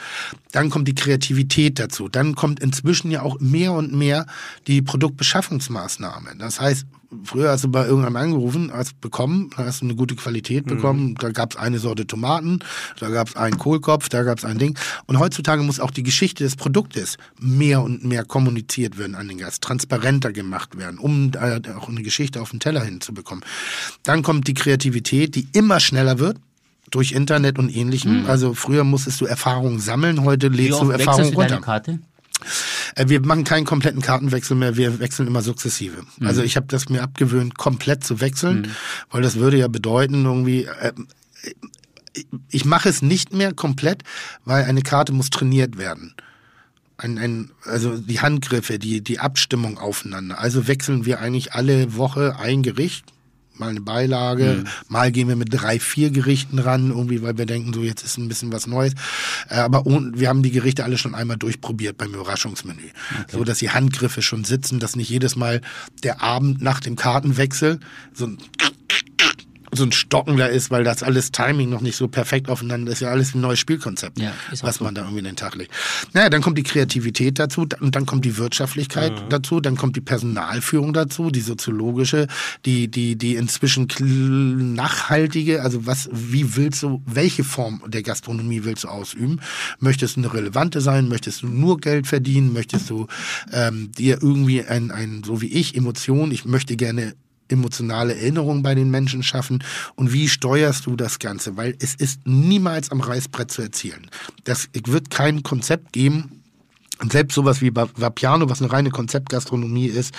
Dann kommt die Kreativität dazu. Dann kommt inzwischen ja auch mehr und mehr die Produktbeschaffungsmaßnahme. Das heißt, früher hast du bei irgendeinem angerufen, hast bekommen, hast du eine gute Qualität bekommen. Da gab es eine Sorte Tomaten, da gab es einen Kohlkopf, da gab es ein Ding. Und heutzutage muss auch die Geschichte des Produktes mehr und mehr kommuniziert werden an den Gast, transparenter gemacht werden, um auch eine Geschichte auf den Teller hinzubekommen. Dann kommt die Kreativität, die immer schneller wird durch Internet und ähnlichem. Also früher musstest du Erfahrungen sammeln, heute lädst du Erfahrungen du deine runter. Karte? Äh, Wir machen keinen kompletten Kartenwechsel mehr, wir wechseln immer sukzessive. Also ich habe das mir abgewöhnt, komplett zu wechseln, weil das würde ja bedeuten, irgendwie, äh, ich mache es nicht mehr komplett, weil eine Karte muss trainiert werden. Ein, ein, also die Handgriffe, die, die Abstimmung aufeinander. Also wechseln wir eigentlich alle Woche ein Gericht, mal eine Beilage, mal gehen wir mit drei, vier Gerichten ran, irgendwie, weil wir denken, so jetzt ist ein bisschen was Neues. Äh, aber ohne, wir haben die Gerichte alle schon einmal durchprobiert beim Überraschungsmenü. So, dass die Handgriffe schon sitzen, dass nicht jedes Mal der Abend nach dem Kartenwechsel so ein so ein Stocken da ist, weil das alles Timing noch nicht so perfekt aufeinander ist. Ja, alles ein neues Spielkonzept, Ja, was so. man da irgendwie in den Tag legt. Naja, dann kommt die Kreativität dazu und dann kommt die Wirtschaftlichkeit dazu, dann kommt die Personalführung dazu, die soziologische, die, die, die inzwischen nachhaltige, also was, wie willst du, welche Form der Gastronomie willst du ausüben? Möchtest du eine relevante sein? Möchtest du nur Geld verdienen? Möchtest du ähm, dir irgendwie ein, ein, so wie ich, Emotion, ich möchte gerne emotionale Erinnerungen bei den Menschen schaffen und wie steuerst du das Ganze? Weil es ist niemals am Reißbrett zu erzielen. Das wird kein Konzept geben. Und selbst sowas wie Va- Vapiano, was eine reine Konzeptgastronomie ist,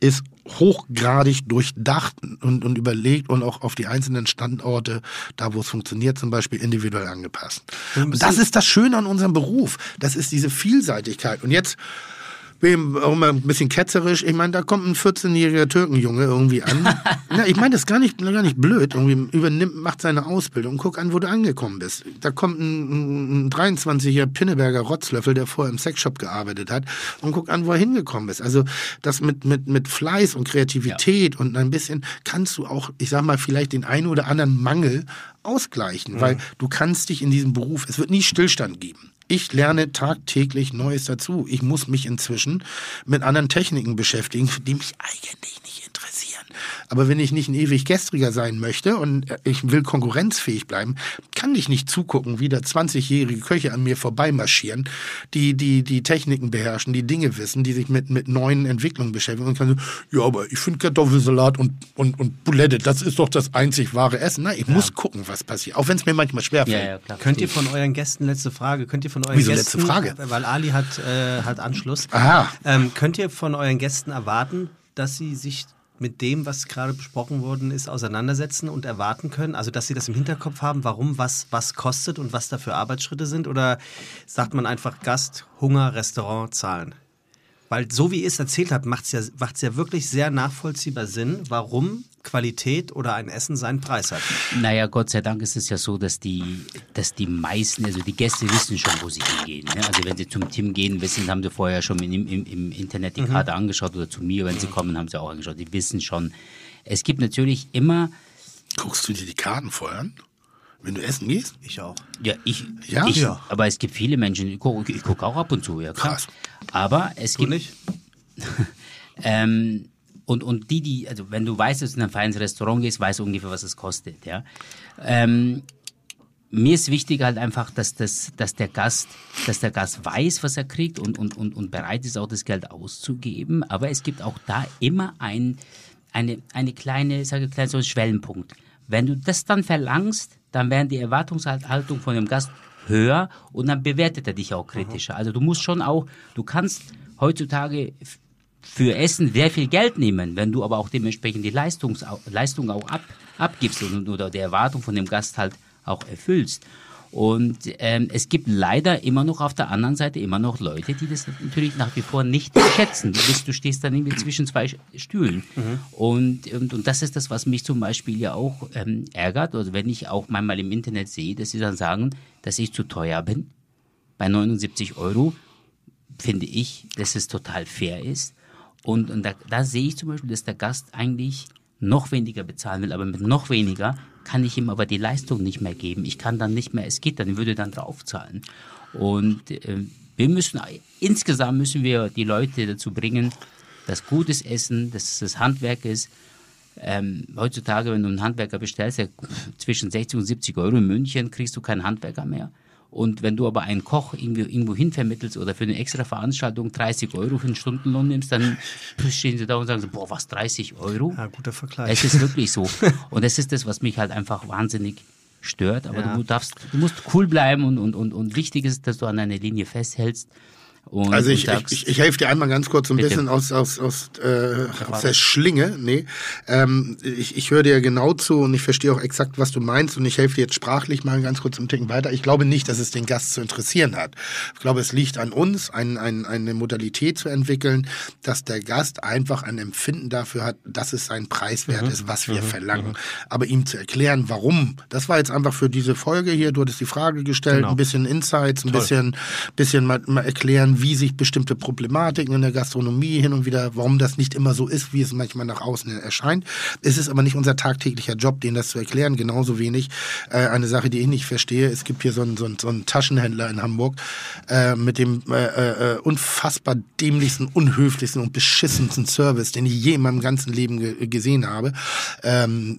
ist hochgradig durchdacht und, und überlegt und auch auf die einzelnen Standorte, da wo es funktioniert, zum Beispiel individuell angepasst. Und das ist das Schöne an unserem Beruf. Das ist diese Vielseitigkeit. Und jetzt bin auch immer ein bisschen ketzerisch. Ich meine, da kommt ein 14-jähriger Türkenjunge irgendwie an. *laughs* ja, ich meine, das ist gar nicht, gar nicht blöd. Irgendwie übernimmt, macht seine Ausbildung. Guck an, wo du angekommen bist. Da kommt ein, ein 23-jähriger Pinneberger Rotzlöffel, der vorher im Sexshop gearbeitet hat. Und guck an, wo er hingekommen ist. Also, das mit, mit, mit Fleiß und Kreativität und ein bisschen kannst du auch, ich sag mal, vielleicht den einen oder anderen Mangel ausgleichen. Weil du kannst dich in diesem Beruf, es wird nie Stillstand geben. Ich lerne tagtäglich Neues dazu. Ich muss mich inzwischen mit anderen Techniken beschäftigen, die mich eigentlich. Aber wenn ich nicht ein ewig gestriger sein möchte und äh, ich will konkurrenzfähig bleiben, kann ich nicht zugucken, wie da 20-jährige Köche an mir vorbeimarschieren, die, die die Techniken beherrschen, die Dinge wissen, die sich mit, mit neuen Entwicklungen beschäftigen und kann so, ja, aber ich finde Kartoffelsalat und, und, und Boulette, das ist doch das einzig wahre Essen. Nein, ich muss gucken, was passiert. Auch wenn es mir manchmal Ja, schwerfällt. ja, klar. Könnt ihr von euren Gästen, letzte Frage, könnt ihr von euren Wieso letzte Gästen, Frage? weil Ali hat, äh, hat Anschluss, Aha. ähm, könnt ihr von euren Gästen erwarten, dass sie sich mit dem, was gerade besprochen worden ist, auseinandersetzen und erwarten können? Also, dass sie das im Hinterkopf haben, warum was, was kostet und was da für Arbeitsschritte sind? Oder sagt man einfach Gast, Hunger, Restaurant, Zahlen? Weil so wie ihr es erzählt habt, macht es ja, macht's ja wirklich sehr nachvollziehbar Sinn, warum Qualität oder ein Essen seinen Preis hat. Naja, Gott sei Dank ist es ja so, dass die, dass die meisten, also die Gäste wissen schon, wo sie hingehen. Ne? Also wenn sie zum Tim gehen, wissen, haben sie vorher schon im, im, im Internet die Karte angeschaut oder zu mir, wenn sie kommen, haben sie auch angeschaut. Die wissen schon. Es gibt natürlich immer, Guckst du dir die Karten vorher an? Wenn du essen gehst? Ich auch. ja, ich, Ja? ich Ja. aber es gibt viele Menschen, ich gucke ich guck auch ab und zu, ja klar. Krass. Aber es Du gibt, nicht? *laughs* Ähm, und, und die, die, also wenn du weißt, dass du in ein feines Restaurant gehst, weißt du ungefähr, was es kostet, ja. Ähm, mir ist wichtig halt einfach, dass, das, dass, der Gast, dass der Gast weiß, was er kriegt und, und, und, und bereit ist, auch das Geld auszugeben. Aber es gibt auch da immer ein, eine, eine kleine, ich sage klein, so einen Schwellenpunkt. Wenn du das dann verlangst, dann werden die Erwartungshaltung von dem Gast höher und dann bewertet er dich auch kritischer. Also du musst schon auch, du kannst heutzutage für Essen sehr viel Geld nehmen, wenn du aber auch dementsprechend die Leistungs Leistung auch ab, abgibst und, oder die Erwartung von dem Gast halt auch erfüllst. Und ähm, es gibt leider immer noch auf der anderen Seite immer noch Leute, die das natürlich nach wie vor nicht schätzen. Du, bist, du stehst dann irgendwie zwischen zwei Stühlen. Und, und, und das ist das, was mich zum Beispiel ja auch ähm, ärgert. Also wenn ich auch manchmal im Internet sehe, dass sie dann sagen, dass ich zu teuer bin. Bei 79 Euro finde ich, dass es total fair ist. Und, und da, da sehe ich zum Beispiel, dass der Gast eigentlich noch weniger bezahlen will, aber mit noch weniger kann ich ihm aber die Leistung nicht mehr geben. Ich kann dann nicht mehr, es geht dann, ich würde dann draufzahlen. Und äh, wir müssen, insgesamt müssen wir die Leute dazu bringen, dass gutes Essen, dass das Handwerk ist. Ähm, heutzutage, wenn du einen Handwerker bestellst, der zwischen 60 und 70 Euro in München, kriegst du keinen Handwerker mehr. Und wenn du aber einen Koch irgendwo, irgendwo hin vermittelst oder für eine extra Veranstaltung 30 Euro für einen Stundenlohn nimmst, dann *laughs* stehen sie da und sagen so, boah, was, 30 Euro? Ja, guter Vergleich. Es ist wirklich so. *laughs* Und das ist das, was mich halt einfach wahnsinnig stört. Aber Ja. du darfst, du musst cool bleiben und, und, und, und wichtig ist, dass du an deiner Linie festhältst. Und, Also ich, ich, ich, ich helfe dir einmal ganz kurz so ein Bitte. bisschen aus, aus, aus, äh, aus der Schlinge. Nee. Ähm, ich, ich höre dir genau zu und ich verstehe auch exakt, was du meinst und ich helfe dir jetzt sprachlich mal ganz kurz einen Ticken weiter. Ich glaube nicht, dass es den Gast zu interessieren hat. Ich glaube, es liegt an uns, ein, ein, eine Modalität zu entwickeln, dass der Gast einfach ein Empfinden dafür hat, dass es sein Preis wert ist, was wir verlangen. Aber ihm zu erklären, warum, das war jetzt einfach für diese Folge hier, du hattest die Frage gestellt, Genau. ein bisschen Insights, ein bisschen, bisschen mal, mal erklären, wie sich bestimmte Problematiken in der Gastronomie hin und wieder, warum das nicht immer so ist, wie es manchmal nach außen erscheint. Es ist aber nicht unser tagtäglicher Job, denen das zu erklären, genauso wenig. Äh, eine Sache, die ich nicht verstehe, es gibt hier so einen, so einen, so einen Taschenhändler in Hamburg äh, mit dem äh, äh, unfassbar dämlichsten, unhöflichsten und beschissensten Service, den ich je in meinem ganzen Leben ge gesehen habe. Ähm,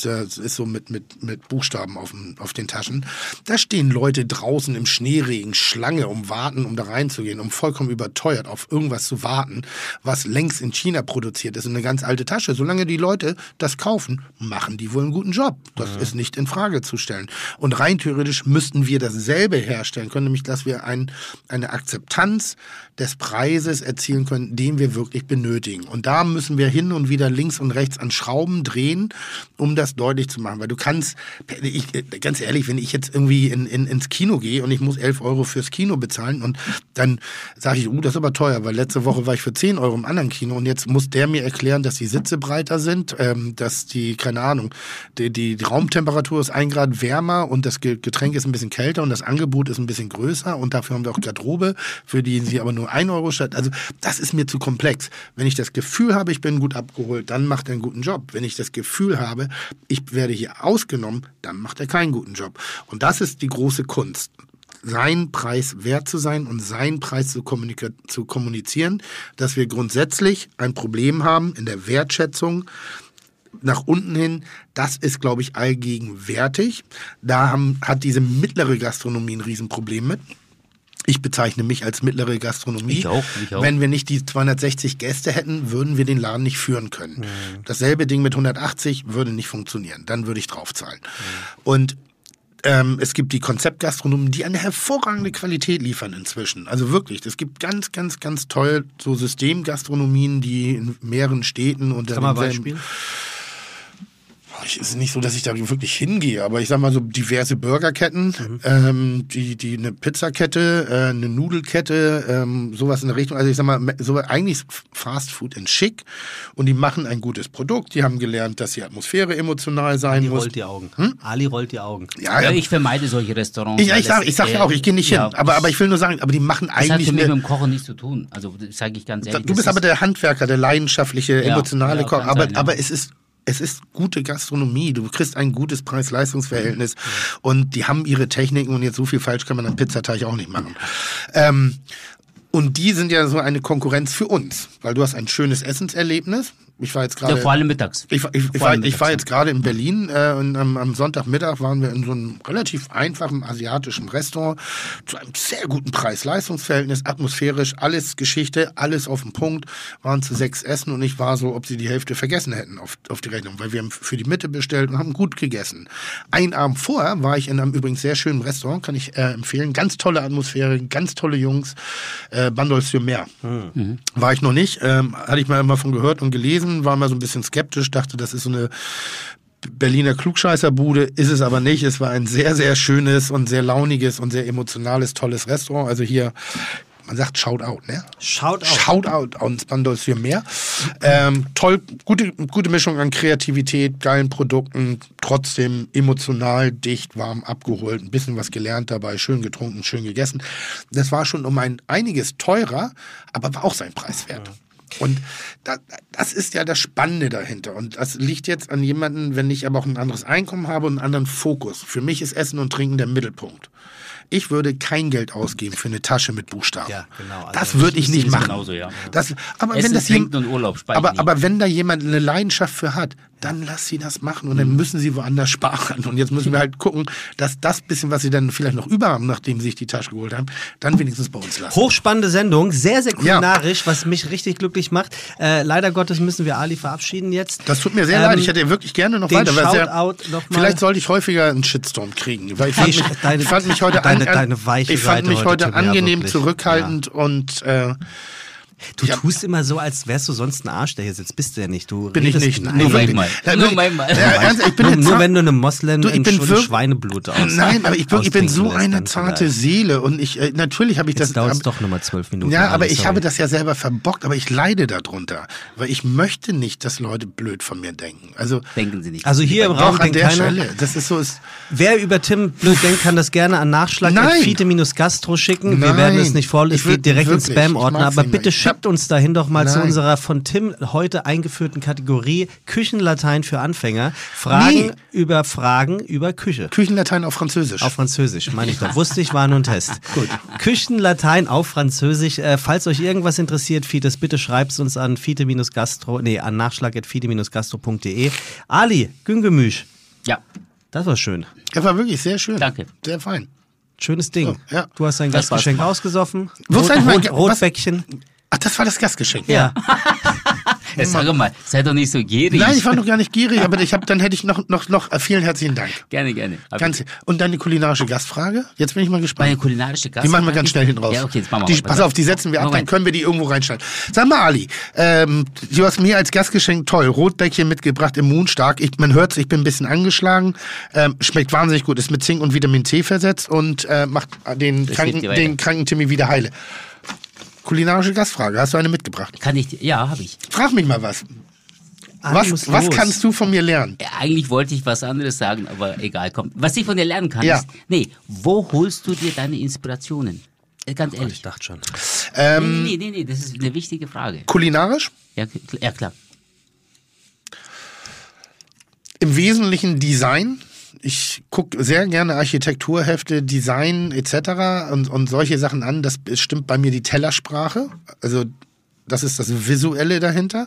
das ist so mit, mit, mit Buchstaben auf, dem, auf den Taschen. Da stehen Leute draußen im Schneeregen, Schlange, um warten, um da reinzugehen, um vollkommen überteuert auf irgendwas zu warten, was längst in China produziert ist, in eine ganz alte Tasche. Solange die Leute das kaufen, machen die wohl einen guten Job. Das ist nicht in Frage zu stellen. Und rein theoretisch müssten wir dasselbe herstellen können, nämlich dass wir ein, eine Akzeptanz des Preises erzielen können, den wir wirklich benötigen. Und da müssen wir hin und wieder links und rechts an Schrauben drehen, um das deutlich zu machen. Weil du kannst, ich, ganz ehrlich, wenn ich jetzt irgendwie in, in, ins Kino gehe und ich muss 11 Euro fürs Kino bezahlen und dann sage ich, uh, das ist aber teuer, weil letzte Woche war ich für 10 Euro im anderen Kino und jetzt muss der mir erklären, dass die Sitze breiter sind, ähm, dass die, keine Ahnung, die, die, die Raumtemperatur ist ein Grad wärmer und das Ge- Getränk ist ein bisschen kälter und das Angebot ist ein bisschen größer und dafür haben wir auch Garderobe, für die sie aber nur 1 Euro statt. Also das ist mir zu komplex. Wenn ich das Gefühl habe, ich bin gut abgeholt, dann macht er einen guten Job. Wenn ich das Gefühl habe, ich werde hier ausgenommen, dann macht er keinen guten Job. Und das ist die große Kunst seinen Preis wert zu sein und seinen Preis zu, zu kommunizieren, dass wir grundsätzlich ein Problem haben in der Wertschätzung nach unten hin, das ist, glaube ich, allgegenwärtig. Da haben, hat diese mittlere Gastronomie ein Riesenproblem mit. Ich bezeichne mich als mittlere Gastronomie. Ich auch, ich auch. Wenn wir nicht die 260 Gäste hätten, würden wir den Laden nicht führen können. Dasselbe Ding mit 180 würde nicht funktionieren. Dann würde ich draufzahlen. Und ähm, es gibt die Konzeptgastronomen, die eine hervorragende Qualität liefern inzwischen. Also wirklich, es gibt ganz, ganz, ganz toll so Systemgastronomien, die in mehreren Städten unter mal demselben- Beispiel. Ich, es ist nicht so, dass ich da wirklich hingehe, aber ich sag mal so diverse Burgerketten, Mhm. ähm, die, die eine Pizzakette, äh, eine Nudelkette, ähm, sowas in der Richtung. Also ich sag mal, so eigentlich ist Fast Food in schick und die machen ein gutes Produkt. Die haben gelernt, dass die Atmosphäre emotional sein Ali muss. rollt die Augen. Ali rollt die Augen. Ja, ja, ich vermeide solche Restaurants. Ich, ich, sag, das, ich sag ja auch, ich gehe nicht ja, hin. Aber, aber ich will nur sagen, aber die machen Das hat eigentlich für mich mit dem Kochen nichts zu tun. Also, das sage ich ganz ehrlich. Du das bist ist- aber der Handwerker, der leidenschaftliche, emotionale Koch. Aber, sein, aber es ist es ist gute Gastronomie. Du kriegst ein gutes Preis-Leistungs-Verhältnis und die haben ihre Techniken und jetzt so viel falsch kann man am Pizzateig auch nicht machen. Ähm, und die sind ja so eine Konkurrenz für uns, weil du hast ein schönes Essenserlebnis. Ich war jetzt gerade ja, vor allem mittags. ich, war- ich, ich, war, allem ich war mittags, jetzt gerade in Berlin äh, und am, am Sonntagmittag waren wir in so einem relativ einfachen asiatischen Restaurant zu einem sehr guten Preis-Leistungs-Verhältnis, atmosphärisch, alles Geschichte, alles auf den Punkt, waren zu sechs Essen und ich war so, ob sie die Hälfte vergessen hätten auf, auf die Rechnung, weil wir haben für die Mitte bestellt und haben gut gegessen. Ein Abend vorher war ich in einem übrigens sehr schönen Restaurant, kann ich äh, empfehlen, ganz tolle Atmosphäre, ganz tolle Jungs, äh, Bandol sur Mer. War ich noch nicht, ähm, hatte ich mal immer von gehört und gelesen, war mal so ein bisschen skeptisch, dachte, das ist so eine Berliner Klugscheißerbude, ist es aber nicht. Es war ein sehr, sehr schönes und sehr launiges und sehr emotionales, tolles Restaurant. Also hier, man sagt Shoutout, ne? Schaut auf. Shoutout ans Bandol für mehr. Ähm, toll, gute, gute Mischung an Kreativität, geilen Produkten, trotzdem emotional, dicht, warm, abgeholt, ein bisschen was gelernt dabei, schön getrunken, schön gegessen. Das war schon um ein einiges teurer, aber war auch sein Preis wert. Und da, das ist ja das Spannende dahinter. Und das liegt jetzt an jemanden, wenn ich aber auch ein anderes Einkommen habe und einen anderen Fokus. Für mich ist Essen und Trinken der Mittelpunkt. Ich würde kein Geld ausgeben für eine Tasche mit Buchstaben. Ja, genau. Also das würde ich nicht machen. genauso, ja. Das, aber Essen, wenn das Trinken und Urlaub aber, aber wenn da jemand eine Leidenschaft für hat, dann lass sie das machen und dann müssen sie woanders sparen. Und jetzt müssen wir halt gucken, dass das bisschen, was sie dann vielleicht noch über haben, nachdem sie sich die Tasche geholt haben, dann wenigstens bei uns lassen. Hochspannende Sendung, sehr, sehr kulinarisch, was mich richtig glücklich macht. Äh, leider Gottes müssen wir Ali verabschieden jetzt. Das tut mir sehr Ähm, leid. Ich hätte wirklich gerne noch weiter. weil sehr- Shoutout noch mal. Vielleicht sollte ich häufiger einen Shitstorm kriegen. Weil ich fand, mich, deine- ich fand mich heute, deine- an, deine weiche ich fand Seite mich heute heute tut mir ja angenehm wirklich. zurückhaltend und äh, Du Ich hab- tust immer so, als wärst du sonst ein Arsch, der hier sitzt. Bist du ja nicht. Du bin ich nicht. Nein, Nur manchmal. Ja, nur manchmal. Ja, ernsthaft, ich bin nur, jetzt nur wenn du eine Moslem Du, ich in bin Sch- wirk- Schweineblut aus. Nein, aber ich, wirklich, ich bin so eine zarte. Seele und ich äh, natürlich habe ich das Jetzt dauert es aber- doch nochmal zwölf Minuten. Ja, aber ich sorry. habe das ja selber verbockt, aber ich leide darunter, weil ich möchte nicht, dass Leute blöd von mir denken. Also Denken Sie nicht. Also hier im Raum denkt der keiner. Stelle, das ist so ist Wer über Tim blöd denkt, kann das gerne an Nachschlag Nein. Fite-Gastro schicken. Wir werden es nicht vorlesen. Ich Es geht direkt wirklich, ins Spam-Ordner. Aber bitte schickt hab- uns dahin doch mal zu Nein. unserer von Tim heute eingeführten Kategorie Küchenlatein für Anfänger. Fragen Nee. über Fragen über Küche. Küchenlatein auf Französisch. Auf Französisch, meine ich doch. *laughs* Wusste ich, war nur ein Test. Gut. Küchenlatein auf Französisch. Äh, falls euch irgendwas interessiert, Fites, bitte schreibt es uns an fite-gastro, nee, an nachschlag.fite-gastro.de. Ali, Güngemüsch, Ja, das war schön. Er war wirklich sehr schön. Danke. Sehr fein. Schönes Ding. So, ja. Du hast dein Das. Gastgeschenk ausgesoffen. Rot, Rot, Rotbäckchen. Ach, das war das Gastgeschenk. Ja. Jetzt *laughs* sag mal, sei doch nicht so gierig. Nein, ich war noch gar nicht gierig, aber ich hab, dann hätte ich noch, noch, noch äh, vielen herzlichen Dank. Gerne, gerne. Ganz, und dann die kulinarische Gastfrage. Jetzt bin ich mal gespannt. Meine kulinarische Gast. Die machen wir ganz schnell hinten raus. Ja, okay, jetzt machen wir die. Pass auf, die setzen wir ab, dann Moment. können wir die irgendwo reinstellen. Sag mal, Ali, ähm, du hast mir als Gastgeschenk toll Rotbäckchen mitgebracht, immunstark. Ich, man hört ich bin ein bisschen angeschlagen. Ähm, schmeckt wahnsinnig gut, ist mit Zink und Vitamin C versetzt und äh, macht den Das kranken, den kranken Timmy wieder heile. Kulinarische Gastfrage, hast du eine mitgebracht? Kann ich, ja, habe ich. Frag mich mal was. Muss Was, was kannst du von mir lernen? Ja, Eigentlich wollte ich was anderes sagen, aber egal, komm. Was ich von dir lernen kann, Ja. ist, nee, wo holst du dir deine Inspirationen? Äh, Ganz ehrlich. Ich dachte schon. Ähm, nee, nee, nee, nee, das ist eine wichtige Frage. Kulinarisch? Ja, ja klar. Im Wesentlichen Design. Ich gucke sehr gerne Architekturhefte, Design etc. Und, und solche Sachen an. Das stimmt bei mir die Tellersprache. Also das ist das Visuelle dahinter.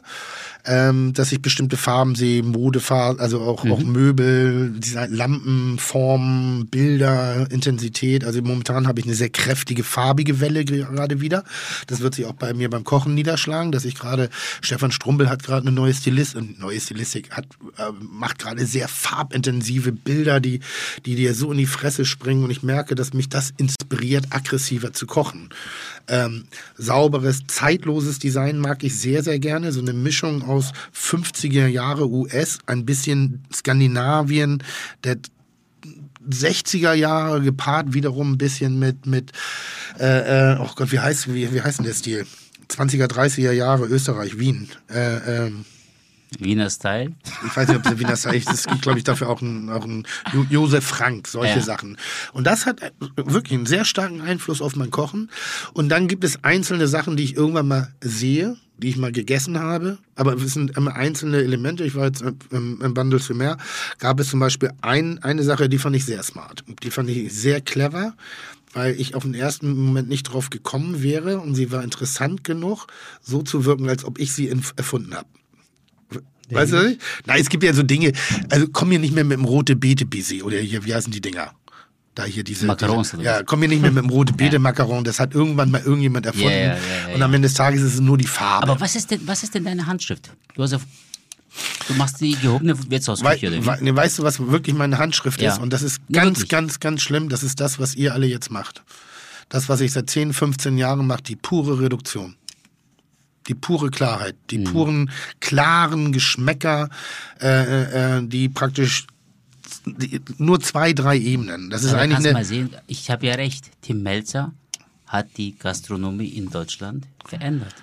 Ähm, dass ich bestimmte Farben sehe, Modefarben, also auch, auch Möbel, Design, Lampen, Formen, Bilder, Intensität. Also momentan habe ich eine sehr kräftige, farbige Welle gerade wieder. Das wird sich auch bei mir beim Kochen niederschlagen, dass ich gerade, Stefan Strumbel hat gerade eine neue Stilistik, neue Stilistik, hat, äh, macht gerade sehr farbintensive Bilder, die, die dir so in die Fresse springen und ich merke, dass mich das inspiriert, aggressiver zu kochen. Ähm, sauberes, zeitloses Design mag ich sehr, sehr gerne. So eine Mischung aus 50er Jahre US, ein bisschen Skandinavien, der 60er Jahre gepaart wiederum ein bisschen mit, mit äh, äh, oh Gott, wie heißt, wie, wie heißt denn der Stil? 20er, 30er Jahre Österreich, Wien. Äh, ähm, Wiener Style. ich weiß nicht, ob der Wiener Style ist. Es gibt, glaube ich, dafür auch einen, auch einen Jo- Josef Frank, solche Ja. Sachen. Und das hat wirklich einen sehr starken Einfluss auf mein Kochen. Und dann gibt es einzelne Sachen, die ich irgendwann mal sehe, die ich mal gegessen habe. Aber es sind immer einzelne Elemente. Ich war jetzt im, im Bundles für mehr. Gab es zum Beispiel ein, eine Sache, die fand ich sehr smart. Die fand ich sehr clever weil ich auf den ersten Moment nicht drauf gekommen wäre und sie war interessant genug, so zu wirken, als ob ich sie erfunden habe. Weißt du? Nein, es gibt ja so Dinge, also komm hier nicht mehr mit dem rote Beete Baiser oder hier, wie heißen die Dinger? Da hier diese. Macarons diese? Ja, komm hier nicht mehr mit dem rote *laughs* Beete Macaron, das hat irgendwann mal irgendjemand erfunden. Ja, ja, ja, ja, und am Ende des Tages ist es nur die Farbe. Aber was ist denn, was ist denn deine Handschrift? Du hast ja, du machst die gehobene Wirtshausküche, wei ne, weißt du, was wirklich meine Handschrift Ja. ist? Und das ist Ja, ganz, wirklich. ganz, ganz schlimm. Das ist das, was ihr alle jetzt macht. Das, was ich seit 10, 15 Jahren mache, die pure Reduktion. Die pure Klarheit, Mhm. die puren, klaren Geschmäcker, äh, äh, die praktisch nur zwei, drei Ebenen. Das ist Aber eigentlich kannst eine. mal sehen, ich habe ja recht. Tim Melzer hat die Gastronomie in Deutschland verändert.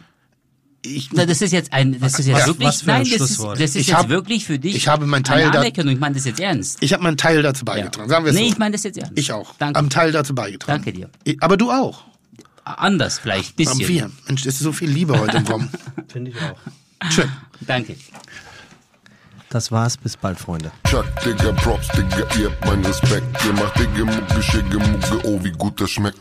Ich, Na, das ist jetzt ein, das ist jetzt Was- wirklich, was für ein nein, das ist, Schlusswort. das ist Ich jetzt hab- wirklich für dich ich habe meinen Teil eine Anerkennung. Ich meine das jetzt ernst. ich habe meinen Teil dazu beigetragen. Sagen wir es nee, so. ich meine das jetzt ernst. ich auch. Danke. Am Teil dazu beigetragen. Danke dir. Ich, aber du auch. Anders vielleicht, Am bisschen. wir. Mensch, es ist so viel Liebe heute im Raum. *laughs* Finde ich auch. Schön. Danke. Das war's. Bis bald, Freunde. Chuck, Digga, Props, Digga, ihr habt meinen Respekt. Ihr macht Digga, Mucke, Schicke, Mucke, oh, wie gut das schmeckt.